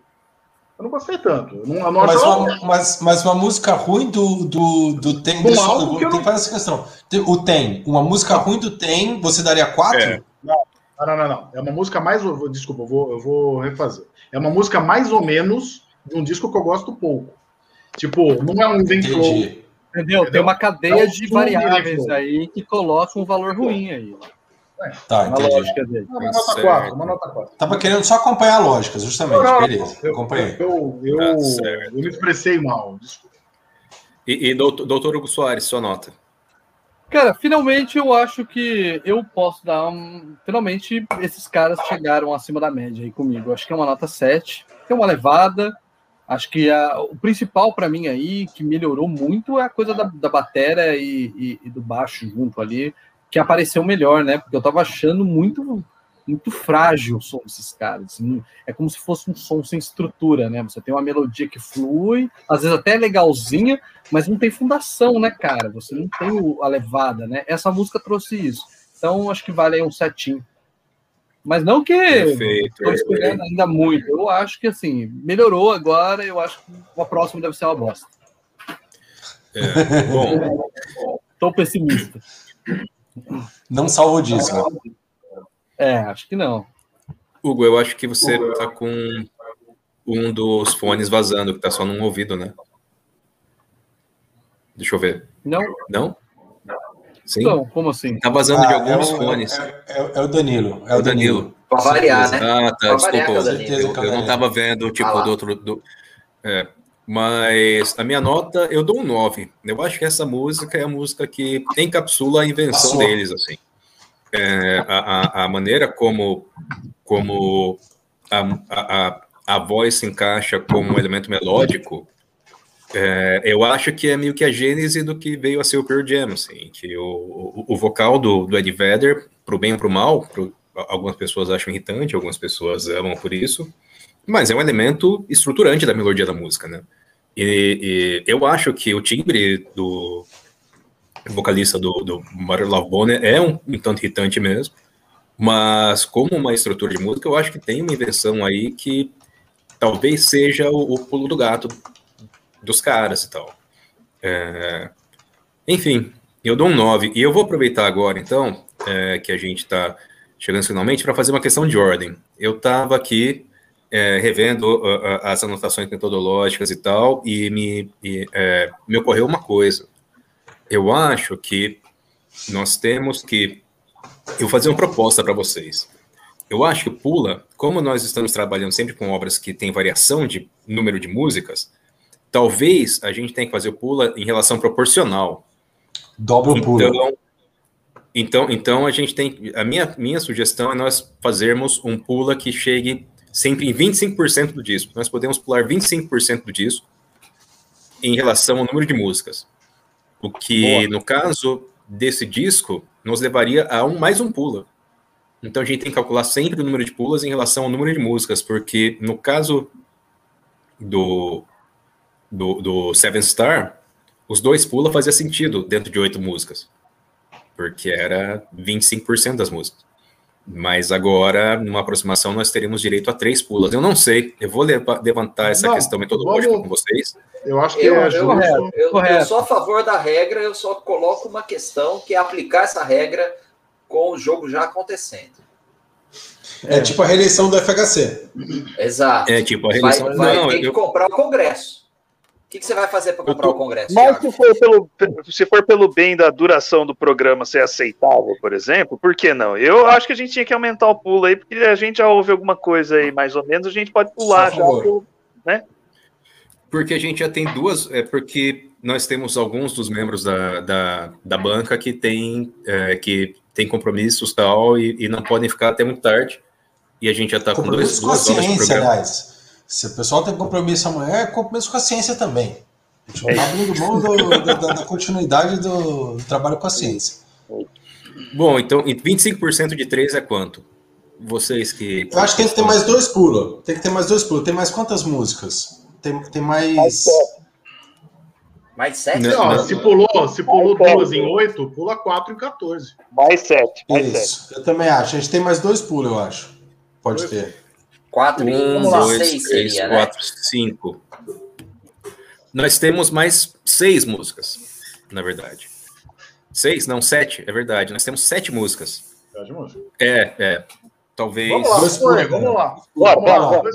Eu não gostei tanto. Eu não, eu não mas, uma, mas, mas, uma música ruim do, do, do Tem. Um tem que não... faz essa questão. O Tem. Uma música ruim do Tem, você daria 4? É. Não, não, não, não. É uma música mais. Desculpa, eu vou, eu vou refazer. É uma música mais ou menos de um disco que eu gosto pouco. Tipo, não é um Vem Flow. Entendeu? Entendeu? Tem uma cadeia é de variáveis aí que coloca um valor ruim aí. É. Tá, uma entendi. lógica dele. Uma nota 4, uma nota 4. Tava querendo só acompanhar a lógica, justamente. Não, Beleza, eu, acompanhei. Eu, eu, eu, tá eu, me expressei mal, desculpa. E, e doutor, doutor Hugo Soares, sua nota? Cara, finalmente eu acho que eu posso dar um. Finalmente esses caras chegaram acima da média aí comigo. Acho que é uma nota 7, é uma levada. Acho que a, o principal para mim aí, que melhorou muito, é a coisa da, da bateria e, e, e do baixo junto ali que apareceu melhor, né? Porque eu tava achando muito muito frágil o som desses caras. É como se fosse um som sem estrutura, né? Você tem uma melodia que flui, às vezes até legalzinha, mas não tem fundação, né, cara? Você não tem a levada, né? Essa música trouxe isso. Então, acho que vale aí um setinho. Mas não que estou esperando ainda muito. Eu acho que, assim, melhorou agora. Eu acho que a próxima deve ser uma bosta. É, bom. [LAUGHS] Estou pessimista. Não salva o disco. É, acho que não. Hugo, eu acho que você tá com um dos fones vazando, que tá só num ouvido, né? Deixa eu ver. Não. Não? Sim. Não, como assim? Tá vazando ah, de alguns é o, fones. É, é, é, o Danilo. É o Danilo. Pra variar, né? Ah, tá, desculpa. Eu, eu, não tava vendo o tipo ah, do outro. Do, é, mas a minha nota, eu dou um 9. Eu acho que essa música é a música que encapsula a invenção Passou. deles, assim. É, a, a, maneira como, como a, a, a voz se encaixa como um elemento melódico, é, eu acho que é meio que a gênese do que veio a ser o Pearl Jam, assim, que o, o, o vocal do, do Eddie Vedder, pro bem ou pro mal, pro, algumas pessoas acham irritante, algumas pessoas amam por isso, mas é um elemento estruturante da melodia da música, né? E, e eu acho que o timbre do vocalista do, do Mario Love Bonner é um, um tanto irritante mesmo, mas como uma estrutura de música, eu acho que tem uma invenção aí que talvez seja o, o pulo do gato dos caras e tal. É, enfim, eu dou um 9. E eu vou aproveitar agora, então, é, que a gente está chegando finalmente, para fazer uma questão de ordem. Eu estava aqui é, revendo uh, as anotações metodológicas e tal, e me, e, é, me ocorreu uma coisa. Eu acho que nós temos que. Eu vou fazer uma proposta para vocês. Eu acho que Pula, como nós estamos trabalhando sempre com obras que têm variação de número de músicas, talvez a gente tenha que fazer o Pula em relação proporcional. Dobra o Pula. Então, então, então a gente tem. A minha, minha sugestão é nós fazermos um Pula que chegue sempre em 25% do disco. Nós podemos pular 25% do disco em relação ao número de músicas. O que, Boa. no caso desse disco, nos levaria a um mais um pula. Então a gente tem que calcular sempre o número de pulas em relação ao número de músicas, porque no caso do, do, do Seven Star, os dois pula fazia sentido dentro de oito músicas, porque era 25% das músicas. Mas agora, numa aproximação, nós teríamos direito a três pulas. Eu não sei, eu vou levantar essa não, questão metodológica vamos... com vocês. Eu acho que eu, é eu, eu, eu, sou a favor da regra, eu só coloco uma questão que é aplicar essa regra com o jogo já acontecendo. É, é tipo a reeleição do FHC. Exato. É tipo a reeleição. Vai, vai não, ter que comprar o Congresso. O que, que, você vai fazer para comprar tô... o Congresso? Mas se for, pelo, se for pelo bem da duração do programa ser aceitável, por exemplo, por que não? Eu acho que a gente tinha que aumentar o pulo aí, porque a gente já ouve alguma coisa aí, mais ou menos, a gente pode pular já, né? Porque a gente já tem duas, é porque nós temos alguns dos membros da, da, da banca que tem, é, que tem compromissos tal, e, e não podem ficar até muito tarde. E a gente já está com dois, duas horas de programa. Aliás. Se o pessoal tem compromisso amanhã, é compromisso com a ciência também. A gente não está abrindo mão do, da, da, continuidade do, do, trabalho com a ciência. Bom, então 25% de 3 é quanto? vocês que. Eu acho que tem que ter mais dois pulos. Tem que ter mais dois pulos. Tem mais quantas músicas? Tem, tem mais. mais mais sete? Não, não, se pulou, se pulou duas em oito, pula quatro em 14. Mais sete. Mais Isso, sete. eu também acho. A gente tem mais dois pulos, eu acho. Pode dois. ter. Quatro um, em dois, três, seria, né? quatro, né? cinco. Nós temos mais seis músicas, na verdade. Seis? Não, sete, é verdade. Nós temos sete músicas. Sete músicas? É, é. Talvez. Vamos lá, dois pulos, vamos lá. Vamos lá. Vamos,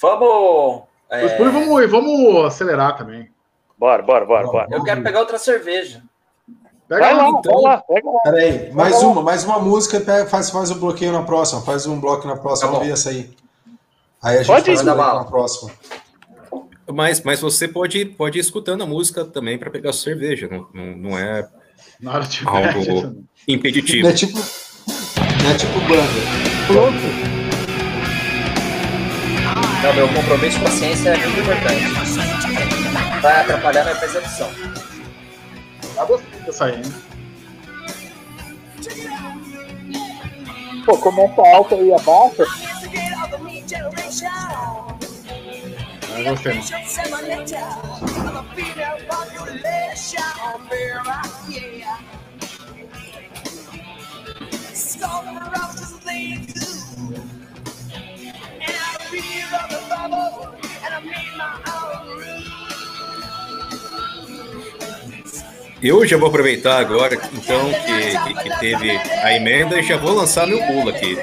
vamos, vamos, é... vamos, vamos acelerar também. Bora, bora, bora, bora. Eu quero pegar outra cerveja. Pega vai lá, então. vai lá, pega lá. Peraí, mais uma, mais uma música, pega, faz, faz o bloqueio na próxima, faz um bloco na próxima, tá vamos ver essa aí. Aí a gente pode faz na próxima. Mas, mas você pode, pode ir escutando a música também para pegar a cerveja, não, não, não é algo [LAUGHS] impeditivo. Não é tipo, não é tipo banda. Pronto. Não, meu compromisso com a ciência é muito importante vai atrapalhar na percepção. Tá gostando dessa aí, hein? Pô, começa alta e abaixa. Eu gostei. And I made my own rules. Eu já vou aproveitar agora, então, que, que, que, teve a emenda e já vou lançar meu pulo aqui.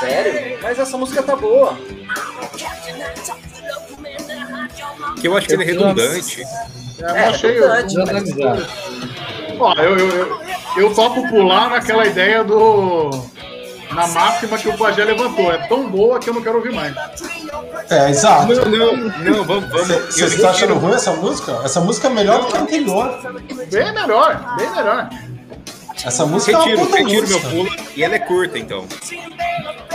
Sério? Mas essa música tá boa. Que eu acho que ele é redundante. É, eu achei. Eu, Ó, eu, eu, eu, eu topo pular naquela ideia do na máxima que o Pajé levantou. É tão boa que eu não quero ouvir mais. É, exato. Não, não, não vamos. vamos. Você está achando ruim essa música? Essa música é melhor que a anterior. Bem melhor, bem melhor. Essa música retiro, é uma retiro música. meu pulo e ela é curta, então.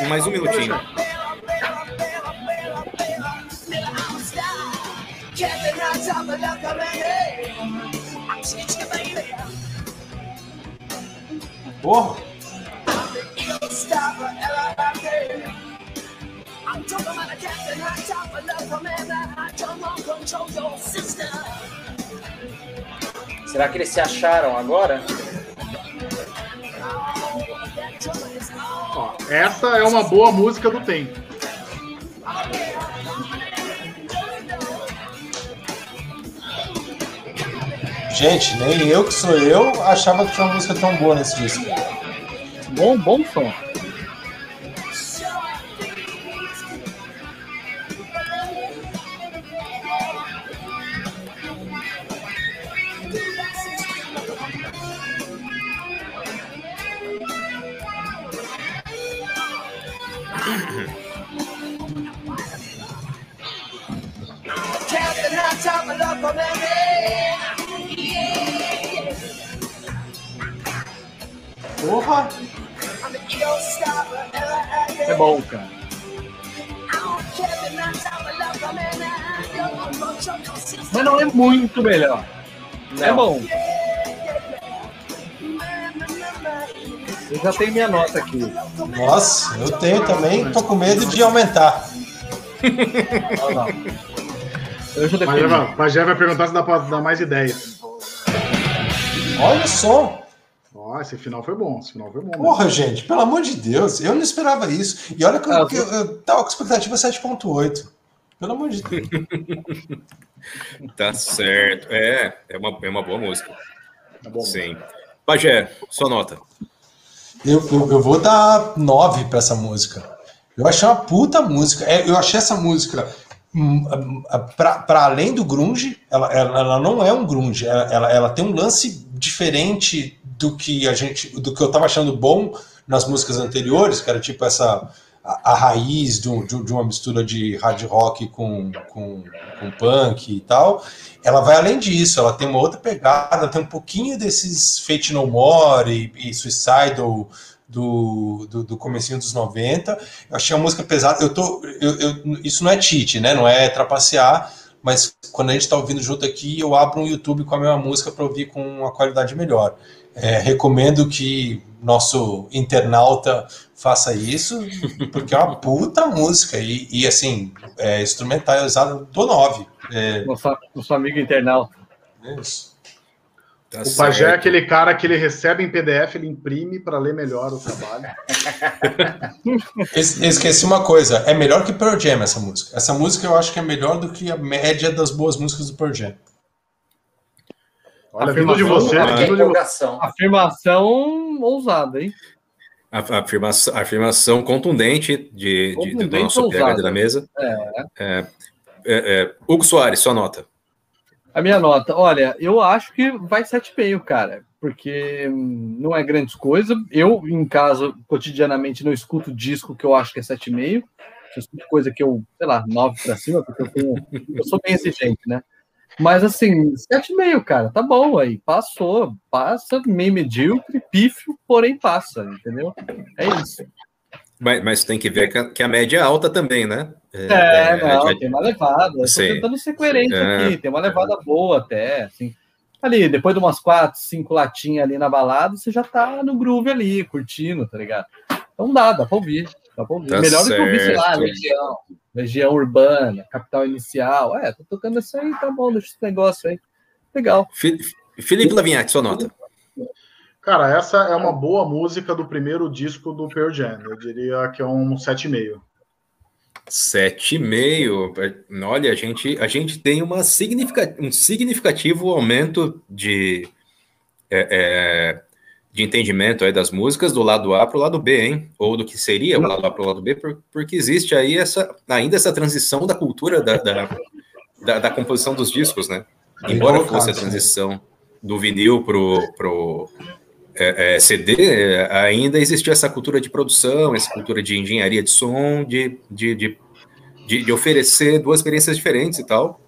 Mais um minutinho. Porra! Será que eles se acharam agora? Ó, essa é uma boa música do tempo. Gente, nem eu que sou eu achava que tinha uma música tão boa nesse disco. Bom, bom som. Melhor. Não. É bom. Eu já tenho minha nota aqui. Nossa, eu tenho também, tô com medo de aumentar. Eu já Mas já vai perguntar se dá pra dar mais ideias. Olha só! Esse final foi bom, esse final foi bom. Porra, mesmo. gente, pelo amor de Deus, eu não esperava isso. E olha que, ah, eu, eu, eu tava com expectativa 7.8. Pelo amor de Deus. [LAUGHS] tá certo. É, é uma, é uma boa música. Tá bom, Sim. Pajé, sua nota. Eu, eu, eu vou dar 9 para essa música. Eu achei uma puta música. É, eu achei essa música hum, hum, para além do grunge, ela, ela, ela, não é um grunge, ela, ela, ela, tem um lance diferente do que a gente, do que eu tava achando bom nas músicas anteriores, que era tipo essa a, raiz de, de, de, uma mistura de hard rock com, com, com, punk e tal, ela vai além disso, ela tem uma outra pegada, tem um pouquinho desses Fate No More e, e Suicidal do, do, do comecinho dos 90. Eu achei a música pesada. Eu tô, eu, eu, isso não é cheat, né? Não é trapacear, mas quando a gente está ouvindo junto aqui, eu abro um YouTube com a mesma música para ouvir com uma qualidade melhor. É, recomendo que nosso internauta faça isso, porque é uma puta música. E, e assim, é instrumentalizado do 9. É... Nosso, nosso amigo internauta. Isso. Tá o certo. Pajé é aquele cara que ele recebe em PDF, ele imprime para ler melhor o trabalho. [LAUGHS] Esqueci uma coisa, é melhor que Pearl Jam essa música. Essa música eu acho que é melhor do que a média das boas músicas do Pearl Jam. Olha, vindo de você, de você. Afirmação ousada, hein? Afirmação, afirmação contundente de, contundente de, do nosso PH da mesa. É. É, é, é, Hugo Soares, sua nota. A minha nota, olha, eu acho que vai 7,5, cara, porque não é grande coisa. Eu, em casa, cotidianamente, não escuto disco que eu acho que é 7,5. Eu escuto coisa que eu, sei lá, 9 para cima, porque eu, tenho, eu sou bem exigente, né? Mas assim, 7,5, cara, tá bom aí. Passou, passa, meio medíocre, pífio, porém passa, entendeu? É isso. Mas, mas tem que ver que a, que a, média é alta também, né? É, é, é não, é, tem uma levada. Eu tô tentando ser coerente é, aqui, tem uma levada boa até, assim. Ali, depois de umas quatro, cinco latinhas ali na balada, você já tá no groove ali, curtindo, tá ligado? Então dá, dá pra ouvir. Dá pra ouvir. Tá Melhor certo. do que ouvir, sei lá, Legião, Legião Urbana, Capital Inicial. É, tô tocando isso aí, tá bom, deixa esse negócio aí. Legal. Felipe Lavinhac, sua nota. Cara, essa é uma boa música do primeiro disco do Pearl Jam. Eu diria que é um 7,5. 7,5. Olha, a gente, a gente tem uma significa, um significativo aumento de, é, é, de entendimento aí das músicas do lado A para o lado B, hein? Ou do que seria o lado A para o lado B, porque existe aí essa, ainda essa transição da cultura da, da, da, da composição dos discos, né? Embora fosse a transição do vinil pro, pro é, é, CD, ainda existia essa cultura de produção, essa cultura de engenharia de som, de, de, de, de, de oferecer duas experiências diferentes e tal.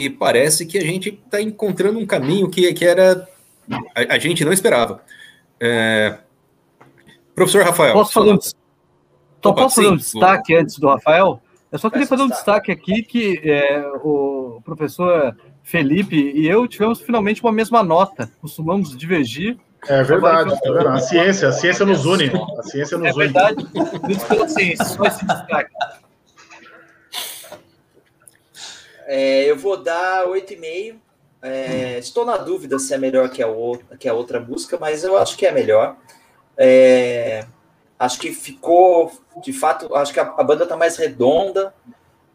E parece que a gente está encontrando um caminho que, que era a, a gente não esperava. É... Professor Rafael. Posso fazer um, só posso fazer um destaque antes do Rafael? Eu só queria fazer um destaque aqui que é, o professor Felipe e eu tivemos finalmente uma mesma nota. Costumamos divergir, é verdade, é verdade. A ciência, a ciência nos une. A ciência nos é une. verdade. Isso pela ciência, só esse destaque. É, eu vou dar 8,5. É, estou na dúvida se é melhor que a, outra, que a outra música, mas eu acho que é melhor. É, acho que ficou, de fato, acho que a, a banda está mais redonda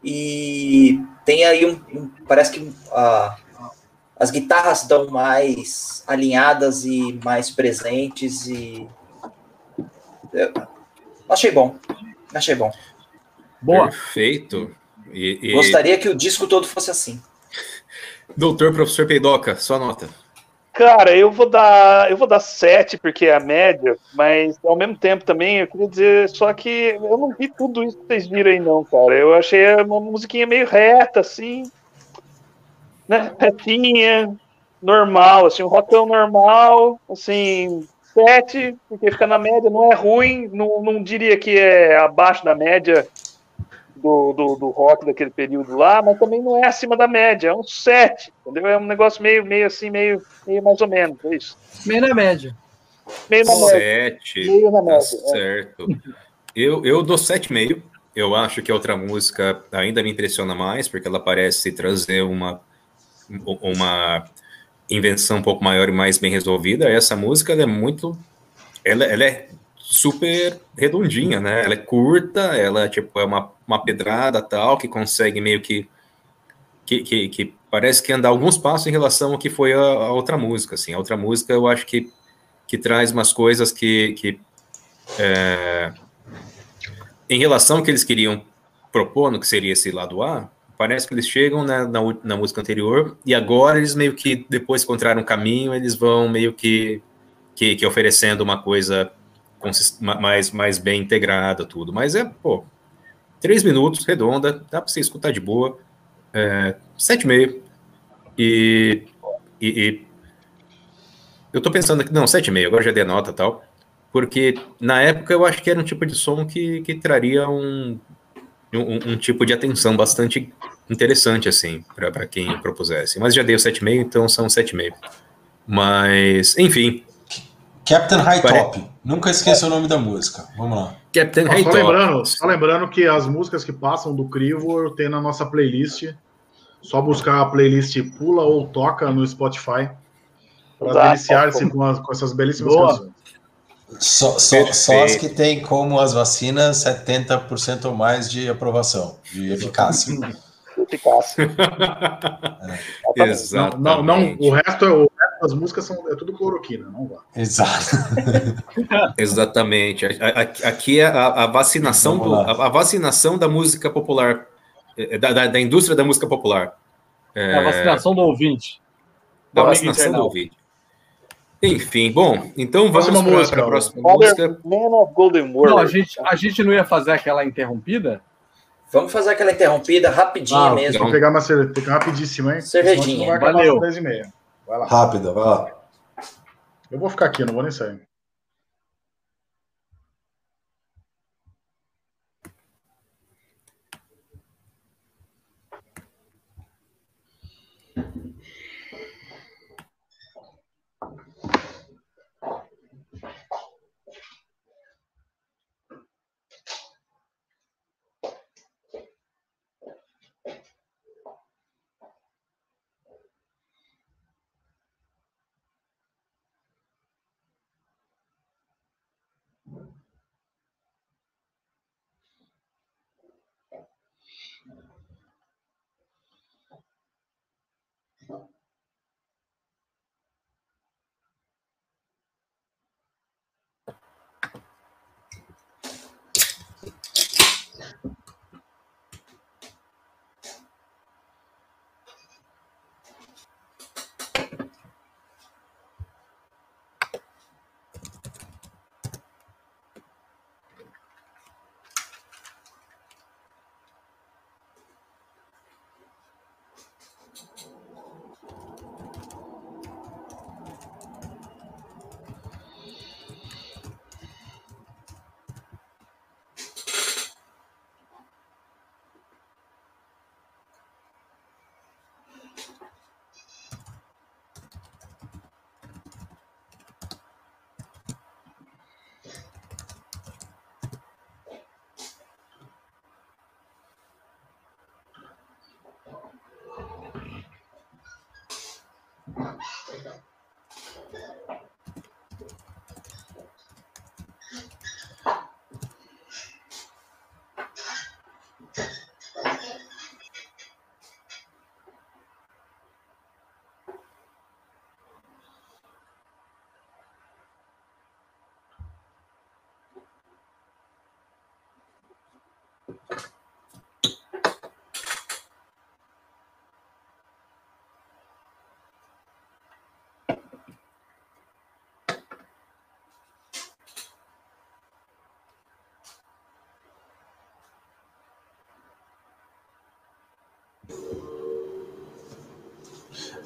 e tem aí um, um parece que a, as guitarras estão mais alinhadas e mais presentes e eu achei bom, achei bom. Boa. Perfeito. E, e... Gostaria que o disco todo fosse assim. Doutor Professor Peidoca, sua nota. Cara, eu vou dar, eu vou dar sete porque é a média, mas ao mesmo tempo também eu queria dizer só que eu não vi tudo isso que vocês viram aí não, cara. Eu achei uma musiquinha meio reta assim, né, retinha, normal, assim, um rockão normal, assim, sete, porque fica na média, não é ruim, não, não diria que é abaixo da média do, do, do, rock daquele período lá, mas também não é acima da média, é um sete, entendeu? É um negócio meio, meio assim, meio, meio mais ou menos, é isso. Meio na média. Meio na sete, média. Meio na tá média. Tá certo. É. Eu, eu dou sete meio. Eu acho que a outra música ainda me impressiona mais, porque ela parece trazer uma uma invenção um pouco maior e mais bem resolvida. Essa música é muito. Ela, ela, é super redondinha, né? Ela é curta, ela tipo, é uma, uma pedrada tal, que consegue meio que que, que, que, parece que anda alguns passos em relação ao que foi a, a, outra música. Assim. A outra música eu acho que, que traz umas coisas que, que é, em relação ao que eles queriam propor no que seria esse lado A, parece que eles chegam na, na, na, música anterior e agora eles meio que, depois encontraram um caminho, eles vão meio que, que, que oferecendo uma coisa mais, mais bem integrada, tudo. Mas é, pô, três minutos, redonda, dá para você escutar de boa, é, sete e meio, e, e, eu tô pensando aqui, não, sete e meio, agora já dei nota tal, porque na época eu acho que era um tipo de som que, que traria um um, um tipo de atenção bastante interessante, assim, para quem propusesse. Mas já dei o 7,5, então são 7,5. Mas, enfim. Captain High Top. Nunca esqueça o nome da música. Vamos lá. Captain High Top. Lembrando, só lembrando que as músicas que passam do crivo eu tenho na nossa playlist. Só buscar a playlist Pula ou Toca no Spotify para deliciar-se com, com, essas belíssimas Boa. canções. Só, só, só, as que tem como as vacinas 70% ou mais de aprovação, de eficácia. [LAUGHS] eficácia. é. Exatamente. Não, não, o, resto, é, o das músicas são, é tudo cloroquina, não vá. Exato. [LAUGHS] Exatamente. Aqui é a, a vacinação do, a, a, vacinação da música popular, é, da, da, da indústria da música popular. É... A vacinação do ouvinte. Da vacinação do ouvinte. Enfim, bom, então vamos para a próxima música. Man of Golden World. Não, a gente, a gente não ia fazer aquela interrompida? Vamos fazer aquela interrompida rapidinho ah, mesmo. Vou pegar uma cerveja rapidíssima, hein? Cervejinha. Valeu. Vai lá. Rápida, vai lá. Eu vou ficar aqui, não vou nem sair.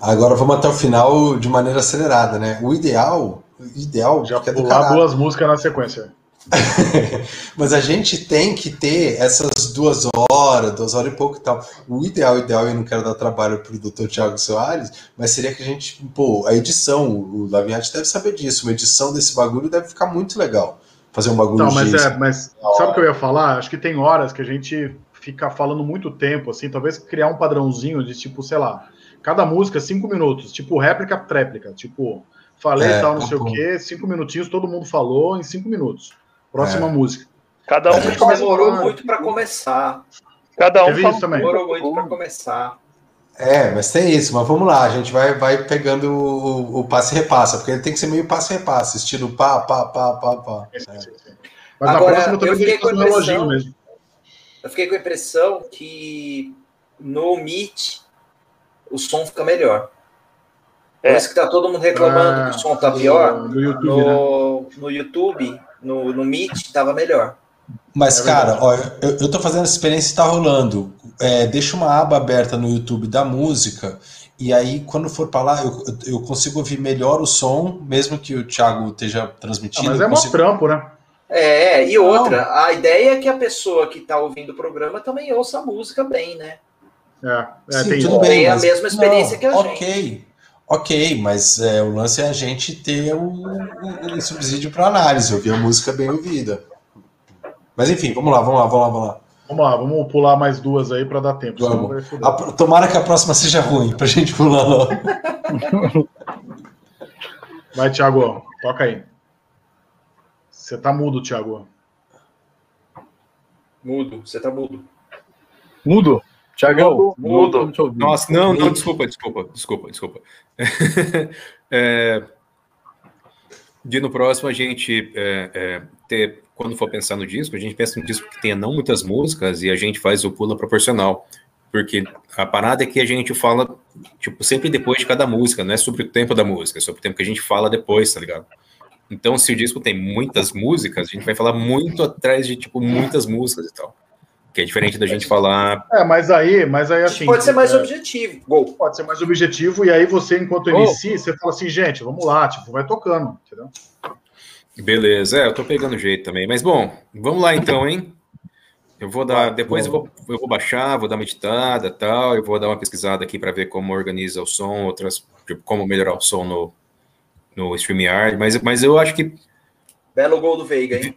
Agora vamos até o final de maneira acelerada, né? O ideal, o ideal já é pular duas músicas na sequência. [LAUGHS] Mas a gente tem que ter essas duas horas, duas horas e pouco e tal. O ideal, ideal, eu não quero dar trabalho para o Dr. Tiago Soares, mas seria que a gente, pô, a edição, o Laviati deve saber disso, uma edição desse bagulho deve ficar muito legal. Fazer um bagulho Não, mas, é, mas sabe o que eu ia falar? Acho que tem horas que a gente fica falando muito tempo, assim, talvez criar um padrãozinho de tipo, sei lá, cada música cinco minutos, tipo réplica, tréplica, tipo, falei é, tal, não tá sei bom. o quê, cinco minutinhos, todo mundo falou em cinco minutos. Próxima é. música. Cada um é, demorou muito para começar. Cada um falou, demorou muito para começar. É, mas tem isso, mas vamos lá, a gente vai, vai pegando o, o passe e repassa, porque ele tem que ser meio passe e repassa, estilo pá, pá, pá, pá, pá. É. Mas Agora, na próxima também eu fiquei com a impressão, mesmo. Eu fiquei com a impressão que no Meet o som fica melhor. É. Por isso que tá todo mundo reclamando ah, que o som tá pior. No YouTube, no, né? no, YouTube, no, no Meet, tava melhor. Mas, é cara, ó, eu, eu tô fazendo essa experiência e tá rolando. É, deixa uma aba aberta no YouTube da música, e aí, quando for para lá, eu, eu consigo ouvir melhor o som, mesmo que o Thiago esteja transmitindo. Ah, mas é consigo... trampo, né? É, e outra, Não. a ideia é que a pessoa que está ouvindo o programa também ouça a música bem, né? É, é Sim, tem, tudo bem, tem mas... a mesma experiência Não, que a okay. gente. Ok, ok, mas é, o lance é a gente ter o, o, o subsídio para análise, ouvir a música bem ouvida. Mas enfim, vamos lá, vamos lá, vamos lá, vamos lá. Vamos lá, vamos pular mais duas aí para dar tempo. A, tomara que a próxima seja ruim, para a gente pular logo. [LAUGHS] Vai, Thiago, toca aí. Você tá mudo, Thiago. Mudo, você tá mudo. Mudo? Tiagão, mudo. mudo. Nossa, não, não, desculpa, desculpa, desculpa, desculpa. [LAUGHS] é, de no próximo a gente é, é, ter, quando for pensar no disco, a gente pensa no disco que tenha não muitas músicas e a gente faz o pula proporcional. Porque a parada é que a gente fala, tipo, sempre depois de cada música, não é sobre o tempo da música, é sobre o tempo que a gente fala depois, tá ligado? Então, se o disco tem muitas músicas, a gente vai falar muito atrás de, tipo, muitas músicas e tal. Que é diferente da gente falar. É, mas aí, mas aí assim. Pode ser mais é, objetivo. Gol. Pode ser mais objetivo, e aí você, enquanto MC, você fala assim, gente, vamos lá, tipo, vai tocando, entendeu? Beleza, é, eu tô pegando jeito também. Mas bom, vamos lá então, hein? Eu vou dar. Depois eu vou, eu vou baixar, vou dar uma editada tal. Eu vou dar uma pesquisada aqui para ver como organiza o som, outras. Tipo, como melhorar o som no, no StreamYard, mas, mas eu acho que. Belo gol do Veiga, hein?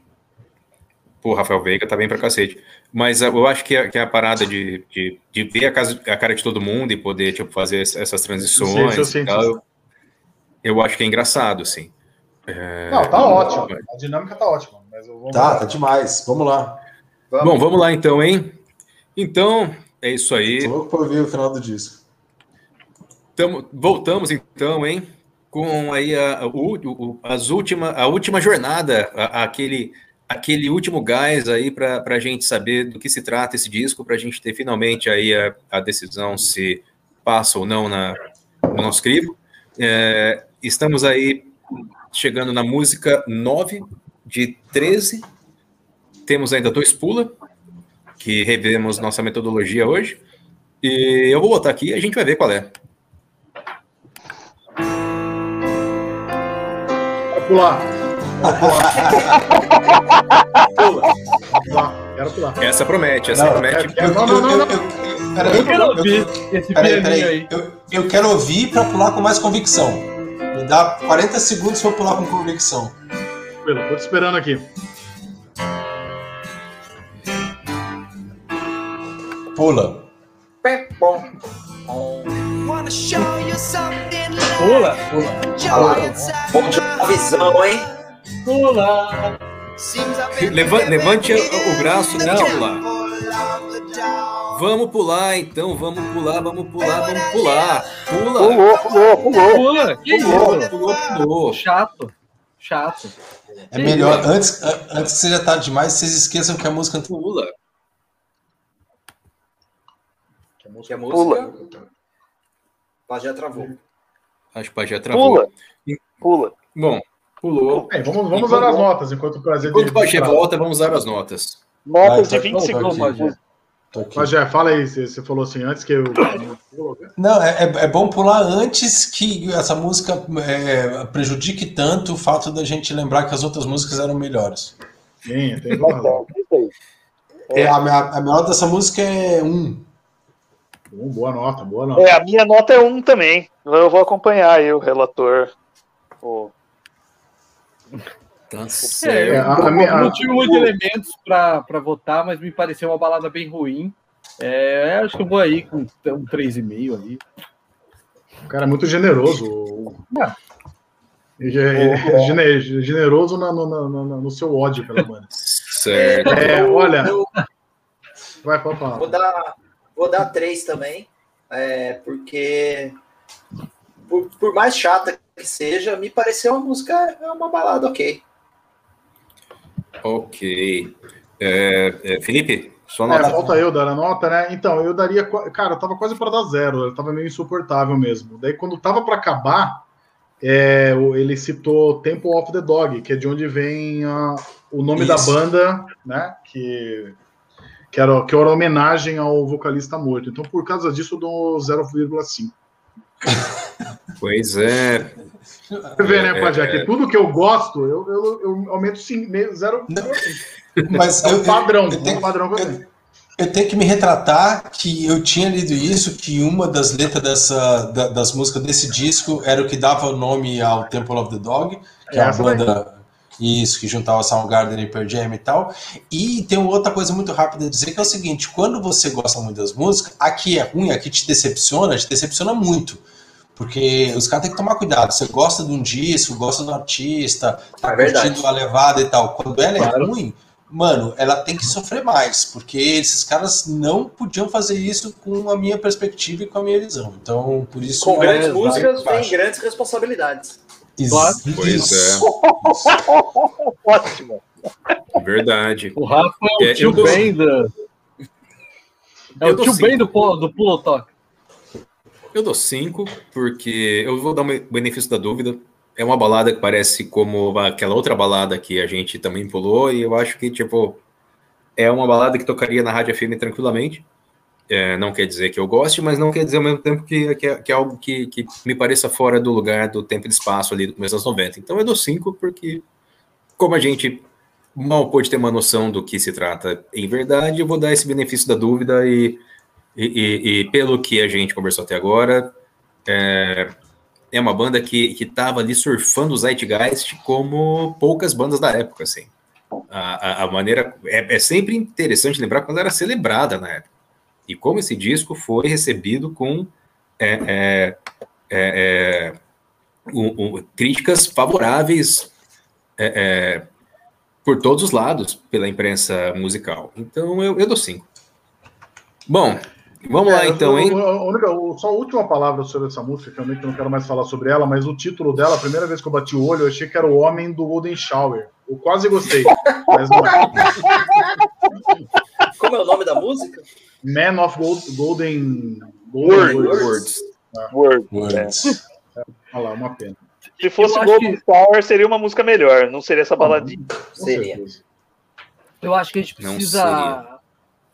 Pô, Rafael Veiga tá bem pra cacete. Mas eu acho que a, que a parada de, de, de ver a, casa, a, cara de todo mundo e poder tipo, fazer essas transições eu, sei, tal, eu, eu, acho que é engraçado, assim. É... Não, tá ótimo. A dinâmica tá ótima. Mas eu vou tá, tá demais. Vamos lá. Vamos. Bom, vamos lá então, hein? Então, é isso aí. Tô louco pra ouvir o final do disco. Tamo, voltamos então, hein? Com aí a, o, as última, a última jornada, a, aquele, aquele último gás aí para a gente saber do que se trata esse disco, para a gente ter finalmente aí a, a, decisão se passa ou não na, no nosso crivo. É, estamos aí chegando na música 9 de 13. Temos ainda dois pula, que revemos nossa metodologia hoje. E eu vou botar aqui e a gente vai ver qual é. Pular. pular. Quero pular. Essa promete, essa não, promete. Eu, não, não, não, não. Eu, quero ouvir esse pianinho aí. Eu, quero ouvir para pular com mais convicção. Me dá 40 segundos para pular com convicção. Tranquilo, tô te esperando aqui. Pula. Pula, pula. Pula. visão, hein? Pula. Levante, levante o braço, não, pular. Vamos pular, então, vamos pular, vamos pular, vamos pular. Pula. Pulou, pulou, pulou. Pula. Que pulou, isso? Pulou, pulou. Chato. Chato. É melhor, antes, antes que seja tarde demais, vocês esqueçam que a música pula. Que a música, que a música... Pula. Pajé travou. Acho que o Pajé travou. Pula. Pula. Bom, pulou. É, vamos vamos usar as notas enquanto o prazer Enquanto o Pajé volta, vamos usar as notas. Notas de 20 segundos. Pajé. Pajé, fala aí, você falou assim antes que eu. Não, é, é, é bom pular antes que essa música é, prejudique tanto o fato da gente lembrar que as outras músicas eram melhores. Sim, tem razão. É, a, a, a melhor dessa música é um. Bom, boa nota, boa nota. É, a minha nota é um também. Eu vou acompanhar aí o relator. O... Tá é, a, a, minha, não tive muitos elementos para votar, mas me pareceu uma balada bem ruim. É, acho que eu vou aí com um 3,5 ali. O cara é muito generoso. É. É, generoso no, no, no, no, seu ódio pela banda. Certo. É, olha. Vai, pode falar. Vou dar, Vou dar três também, é, porque por, por, mais chata que seja, me pareceu uma música, é uma balada ok. Ok. É, é, Felipe, sua nota. É, falta eu dar a nota, né? Então, eu daria. Cara, eu tava quase para dar zero, eu tava meio insuportável mesmo. Daí, quando tava para acabar, é, ele citou Temple of the Dog, que é de onde vem a, o nome Isso. da banda, né? Que que era, que era homenagem ao vocalista morto. Então, por causa disso, eu dou 0,5. [LAUGHS] Pois é. Você vê, né, Pajé, que tudo que eu gosto, eu, eu, eu aumento zero. [LAUGHS] Mas é um padrão, eu, tenho, um padrão que eu tenho. Eu tenho que me retratar que eu tinha lido isso, que uma das letras dessa, da, das músicas desse disco era o que dava o nome ao Temple of the Dog, que é, é a banda isso, que juntava Soundgarden e Pearl Jam e tal. E tem outra coisa muito rápida a dizer, que é o seguinte, quando você gosta muito das músicas, aqui é ruim, aqui te decepciona, te decepciona muito. Porque os caras têm que tomar cuidado. Você gosta de um disco, gosta do artista, tá é curtindo a levada e tal. Quando ela é claro. ruim, mano, ela tem que sofrer mais, porque esses caras não podiam fazer isso com a minha perspectiva e com a minha visão. Então, por isso. Com grandes músicas vem grandes responsabilidades. Claro. Pois é. [LAUGHS] Ótimo. Verdade. O Rafa é o é, tio Ben da. É o tio Ben do, do Pulo Talk. Eu dou cinco, porque eu vou dar um benefício da dúvida. É uma balada que parece como aquela outra balada que a gente também pulou, e eu acho que, tipo, é uma balada que tocaria na Rádio FM tranquilamente. É, não quer dizer que eu goste, mas não quer dizer ao mesmo tempo que, que, é, que é algo que, que, me pareça fora do lugar, do tempo e espaço ali do começo dos 90. Então eu dou 5, porque como a gente mal pôde ter uma noção do que se trata em verdade, eu vou dar esse benefício da dúvida e, e, e, e pelo que a gente conversou até agora, é, é uma banda que estava ali surfando o Zeitgeist como poucas bandas da época, assim. A, a, a maneira... É, é sempre interessante lembrar quando era celebrada na época e como esse disco foi recebido com é, é, é, um, um, críticas favoráveis é, é, por todos os lados pela imprensa musical. Então eu, eu dou cinco. Bom, vamos lá então, hein? só a última palavra sobre essa música, que eu não quero mais falar sobre ela, mas o título dela, a primeira vez que eu bati o olho, eu achei que era o Homem do Golden Shower. Eu quase gostei, mas não é. [LAUGHS] Como é o nome da música? Man of Gold, Golden, Golden Words. Words. Ah. Words. Words. É. Olha lá, uma pena. Se fosse Golden que... Power, seria uma música melhor, não seria essa baladinha. seria. Eu acho que a gente precisa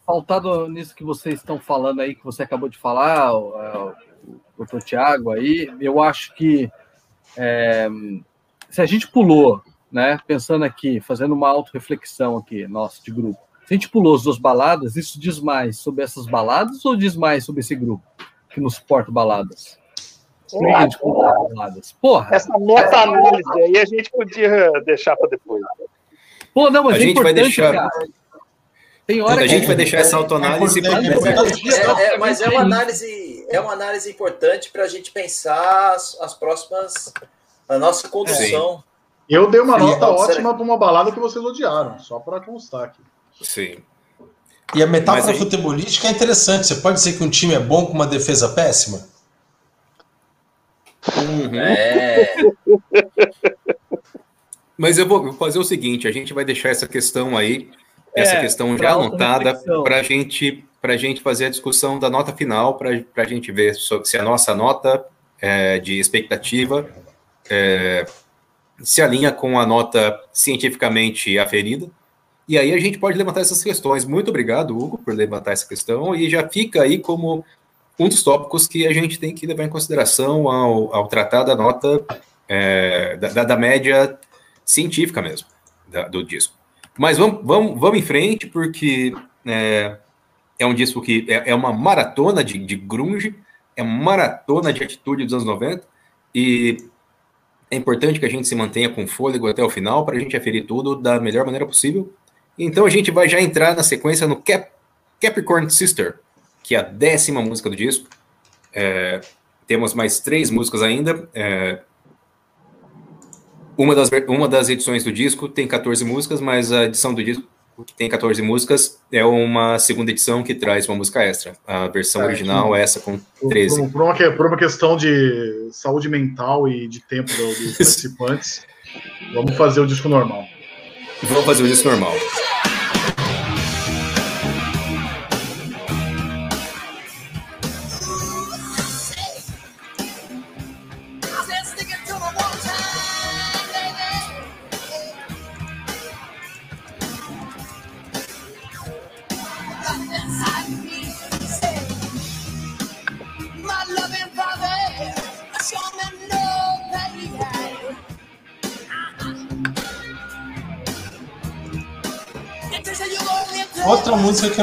faltado nisso que vocês estão falando aí, que você acabou de falar, o, é, o doutor Tiago aí, eu acho que é, se a gente pulou, né, pensando aqui, fazendo uma auto-reflexão aqui, nossa, de grupo, se a gente pulou as duas baladas, isso diz mais sobre essas baladas ou diz mais sobre esse grupo que não suporta baladas? baladas? Porra. Essa meta-análise aí a gente podia deixar para depois. Pô, não, mas a é gente vai deixar. Cara. Tem hora a gente vai deixar essa autoanálise para é, é, mas é uma análise, é uma análise importante para a gente pensar as, as, próximas, a nossa condução. Eu dei uma nota ótima para uma balada que vocês odiaram, só para constar aqui. Sim. E a metáfora a gente... futebolística é interessante. Você pode dizer que um time é bom com uma defesa péssima? Uhum. É. Mas eu vou fazer o seguinte: a gente vai deixar essa questão aí, é, essa questão já anotada, para a gente, a gente fazer a discussão da nota final, para a gente ver se a nossa nota é, de expectativa é, se alinha com a nota cientificamente aferida e aí a gente pode levantar essas questões. Muito obrigado, Hugo, por levantar essa questão. E já fica aí como um dos tópicos que a gente tem que levar em consideração ao, ao tratar da nota é, da, da, média científica mesmo da, do disco. Mas vamos, vamos, vamos em frente, porque é, é um disco que é, é uma maratona de, de grunge, é uma maratona de atitude dos anos 90, e é importante que a gente se mantenha com fôlego até o final para a gente aferir tudo da melhor maneira possível. Então a gente vai já entrar na sequência no Cap Capricorn Sister, que é a décima música do disco. É, temos mais três músicas ainda. É, uma, das, uma das edições do disco tem 14 músicas, mas a edição do disco que tem 14 músicas é uma segunda edição que traz uma música extra. A versão é, original é essa com 13. Por, uma, por, uma, questão de saúde mental e de tempo dos [LAUGHS] participantes, vamos fazer o disco normal. Vamos fazer o disco normal.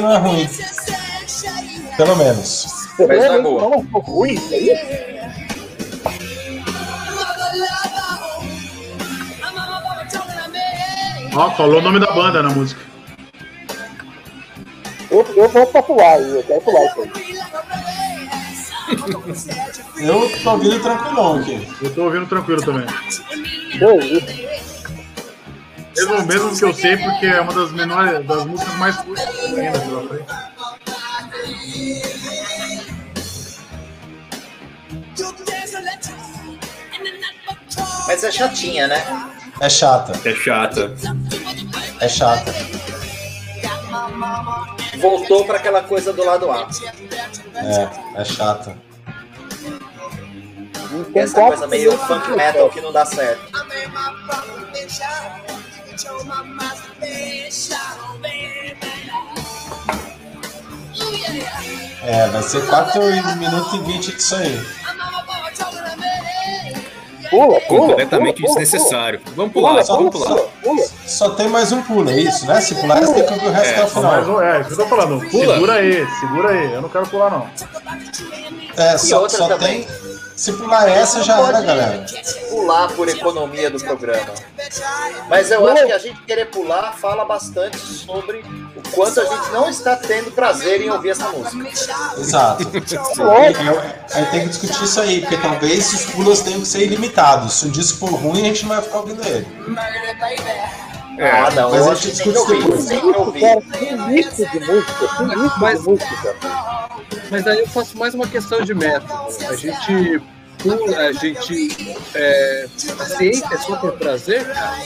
Não é ruim. Pelo menos. Mas não é boa. Não é ruim, isso aí? Ó, falou o nome da banda na música. Eu, eu vou pra pular, eu quero pular isso aí. Eu tô ouvindo tranquilão aqui. Eu tô ouvindo tranquilo também. Mesmo, mesmo que eu sei, porque é uma das menores, das músicas mais curtas ainda pela frente. Mas é chatinha, né? É chata. É chata. É chata. Voltou para aquela coisa do lado A. É, é chata. Essa coisa meio funk metal que não dá certo. É, vai ser 4 minutos e 20 disso aí. Pula, pula. Completamente pula, pula, desnecessário. Vamos pular, Só, vamos pular. só, só tem mais um pulo, é isso, né? Se pular, você tem que ouvir o resto É, até Só mais final. um- é, isso que eu tô falando. Pula. Segura aí, segura aí. Eu não quero pular, não. É, só, outra só também. Se pular essa, já era, galera. Pular por economia do programa. Mas eu acho que a gente querer pular fala bastante sobre o quanto a gente não está tendo prazer em ouvir essa música. Exato. É, Aí tem que discutir isso aí, porque talvez os pulos tenham que ser ilimitados. Se o disco for ruim, a gente não vai ficar ouvindo ele. ah, não, mas eu a acho que gente tem que ouvir. discute Tem que ouvir. Cara, que lixo de música, que lixo Mas- de música. Mas aí eu faço mais uma questão de método. A gente pula, a gente. É, a ciência é só por prazer, cara.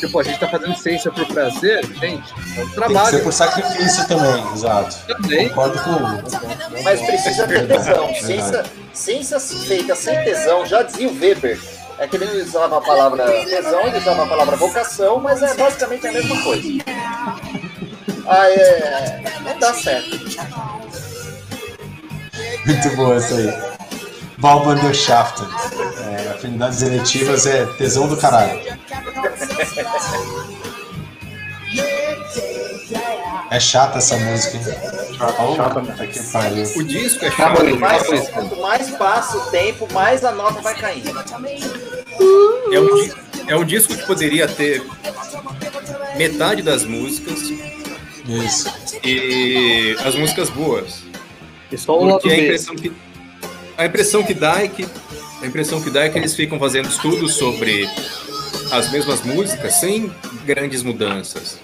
Tipo, a gente tá fazendo ciência por prazer, gente. É um Tem que ser trabalho por sacrifício também, exato. também. Concordo com o. Mas precisa ter tesão. Ciência, ciência feita sem tesão, já dizia o Weber. É que ele não usava a palavra tesão, ele usava a palavra vocação, mas é basicamente a mesma coisa. Ah, é. Não dá certo. Muito boa essa aí. Balbanderschaft. É, afinidades eletivas é tesão do caralho. É chata essa música, hein? Chata, chata Puta que pariu. O disco é Tá chato. Quanto mais, Tá quanto mais passa o tempo, mais a nota vai caindo. É um, é um disco que poderia ter metade das músicas Isso. e as músicas boas. E só o lado Porque a B. impressão que a impressão que dá é que a impressão que dá é que eles ficam fazendo estudos sobre as mesmas músicas sem grandes mudanças.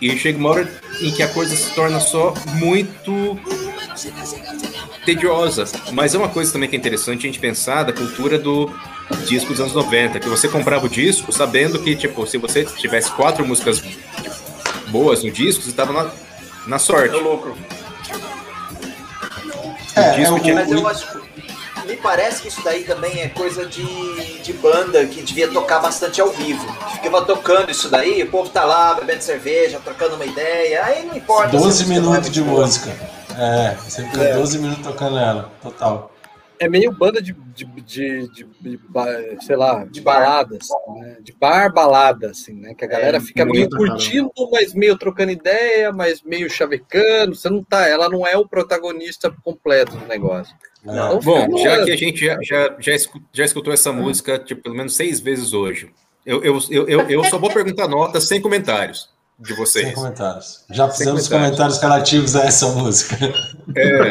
E chega uma hora em que a coisa se torna só muito tediosa. Mas é uma coisa também que é interessante a gente pensar da cultura do disco dos anos 90, que você comprava o disco sabendo que, tipo, se você tivesse quatro músicas boas no disco, você estava na, na sorte. No lucro. É, disco é tinha- Mas eu acho. Me parece que isso daí também é coisa de, de banda que devia tocar bastante ao vivo. Ficava tocando isso daí, o povo tá lá bebendo cerveja, trocando uma ideia, aí não importa. se a 12 música não é minutos de boa. música. É, você fica É. 12 minutos tocando ela, total. É meio banda de, de, de, de- de sei lá, de baladas, né? de bar balada, assim, né? Que a galera É, fica meio caramba. curtindo, mas meio trocando ideia, mas meio chavecando. Você não tá, ela não é o protagonista completo do negócio. É. Então Bom, já que a gente já, já, já, escu- já escutou essa música tipo, pelo menos seis vezes hoje, eu, eu, eu, eu, eu só vou perguntar nota sem comentários de Sem vocês. comentários. Já fizemos comentários. comentários relativos a essa música. É,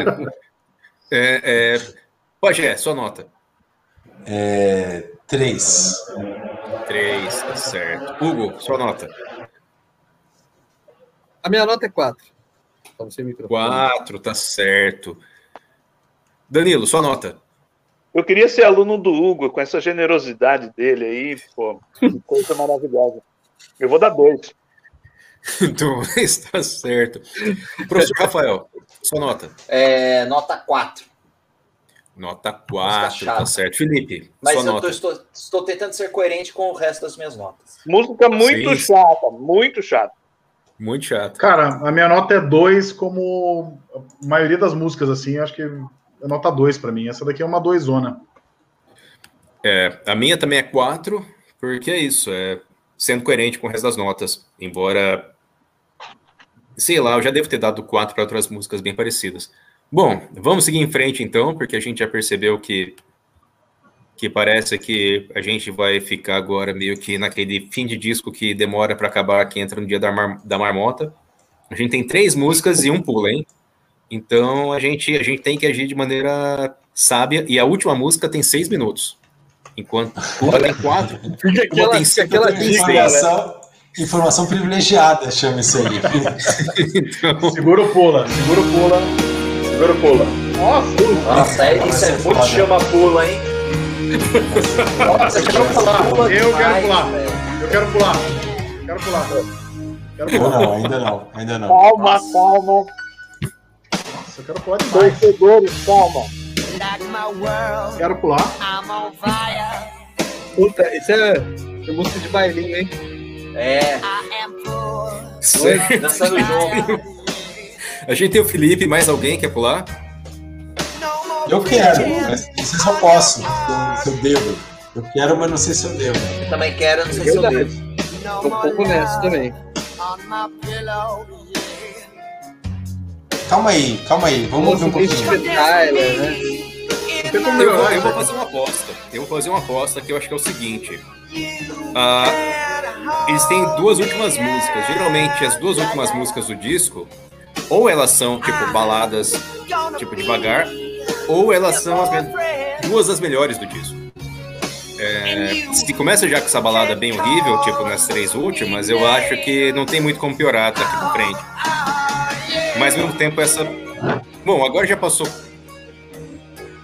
é, é, Pajé, sua nota. É, três. Três, tá certo. Hugo, sua nota. A minha nota é 4. Então, sem microfone. Quatro, tá certo. Danilo, sua nota. Eu queria ser aluno do Hugo, com essa generosidade dele aí, pô, que coisa maravilhosa. Eu vou dar dois. [LAUGHS] Dois, tá certo. Professor Rafael, sua nota. É, nota 4. Nota 4, chata. tá certo. Felipe, Mas sua eu tô- estou, estou tentando ser coerente com o resto das minhas notas. Música muito Sim. chata, muito chata. Muito chato. Cara, a minha nota é 2, como a maioria das músicas, assim, acho que é nota 2 pra mim. Essa daqui é uma 2 zona. É, a minha também é 4, porque é isso, é sendo coerente com o resto das notas. Embora sei lá, eu já devo ter dado 4 para outras músicas bem parecidas. Bom, vamos seguir em frente então, porque a gente já percebeu que que parece que a gente vai ficar agora meio que naquele fim de disco que demora para acabar, que entra no dia da, mar, da marmota. A gente tem três músicas e um pula, hein? Então a gente, a gente tem que agir de maneira sábia. E a última música tem seis minutos. Enquanto pula tem quatro. [LAUGHS] Fica aquela, tem cinco, aquela informação, informação privilegiada, chama isso aí. [LAUGHS] então... Segura o pula, segura o pula, segura o pula. Nossa, Nossa é, isso é muito chama-pula, hein? Nossa, eu quero pular. Eu quero pular. Eu quero pular. Quero pular. Quero pular. Não, ainda não, ainda não. Calma, calma. Nossa, eu quero pular demais. Torcedores, calma. Quero pular. Puta, isso é, é música de bailinho, hein? É. Dançando junto. A gente tem o Felipe, mais alguém quer pular? Eu quero, mas não sei se eu posso, se eu devo. Eu quero, mas não sei se eu devo. Eu também quero, não sei se eu devo. Tô um pouco nessa também. Calma aí, calma aí, vamos ouvir um pouquinho. Tyler, né? Eu vou, eu vou fazer uma aposta. Eu vou fazer uma aposta que eu acho que é o seguinte. Uh, eles têm duas últimas músicas. Geralmente, as duas últimas músicas do disco, ou elas são tipo baladas, tipo devagar, ou elas são as duas das melhores do disco. É, se começa já com essa balada bem horrível, tipo nas três últimas, eu acho que não tem muito como piorar daqui pra frente. Mas ao mesmo tempo essa. Bom, agora já passou.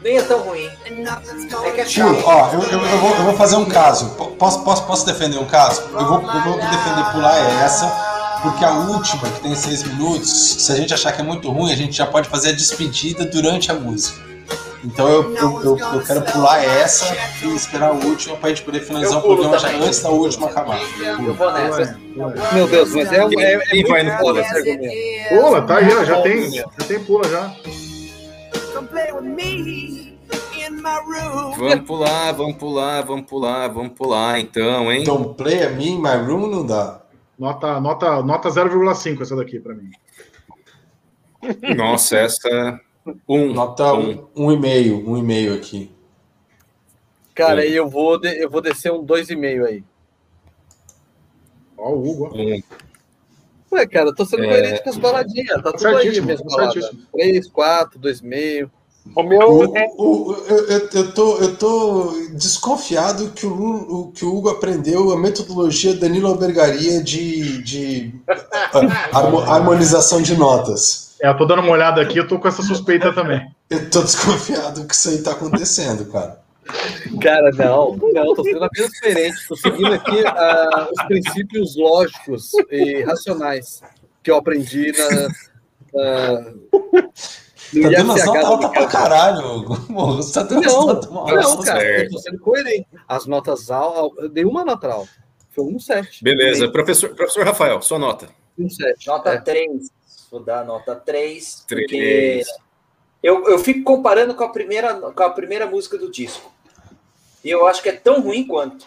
Nem é tão ruim. É é Tio, ó, eu, eu, eu, vou, eu, vou, fazer um caso. Posso, posso, posso defender um caso? Eu vou, eu vou defender pular essa, porque a última, que tem seis minutos, se a gente achar que é muito ruim, a gente já pode fazer a despedida durante a música. Então eu, eu, eu, eu, quero pular essa e esperar a última para a gente poder finalizar o programa já antes da última acabar. Eu vou nessa. Meu Deus, mas é, é, é Quem vai no pula esse argumento? Pula, tá aí, ó, já tem. Já tem pula já. Vamos pular, vamos pular, vamos pular, vamos pular então, hein? Don't play a me in my room não dá. Nota, nota, nota 0,5 essa daqui para mim. Nossa, essa um. Nota um, um e meio, um e meio aqui. Cara, aí eu vou, de, eu vou descer um dois e meio aí. Ó, o Hugo. Um. Ué, cara, eu tô sendo é... coerente com as baladinhas. Tá tudo aí mesmo. Três, quatro, dois e meio. O meu. O, é... o, eu, eu, tô, eu tô desconfiado que o, que o Hugo aprendeu a metodologia Danilo Albergaria de, de [LAUGHS] harmonização de notas. É, eu tô dando uma olhada aqui, eu tô com essa suspeita também. Eu tô desconfiado que isso aí tá acontecendo, cara. Cara, não, não, tô sendo apenas diferente. Tô seguindo aqui uh, os princípios lógicos e racionais que eu aprendi na. Uh, Tá dando as notas altas pra caralho, Você tá dando não, notas não, não, cara, eu tô sendo coerente. As notas altas, eu dei uma nota alta. Foi um 7. Beleza, professor, professor Rafael, sua nota. Um 7. Nota é. 3 vou dar nota 3, 3. porque eu, eu fico comparando com a, primeira, com a primeira música do disco. E eu acho que é tão ruim quanto.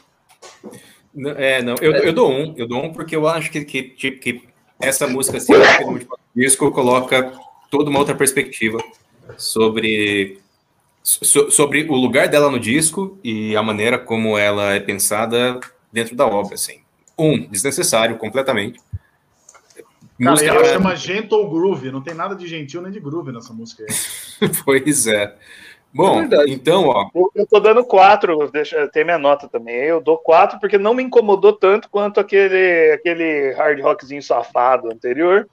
É, não, eu, eu dou um, eu dou um porque eu acho que, que, que essa música, assim, o disco coloca toda uma outra perspectiva sobre, so, sobre o lugar dela no disco e a maneira como ela é pensada dentro da obra, assim. Um, desnecessário completamente. Cara, música ela chama Gentle Groove, não tem nada de gentil nem de groove nessa música aí. [LAUGHS] pois é. Bom, é então, ó. Eu tô dando quatro, deixa ter minha nota também. Eu dou quatro porque não me incomodou tanto quanto aquele, aquele hard rockzinho safado anterior.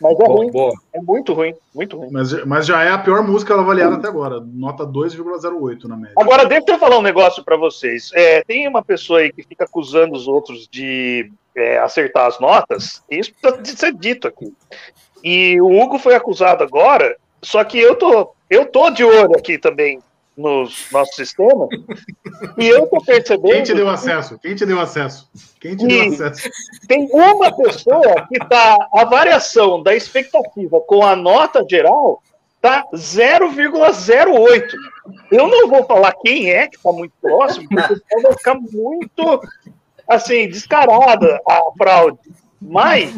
Mas é ruim. Boa. É muito ruim, muito ruim. Mas, mas já é a pior música avaliada até agora. Nota 2,08 na média. Agora, deixa eu falar um negócio para vocês. É, tem uma pessoa aí que fica acusando os outros de é, acertar as notas. Isso precisa de ser dito aqui. E o Hugo foi acusado agora, só que eu tô, eu tô de olho aqui também no nosso sistema. e eu tô percebendo. Quem te deu acesso? Quem te deu acesso? Quem te deu acesso? Tem uma pessoa que tá a variação da expectativa com a nota geral tá 0,08. Eu não vou falar quem é que está muito próximo, porque vai ficar muito assim descarada a fraude. Mas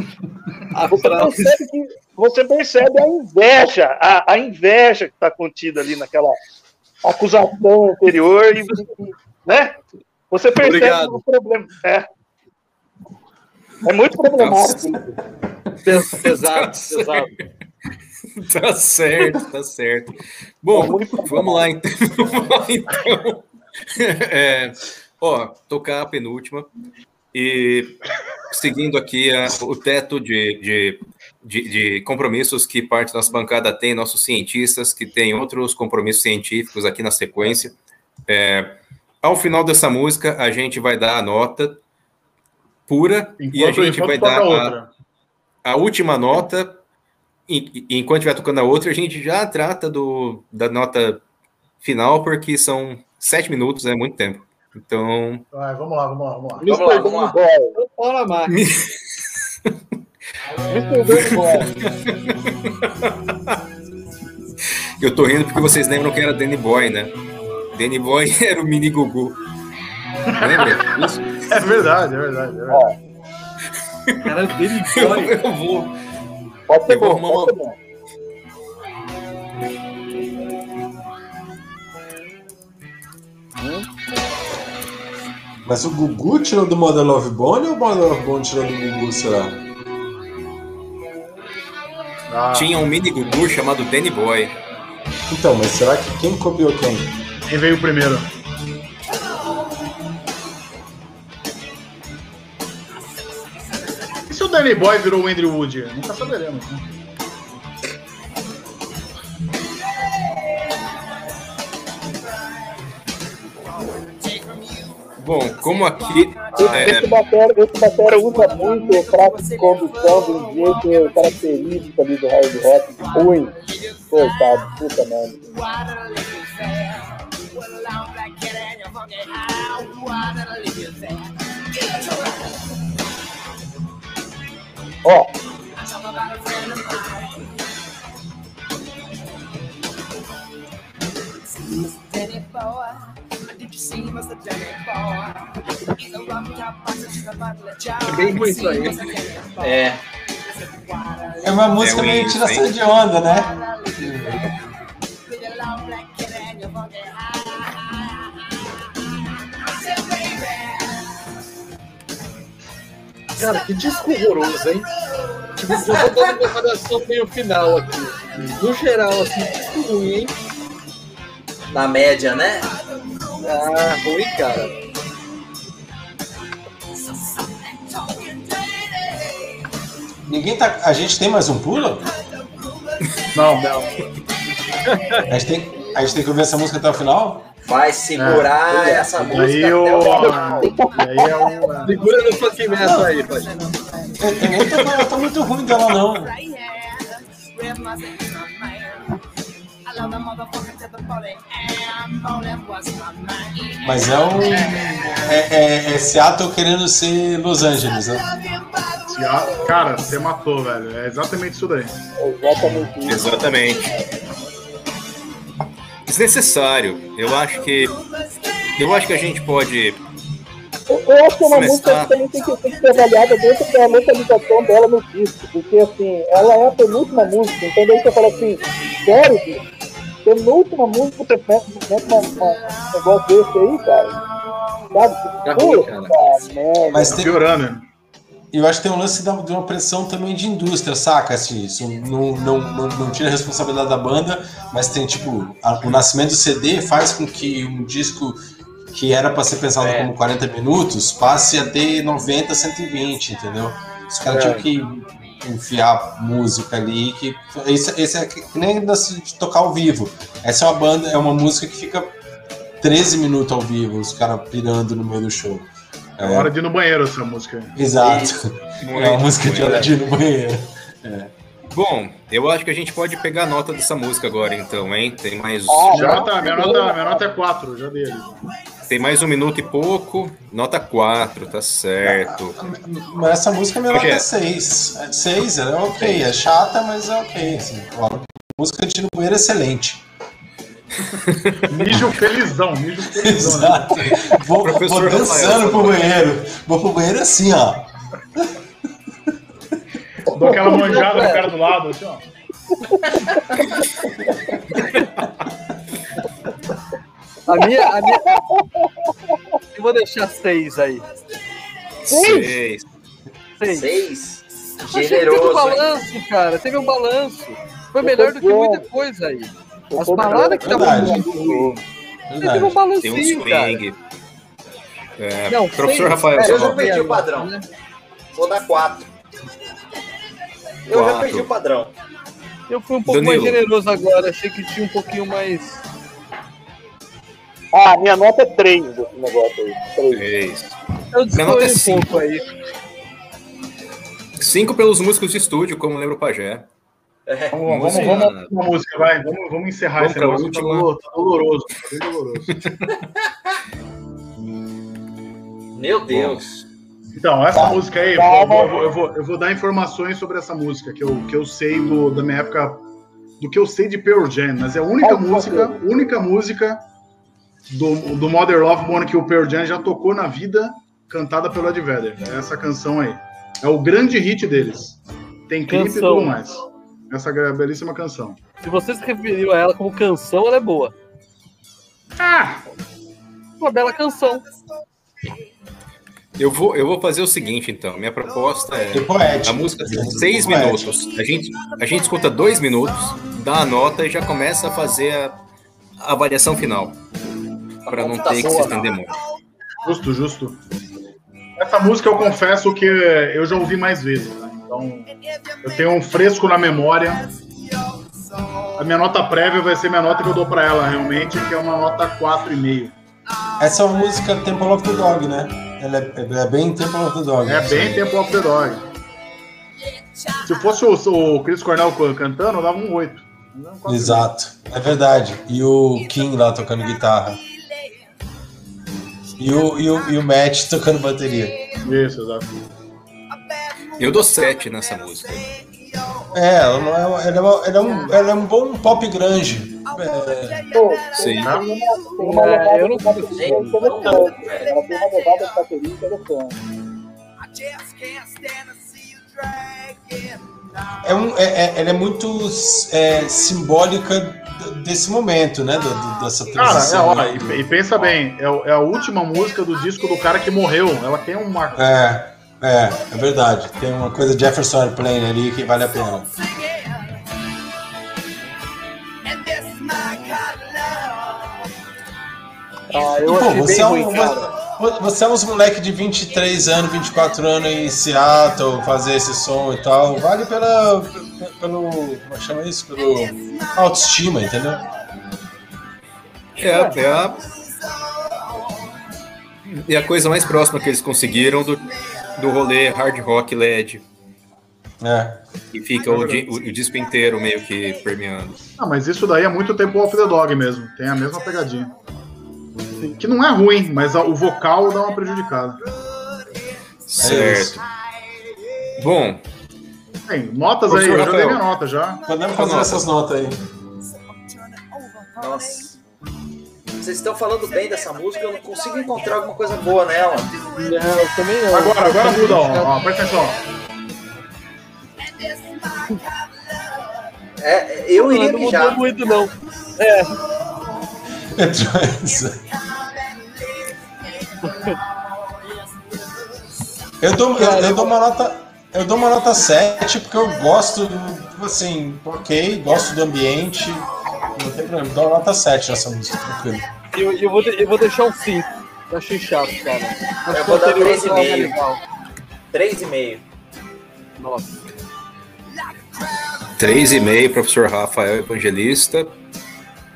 você percebe, que, você percebe a inveja, a, a inveja que está contida ali naquela acusação anterior, e, né? Você percebe Obrigado. o problema. É, é muito problemático. Pesado, pesado. Tá certo, tá certo. Bom, é vamos lá então. [LAUGHS] então. É, ó, tocar a penúltima. E seguindo aqui a, o teto de, de, de, de, compromissos que parte da nossa bancada tem, nossos cientistas, que tem outros compromissos científicos aqui na sequência. É, ao final dessa música, a gente vai dar a nota pura enquanto, e a gente vai dar a, a, última nota. E, enquanto estiver tocando a outra, a gente já trata do, da nota final, porque são sete minutos, é muito tempo. Então. Vai, vamos lá, vamos lá, vamos lá. Vamos lá, vamos lá. Marcos. Eu tô rindo porque vocês lembram que era Danny Boy, né? Danny Boy [LAUGHS] era o mini Gugu. Lembra isso? É verdade, é verdade. É verdade. Cara, Danny [LAUGHS] Boy. Eu, vou. Pode ser bom, pode ser bom. Mas o Gugu tirou do Model Love Bone ou o Model Love Bone tirou do Gugu, será? Ah. Tinha um mini Gugu chamado Danny Boy. Então, mas será que quem copiou quem? Quem veio primeiro? E se o Danny Boy virou o Andrew Wood? Nunca saberemos, né? Bom, como aqui. É... Esse batera, esse batera usa muito o prato de condução de um jeito característico ali do hard rock. Ruim. Coitado, puta merda. Ó. Oh. É bem ruim isso aí. É. É uma música é meio tiração de onda, né? Cara, que disco horroroso, hein? Tipo, já vou dando uma avaliação meio final aqui. No geral, assim, disco ruim, hein? Na média, né? Ah, ruim, cara. Ninguém tá. A gente tem mais um pulo? Não, não. A gente tem, a gente tem que ouvir essa música até o final? Vai segurar é, essa música aí o... Aí é o... Segura no metal aí, pai. Eu, eu, eu, tô muito ruim dela, não. Mas é um. É, é, é Seattle querendo ser Los Angeles, né? Cara, você matou, velho. É exatamente isso daí. Exatamente. Exatamente. Desnecessário. Eu acho que. Eu acho que a gente pode. Eu acho que é uma música que tem que, tem que ser avaliada dentro da localização dela no disco, porque assim, ela é a penúltima música, então daí você fala assim, sério, penúltima música você mete um negócio desse aí, cara. Sabe? Tá ruim, cara. Mas tem... Piorando, né? eu acho que tem um lance de uma pressão também de indústria, saca? Assim, isso não, não, não, não tira a responsabilidade da banda, mas tem tipo, a, o nascimento do CD faz com que um disco que era para ser pensado é. como 40 minutos passe a ter 90, 120, entendeu? Os caras é. tinham que enfiar música ali, que esse, esse é que nem de tocar ao vivo. Essa é uma banda, é uma música que fica 13 minutos ao vivo, os caras pirando no meio do show. É, é hora de ir no banheiro essa música. Exato. [LAUGHS] é uma música de hora de ir no banheiro. É. Bom, eu acho que a gente pode pegar a nota dessa música agora, então, hein? Tem mais. Ah, já tá, minha nota, minha nota é 4, já dei. Tem mais um minuto e pouco, nota 4, tá certo. Mas essa música é minha nota é 6. 6, ela é ok, é chata, mas é ok. Assim. A música de no banheiro é excelente. [LAUGHS] mijo felizão, mijo felizão. Exato. Né? Vou, vou dançando pro banheiro. Vou pro banheiro assim, ó. dou aquela manjada no cara do lado, assim, ó. [LAUGHS] A minha, a minha. [LAUGHS] Eu vou deixar seis aí. Seis. Seis. seis. Generoso. Teve um balanço, hein? cara. Teve um balanço. Foi melhor do que muita coisa aí. As baladas que estavam. Teve um balancinho, Tem um swing. Cara. É, Não, professor seis, Rafael. É, eu já perdi o padrão. Né? Vou dar quatro. Eu quatro. já perdi o padrão. Eu fui um pouco Danilo. mais generoso agora. Achei que tinha um pouquinho mais. Ah, minha nota é 3 desse negócio aí. 3. Eu minha nota é 5. Um pouco aí. 5 pelos músicos de estúdio, como lembra o Pajé. É. Vamos, vamos, vamos uma música, vai. Vamos, vamos encerrar vamos esse negócio. Última... Tá doloroso. Tá bem doloroso. [LAUGHS] Meu Deus. Então, essa tá. música aí, eu vou, eu, vou, eu vou, dar informações sobre essa música, que eu, que eu sei do, da minha época, do que eu sei de Pearl Jam, mas é a única música, única música do, do Mother Love Bone que o Pearl Jam já tocou na vida, cantada pelo Ed Vedder. É essa canção aí. É o grande hit deles. Tem clipe canção. e tudo mais. Essa belíssima canção. Se você se referiu a ela como canção, ela é boa. Ah! Uma bela canção. Eu vou, eu vou fazer o seguinte, então. Minha proposta é. A música tem seis minutos. A gente, a gente escuta dois minutos, dá a nota e já começa a fazer a, a avaliação final. Para não ter que se estender muito. Justo, justo. Essa música eu confesso que eu já ouvi mais vezes. Né? Então, eu tenho um fresco na memória. A minha nota prévia vai ser minha nota que eu dou para ela, realmente, que é uma nota 4,5. Essa é uma música Temple of the Dog, né? Ela é, é bem Temple of the Dog. É bem Temple of the Dog. Se fosse o, o Chris Cornell cantando, eu dava um 8. Exato, é verdade. E o King lá tocando guitarra. E o, e o, e o Matt tocando bateria. Isso, exato. Eu dou 7 nessa música. É, ela, não é, ela, é, uma, ela, é um, ela é um bom pop grunge. É... Sim. É, eu não consigo. Ela tem uma levada de bateria interessante. É um, é, é, ela é muito é, simbólica desse momento, né? dessa transição. Cara, é, ó, e, e, pensa bem, é, é, a última música do disco do cara que morreu. Ela tem um marco. É. É, é verdade. Tem uma coisa de Jefferson Airplane ali que vale a pena. Ah, eu Pô, você, é um, você é uns moleque de 23 anos, 24 anos em Seattle, fazer esse som e tal. Vale pela. pelo. como é chama isso? Pelo autoestima, entendeu? É, é a. É a coisa mais próxima que eles conseguiram do, do rolê hard rock LED. É. E fica o, o, o, disco inteiro meio que permeando. Ah, mas isso daí é muito tempo off the dog mesmo. Tem a mesma pegadinha. Que não é ruim, mas o vocal dá uma prejudicada. Certo. É Bom. Tem notas aí, eu já dei minha nota já. Podemos fazer essas notas aí. Nossa. Vocês estão falando bem dessa música, eu não consigo encontrar alguma coisa boa nela. Não, eu também não. Agora, agora muda, ó. ó presta atenção. É, eu iria não mijar. Não muito, não. É. eu, dou, eu, eu dou uma nota. Eu dou uma nota 7 porque eu gosto, assim, ok, gosto do ambiente, não tem problema, dá uma nota 7 nessa música, tranquilo. Eu, eu, vou, eu vou deixar um 5. Eu achei chato, cara. Acho eu vou dar 3,5. 3,5. Nossa. 3,5, professor Rafael Evangelista.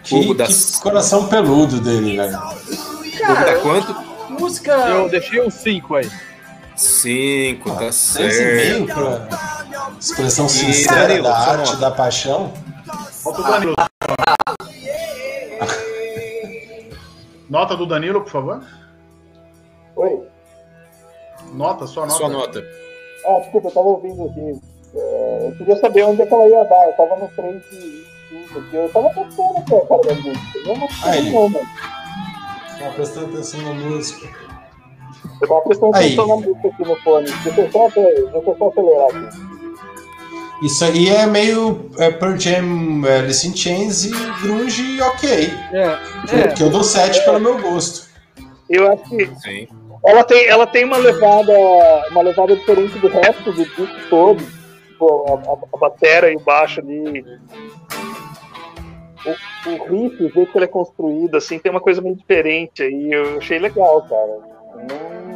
Que, das... que coração peludo dele, velho. Cara, dá quanto? Música. Eu deixei um 5 aí. 5, ah, tá certo. Pra expressão sincera da arte, da paixão. Falta o Danilo. Nota do Danilo, por favor. Oi. Nota, sua nota. Sua nota. Ah, desculpa, eu tava ouvindo aqui. É, eu queria saber onde é que ela ia dar. Eu tava no 3 de 5 aqui. Eu tava pensando aqui, cara, da música. Eu não sei Aí. não, mano. Tava prestando atenção na música. Eu tava prestando atenção na música aqui no fone. Deixa eu só, deixa eu só acelerar aqui. Isso aí é meio é, Pearl Jam, é, Alice in Chains e grunge ok. É, é. Que eu dou 7 pelo meu gosto. Eu acho que Sim. Ela, tem, ela tem uma levada uma levada diferente do resto do disco todo. Tipo, a, a, a batera e o baixo ali. O, o riff, o jeito que ele é construído, assim, tem uma coisa meio diferente aí. Eu achei legal, cara. Não,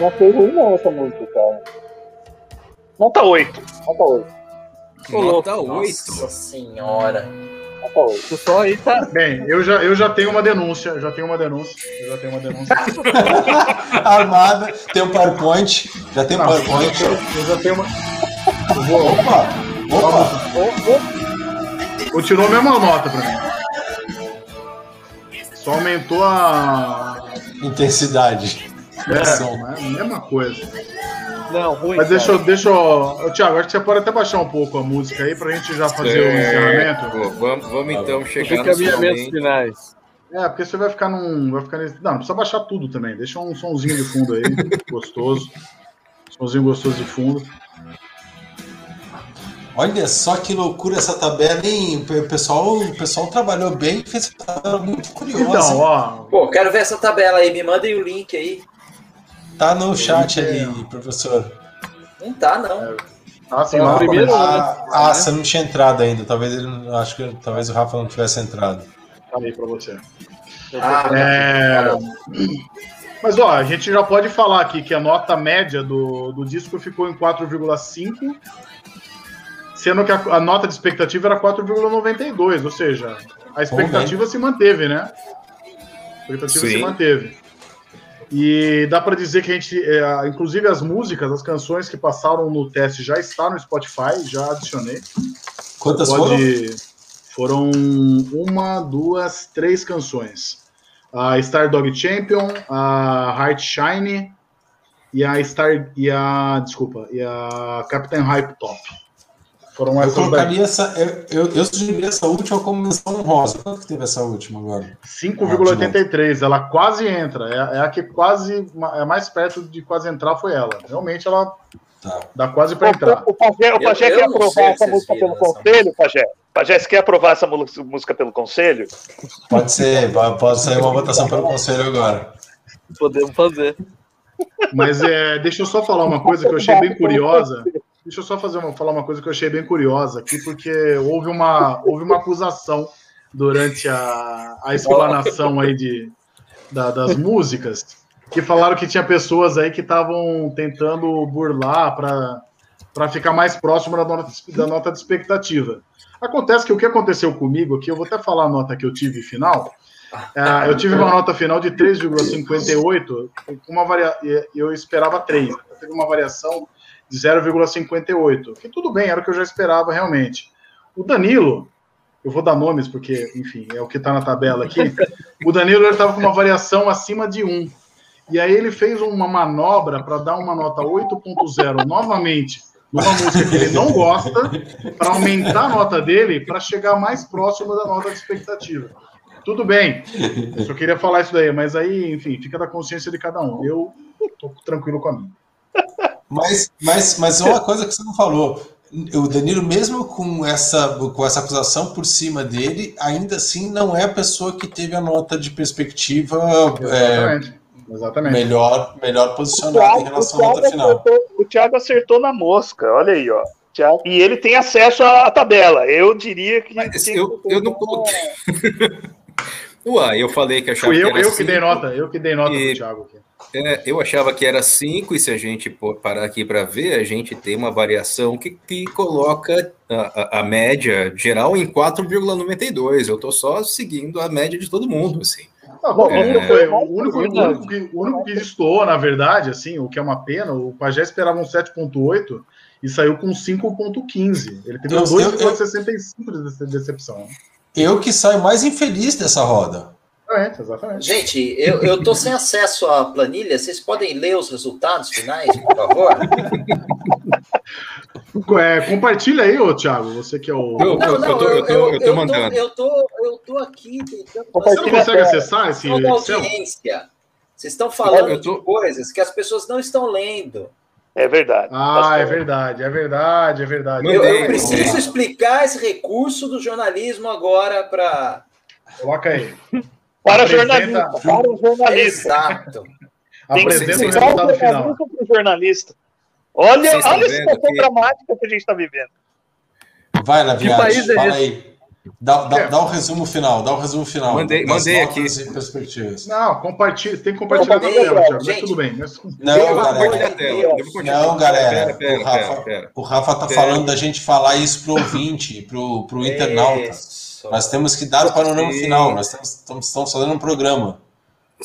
não achei ruim não essa música, cara. Nota 8. Nota 8. Nota 8. Nossa senhora. 8. Só aí tá. Bem, eu já, eu já tenho uma denúncia. Já tenho uma denúncia. Eu já tenho uma denúncia. [LAUGHS] Armada, tem um PowerPoint. Já tem um PowerPoint. Eu, eu já tenho uma. Vou... Opa! Opa! Continuou a mesma nota pra mim. Só aumentou a. Intensidade. É, mesma coisa. Não, ruim. Mas deixa, eu, deixa eu. Tiago, acho que você pode até baixar um pouco a música aí pra gente já fazer é, o encerramento. Pô, vamos, vamos então chegar nos caminhamentos finais. É, porque você vai ficar num. Vai ficar nesse... Não, não precisa baixar tudo também. Deixa um somzinho de fundo aí, [LAUGHS] gostoso. Somzinho gostoso de fundo. Olha só que loucura essa tabela, hein? O pessoal, o pessoal trabalhou bem e fez essa tabela muito curiosa. Então, ó. Pô, quero ver essa tabela aí, me mandem o link aí. Tá no chat ali, professor. Não tá, não. Ah, sim, não, primeiro, ah, ah, você não tinha entrado ainda. Talvez ele, acho que talvez o Rafa não tivesse entrado. Tá aí para você. Ah, é... Mas ó, a gente já pode falar aqui que a nota média do, do disco ficou em 4,5, sendo que a, a, nota de expectativa era 4,92, ou seja, a expectativa Bom, se manteve, né? A expectativa Sim. se manteve. E dá para dizer que a gente, é, inclusive as músicas, as canções que passaram no teste já está no Spotify, já adicionei. Quantas Pode... foram? Foram uma, duas, três canções. A Star Dog Champion, a Heart Shine e a Star e a desculpa e a Captain Hype Top. Foram eu colocaria essa, eu, eu, eu sugeriria essa última como menção honrosa. Quanto que teve essa última agora? 5,83. Ela quase entra. É, é, a que quase é mais perto de quase entrar foi ela. Realmente ela tá. dá quase para entrar. O, o Pajé, o Pajé quer aprovar essa música pelo conselho, Pajé? Pajé, você quer aprovar essa música pelo conselho? Pode ser, pode sair uma votação pelo conselho agora. Podemos fazer. Mas é, deixa eu só falar uma coisa que eu achei bem curiosa. Deixa eu só fazer uma, falar uma coisa que eu achei bem curiosa aqui, porque houve uma, houve uma acusação durante a, a explanação aí de, da, das músicas, que falaram que tinha pessoas aí que estavam tentando burlar para ficar mais próximo da nota, da nota de expectativa. Acontece que o que aconteceu comigo aqui, eu vou até falar a nota que eu tive final. Uh, eu tive uma nota final de 3,58, uma varia... eu esperava 3. Teve uma variação de 0,58, que tudo bem, era o que eu já esperava realmente. O Danilo, eu vou dar nomes porque, enfim, é o que está na tabela aqui. [LAUGHS] O Danilo estava com uma variação acima de 1. E aí ele fez uma manobra para dar uma nota 8.0 novamente numa música que ele não gosta, para aumentar a nota dele, para chegar mais próximo da nota de expectativa. Tudo bem, eu só queria falar isso daí, mas aí, enfim, fica da consciência de cada um. Eu tô tranquilo com a minha. Mas, mas, mas uma coisa que você não falou, o Danilo, mesmo com essa, com essa acusação por cima dele, ainda assim não é a pessoa que teve a nota de perspectiva é, Exatamente. Melhor, melhor posicionada Thiago, em relação à nota final. Acertou, o Thiago acertou na mosca, olha aí, ó. Thiago, e ele tem acesso à, à tabela. Eu diria que. Mas eu, eu não coloquei. [LAUGHS] Uai, eu falei que achava Fui eu, que eu que dei nota, eu que dei nota e... pro Thiago aqui. É, eu achava que era 5, e se a gente parar aqui para ver, a gente tem uma variação que, que coloca a, a, a média geral em 4,92. Eu estou só seguindo a média de todo mundo, assim. Bom, é... o, único, o, único que, o único que estou, na verdade, assim, o que é uma pena, o Pajé esperava um 7,8 e saiu com 5,15. Ele teve 2,65 de decepção. Eu que saio mais infeliz dessa roda. Exatamente. Gente, eu, eu tô sem acesso à planilha. Vocês podem ler os resultados finais, por favor? [LAUGHS] É, compartilha aí, ô Thiago. Você que é o. Eu, não, não, eu, tô, eu, tô, eu, tô, mandando. Eu tô, eu tô aqui tentando. Você não consegue acessar esse audiência. Vocês estão falando tô... de coisas que as pessoas não estão lendo. É verdade. Ah, é verdade, é verdade, é verdade. Eu, eu preciso explicar esse recurso do jornalismo agora para. Coloca aí. Para o jornalista. Para o jornalista. Exato. Apresenta o resultado final. Para o jornalista. Olha, olha a situação que... dramática que a gente está vivendo. Vai, Laviade, é fala aí. Dá, dá, dá o um resumo final, dá o um resumo final. Mandei, mandei aqui. perspectivas. Não, compartilha, tem que compartilhar na tela, Thiago, mas tudo bem. Mas... Não, galera. Não, galera. O Rafa, o Rafa tá falando da gente falar isso pro ouvinte, pro, pro internauta. Nós temos que dar o panorama final, nós estamos, estamos fazendo um programa.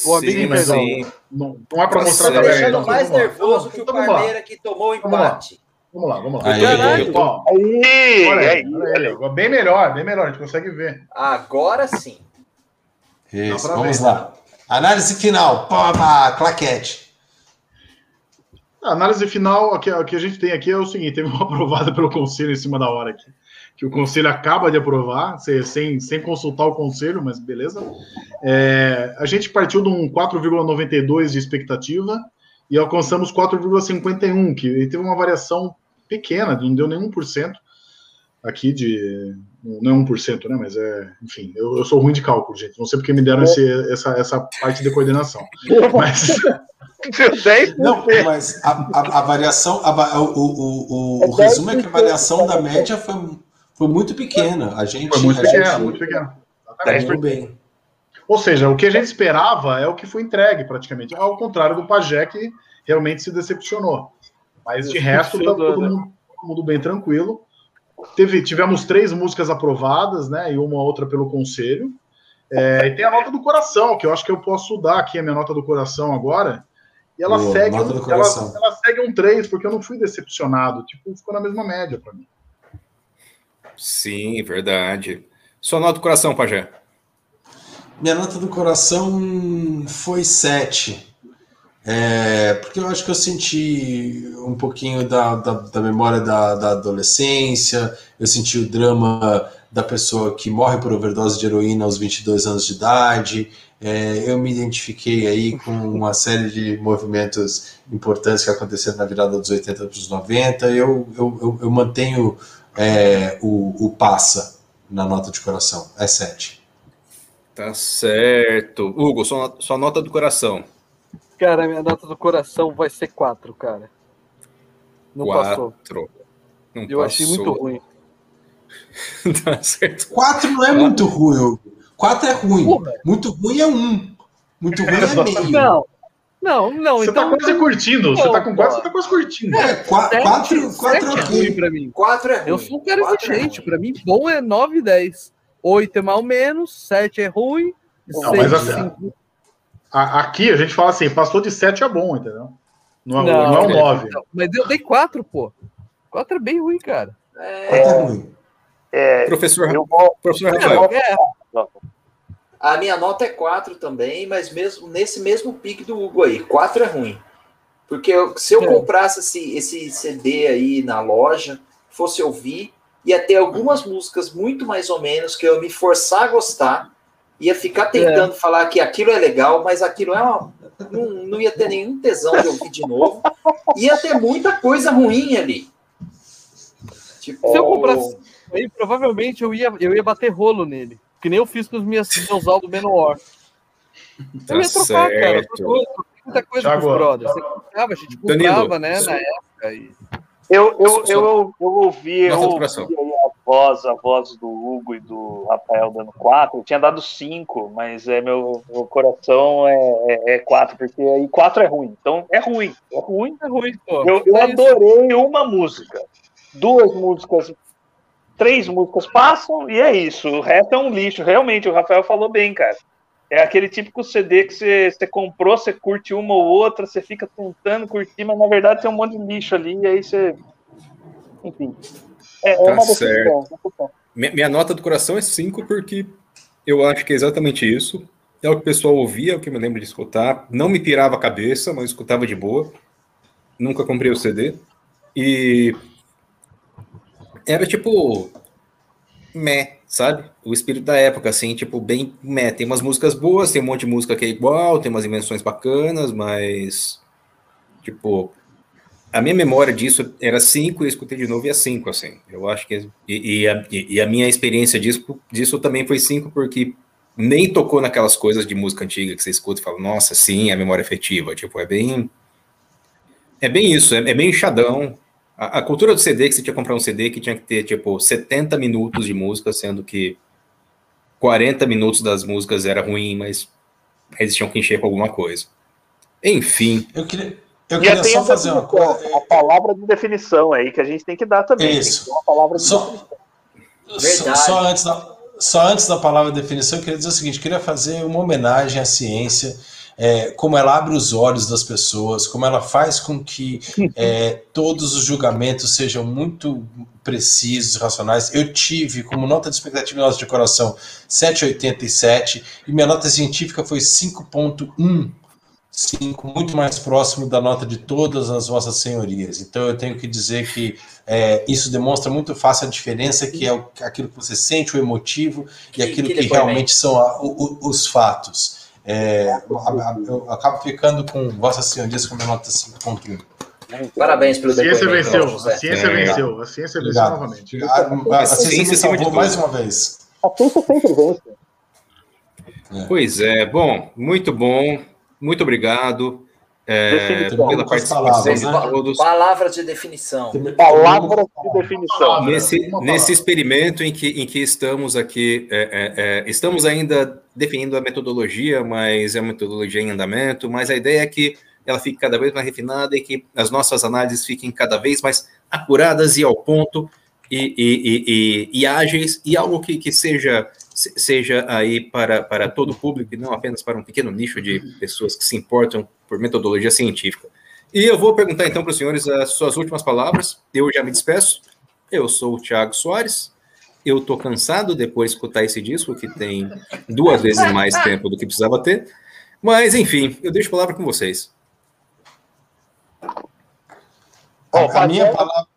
O amigo sim, mas não, não, não é para mostrar também. deixando mais nervoso que o Parmeira que tomou o empate. Vamos lá, vamos lá. Aí, aí, aí, olha aí, olha aí, Bem melhor, bem melhor, a gente consegue ver. Agora sim. Isso, vamos ver. lá. Análise final, poma, claquete. A análise final, que, que a gente tem aqui é o seguinte: teve uma [LAUGHS] aprovada pelo conselho em cima da hora aqui. Que o conselho acaba de aprovar, sem, sem consultar o conselho, mas beleza. É, a gente partiu de um 4,92 de expectativa e alcançamos 4,51, que teve uma variação pequena, não deu nem 1% aqui de. Não é 1%, né? Mas é. Enfim, eu, eu sou ruim de cálculo, gente. Não sei porque me deram esse, essa, essa parte de coordenação. Mas. [LAUGHS] Não, mas a, a, a variação, a, o, o, o, o resumo é que a variação da média foi, foi muito pequena. A gente. Foi muito pequena, gente, muito pequena. Muito bem. Ou seja, o que a gente esperava é o que foi entregue, praticamente. Ao contrário do Pajé, que realmente se decepcionou. Mas de resto, tá todo mundo, todo mundo bem tranquilo. Teve, tivemos três músicas aprovadas, né? E uma outra pelo conselho. É, e tem a nota do coração, que eu acho que eu posso dar aqui a minha nota do coração agora. E ela, Boa, segue, um, ela, ela, segue um 3, porque eu não fui decepcionado. Tipo, ficou na mesma média para mim. Sim, verdade. Sua nota do coração, Pajé? Minha nota do coração foi 7. É, porque eu acho que eu senti um pouquinho da, da, da memória da, da, adolescência, eu senti o drama da pessoa que morre por overdose de heroína aos 22 anos de idade, é, eu me identifiquei aí com uma série de movimentos importantes que aconteceram na virada dos 80 para os 90, eu, eu, eu, eu mantenho é, o, o passa na nota de coração, é 7. Tá certo. Hugo, sua, sua nota do coração. Cara, minha nota do coração vai ser 4, cara. Não quatro. passou. Não Eu passou. achei muito ruim. [LAUGHS] tá certo. 4 não é muito ruim. 4 é ruim. Porra. Muito ruim é 1. Um. Muito ruim é meio. [LAUGHS] Não. Não, não. Você tá então, tá quase curtindo. Você tá com 4, você tá quase curtindo. É, 4 é ruim pra mim. 4 é ruim. Eu sou um cara exigente. É pra mim, bom é 9 e 10. 8 é mal menos, 7 é ruim. Não, 6 mas assim, 5 aqui a gente fala assim, passou de 7 é bom, entendeu? Não, não, não é um 9. Mas eu dei 4, pô. 4 é bem ruim, cara. É, é ruim. É, professor, eu vou, professor Rafael. É. A minha nota é 4 também, mas mesmo nesse mesmo pique do Hugo aí, 4 é ruim. Porque eu, se eu é. comprasse esse, esse CD aí na loja, fosse ouvir, ia ter algumas músicas muito mais ou menos que eu me forçar a gostar, ia ficar tentando é. falar que aquilo é legal, mas aquilo é uma, não, não ia ter nenhum tesão de ouvir de novo. Ia ter muita coisa ruim ali. Tipo, Se eu comprasse aí, provavelmente eu ia, eu ia bater rolo nele. Que nem eu fiz com os meus, meus Aldo Menor. Eu ia trocar, certo. cara. muita coisa com os brothers. Você comprava, a gente comprava, né, na época. E... Eu, eu, eu, eu, eu ouvi, eu ouvi voz, a voz do Hugo e do Rafael dando quatro. Eu tinha dado cinco, mas é meu, meu coração é, é, é quatro, porque aí quatro é ruim. Então é ruim, é ruim, é ruim. Pô. Eu, eu é adorei uma música, duas músicas, três músicas passam e é isso. O resto é um lixo. Realmente, o Rafael falou bem, cara. É aquele típico CD que você, você comprou, você curte uma ou outra, você fica tentando curtir, mas na verdade tem um monte de lixo ali, e aí você. Enfim. É, é tá uma decisão. Minha, minha nota do coração é 5, porque eu acho que é exatamente isso. É o que o pessoal ouvia, é o que eu me lembro de escutar. Não me pirava a cabeça, mas escutava de boa. Nunca comprei o CD. E era tipo. Meh, sabe? O espírito da época, assim, tipo, bem. Meh. Tem umas músicas boas, tem um monte de música que é igual, tem umas invenções bacanas, mas. Tipo. A minha memória disso era 5 e eu escutei de novo e é 5, assim. Eu acho que. E, e, a, e, a, minha experiência disso, disso também foi 5, porque nem tocou naquelas coisas de música antiga que você escuta e fala, nossa, sim, é memória efetiva. Tipo, é bem. É bem isso, é, é bem enxadão. A, a, cultura do CD, que você tinha que comprar um CD que tinha que ter, tipo, 70 minutos de música, sendo que 40 minutos das músicas era ruim, mas eles tinham que encher com alguma coisa. Enfim. Eu queria, eu queria só fazer uma coisa. A palavra de definição aí que a gente tem que dar também. Isso. Uma palavra de só, definição. Só, antes da, só antes da palavra de definição, eu queria dizer o seguinte: queria fazer uma homenagem à ciência. É, como ela abre os olhos das pessoas, como ela faz com que [LAUGHS] é, todos os julgamentos sejam muito precisos, racionais. Eu tive, como nota de expectativa nossa de coração, 7,87 e minha nota científica foi 5,1 5, muito mais próximo da nota de todas as vossas senhorias. Então eu tenho que dizer que é, isso demonstra muito fácil a diferença que é o, aquilo que você sente, o emotivo, e aquilo que, que realmente são a, o, os fatos. É, eu acabo ficando com vossas senhorias com a minha nota 5.1. Parabéns pelo a ciência venceu, a ciência é. venceu, a ciência venceu novamente. A, a, a ciência salvou mais uma vez. A ciência sempre vence. É. Pois é, bom, muito bom. Muito obrigado é, pela participação palavras, de né? todos. Palavras de definição. Palavras de definição. Nesse, nesse experimento em que, em que estamos aqui, é, é, é, estamos ainda definindo a metodologia, mas é uma metodologia em andamento, mas a ideia é que ela fique cada vez mais refinada e que as nossas análises fiquem cada vez mais apuradas e ao ponto e, e, e, e ágeis, e algo que, que seja seja aí para, para todo o público e não apenas para um pequeno nicho de pessoas que se importam por metodologia científica. E eu vou perguntar então para os senhores as suas últimas palavras. Eu já me despeço. Eu sou o Thiago Soares. Eu estou cansado depois de escutar esse disco, que tem duas vezes mais tempo do que precisava ter. Mas, enfim, eu deixo a palavra com vocês. a, a minha palavra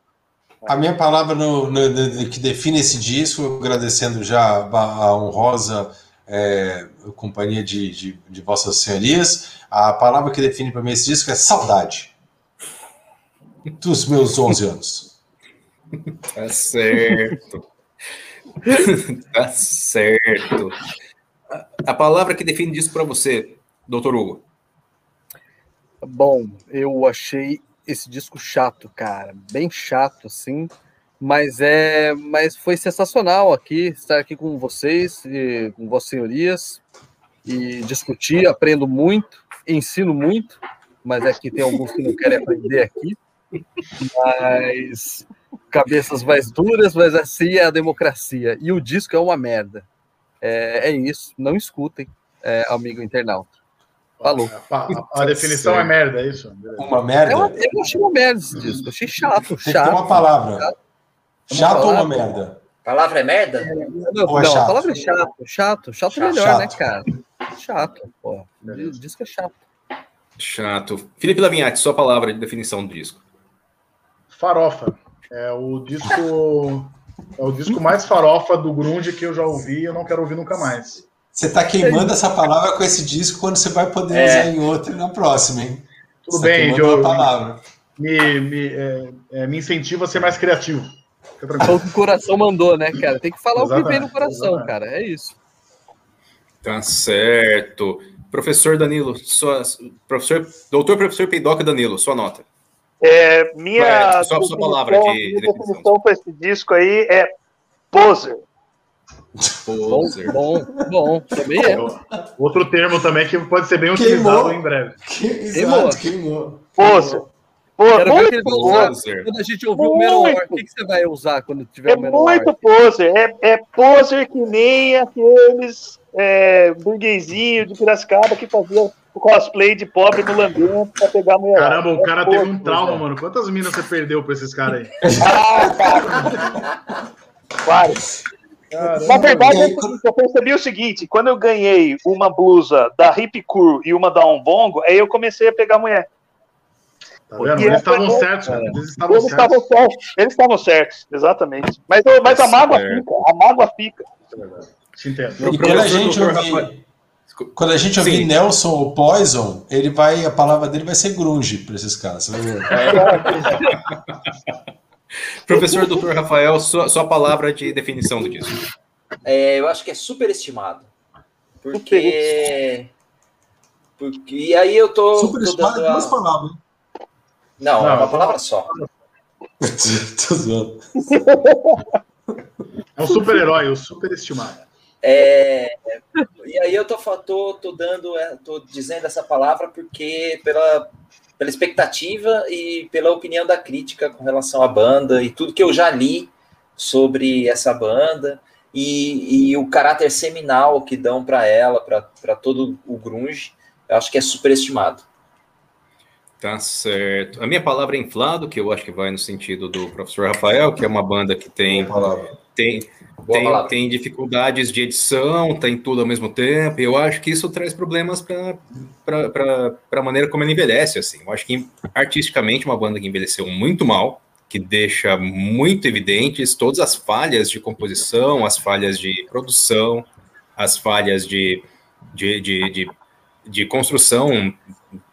a minha palavra no, no, no, que define esse disco, agradecendo já a honrosa é, companhia de, de, de, Vossas Senhorias, a palavra que define para mim esse disco é saudade. Dos meus 11 anos. Tá certo. [LAUGHS] tá certo. A palavra que define disco para você, doutor Hugo. Bom, eu achei esse disco chato, cara, bem chato, assim, mas é, mas foi sensacional aqui estar aqui com vocês e com vossas senhorias e discutir, aprendo muito, ensino muito, mas aqui tem alguns que não querem aprender aqui, mas cabeças mais duras, mas assim é a democracia e o disco é uma merda. É, é isso, não escutem, é, amigo internauta. Falou. A, a, a definição é merda, é isso? Uma merda? Eu, eu achei uma merda esse disco. Achei chato, Tem chato. uma palavra. Chato, chato ou uma merda? Palavra é merda? Não, não, é não a palavra é chato. Chato, chato, chato melhor, chato. né, cara? Chato, pô. O disco é chato. Chato. Felipe Lavinhati, sua palavra de definição do disco. Farofa. É o disco. É o disco mais farofa do Grunge que eu já ouvi e eu não quero ouvir nunca mais. Você está queimando essa palavra com esse disco quando você vai poder é. usar em outro na próxima, hein? Tudo você tá bem, Joe. palavra. Me, me, é, é, me incentiva a ser mais criativo. o que o coração mandou, né, cara? Tem que falar Exatamente. o que vem no coração, Exatamente. cara. É isso. Tá certo. Professor Danilo, sua, professor, doutor professor Peidoca Danilo, sua nota. É, minha, só, sua palavra de, de definição para esse disco aí é poser. Bom, bom, bom, também é. Outro termo também que pode ser bem utilizado queimou. em breve. Que, exato, queimou. Poser. Pô, Quero ver que ele vai usar quando a gente ouvir muito. o Menor. O que, que, você vai usar quando tiver é o Menor? Muito poser. É, é poser que nem aqueles é, burguesinho de Piracicaba que fazia o cosplay de pobre no lambiento pra pegar a mulher. Caramba, o cara é teve um trauma, mano. Quantas minas você perdeu pra esses caras aí? ah, cara. [LAUGHS] Vários. Caramba, Na verdade, eu percebi o seguinte: quando eu ganhei uma blusa da Hip Cool e uma da Ombongo, aí eu comecei a pegar mulher. Tá vendo? Eles estavam certos, Eles estavam eles certos. certos. Eles estavam certos, exatamente. Mas, mas a mágoa fica, a mágoa fica. Te entendo. E quando a gente ouve... Quando a gente ouvir Sim. Nelson ou Poison, ele vai, a palavra dele vai ser grunge para esses caras. [LAUGHS] [LAUGHS] [LAUGHS] Professor Dr. Rafael, sua, sua palavra de definição do disco. É, eu acho que é superestimado. Porque. porque e aí eu tô. Superestimado é duas a... palavras. Não, Não, é uma palavra só. [LAUGHS] tô zoando. É um super-herói, o superestimado. É, e aí eu tô, tô, tô dando, é, tô dizendo essa palavra porque pela, pela expectativa e pela opinião da crítica com relação à banda e tudo que eu já li sobre essa banda e, e o caráter seminal que dão para ela, para todo o grunge, eu acho que é superestimado. Tá certo. A minha palavra é inflado, que eu acho que vai no sentido do professor Rafael, que é uma banda que tem tem, tem, tem, dificuldades de edição, tem tudo ao mesmo tempo. Eu acho que isso traz problemas para a maneira como ele envelhece. Assim. Eu acho que artisticamente uma banda que envelheceu muito mal, que deixa muito evidentes todas as falhas de composição, as falhas de produção, as falhas de, de, de, de, de construção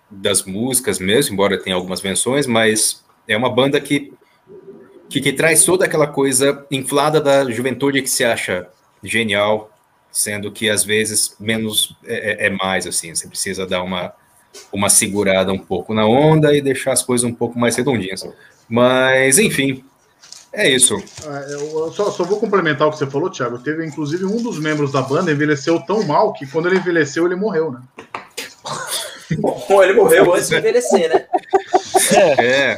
das músicas mesmo, embora tenha algumas menções, mas é uma banda que que, que traz toda aquela coisa inflada da juventude que se acha genial, sendo que às vezes menos é, é, é, mais, assim, você precisa dar uma, uma segurada um pouco na onda e deixar as coisas um pouco mais redondinhas. Mas, enfim, é isso. É, eu só, só, vou complementar o que você falou, Thiago. Teve, inclusive, um dos membros da banda envelheceu tão mal que quando ele envelheceu, ele morreu, né? [LAUGHS] Bom, ele morreu antes de envelhecer, né? É. é.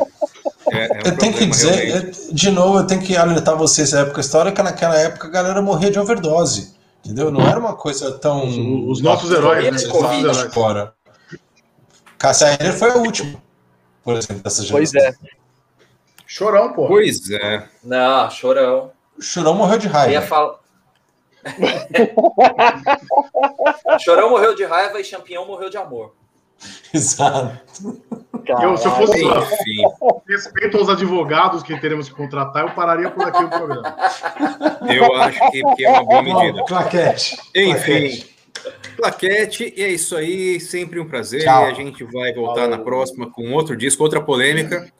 É, é um eu tenho que dizer, realmente. de novo, eu tenho que alertar vocês da época histórica, naquela época a galera morria de overdose. Entendeu? Não era uma coisa tão. Os, os nossos heróis, né? Covid. Fora. Cássia foi a última, por exemplo, dessa geração. Pois é. Chorão, pô. Pois é. Não, chorão. Chorão morreu de raiva. Eu ia falar. [LAUGHS] Chorão morreu de raiva e Champion morreu de amor. [LAUGHS] Exato. Eu, se eu fosse lá, respeito aos advogados que teremos que contratar, eu pararia por aqui o programa. Eu acho que, que é uma boa medida. Claquete. Enfim. Claquete, e é isso aí, sempre um prazer. Tchau. E a gente vai voltar Falou. na próxima com outro disco, outra polêmica.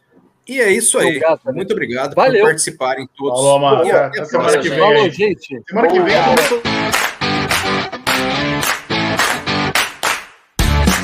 E é isso aí. Obrigado, Muito obrigado Valeu. por participarem todos. Falou, Até semana que vem. Falou, gente. Semana que vem.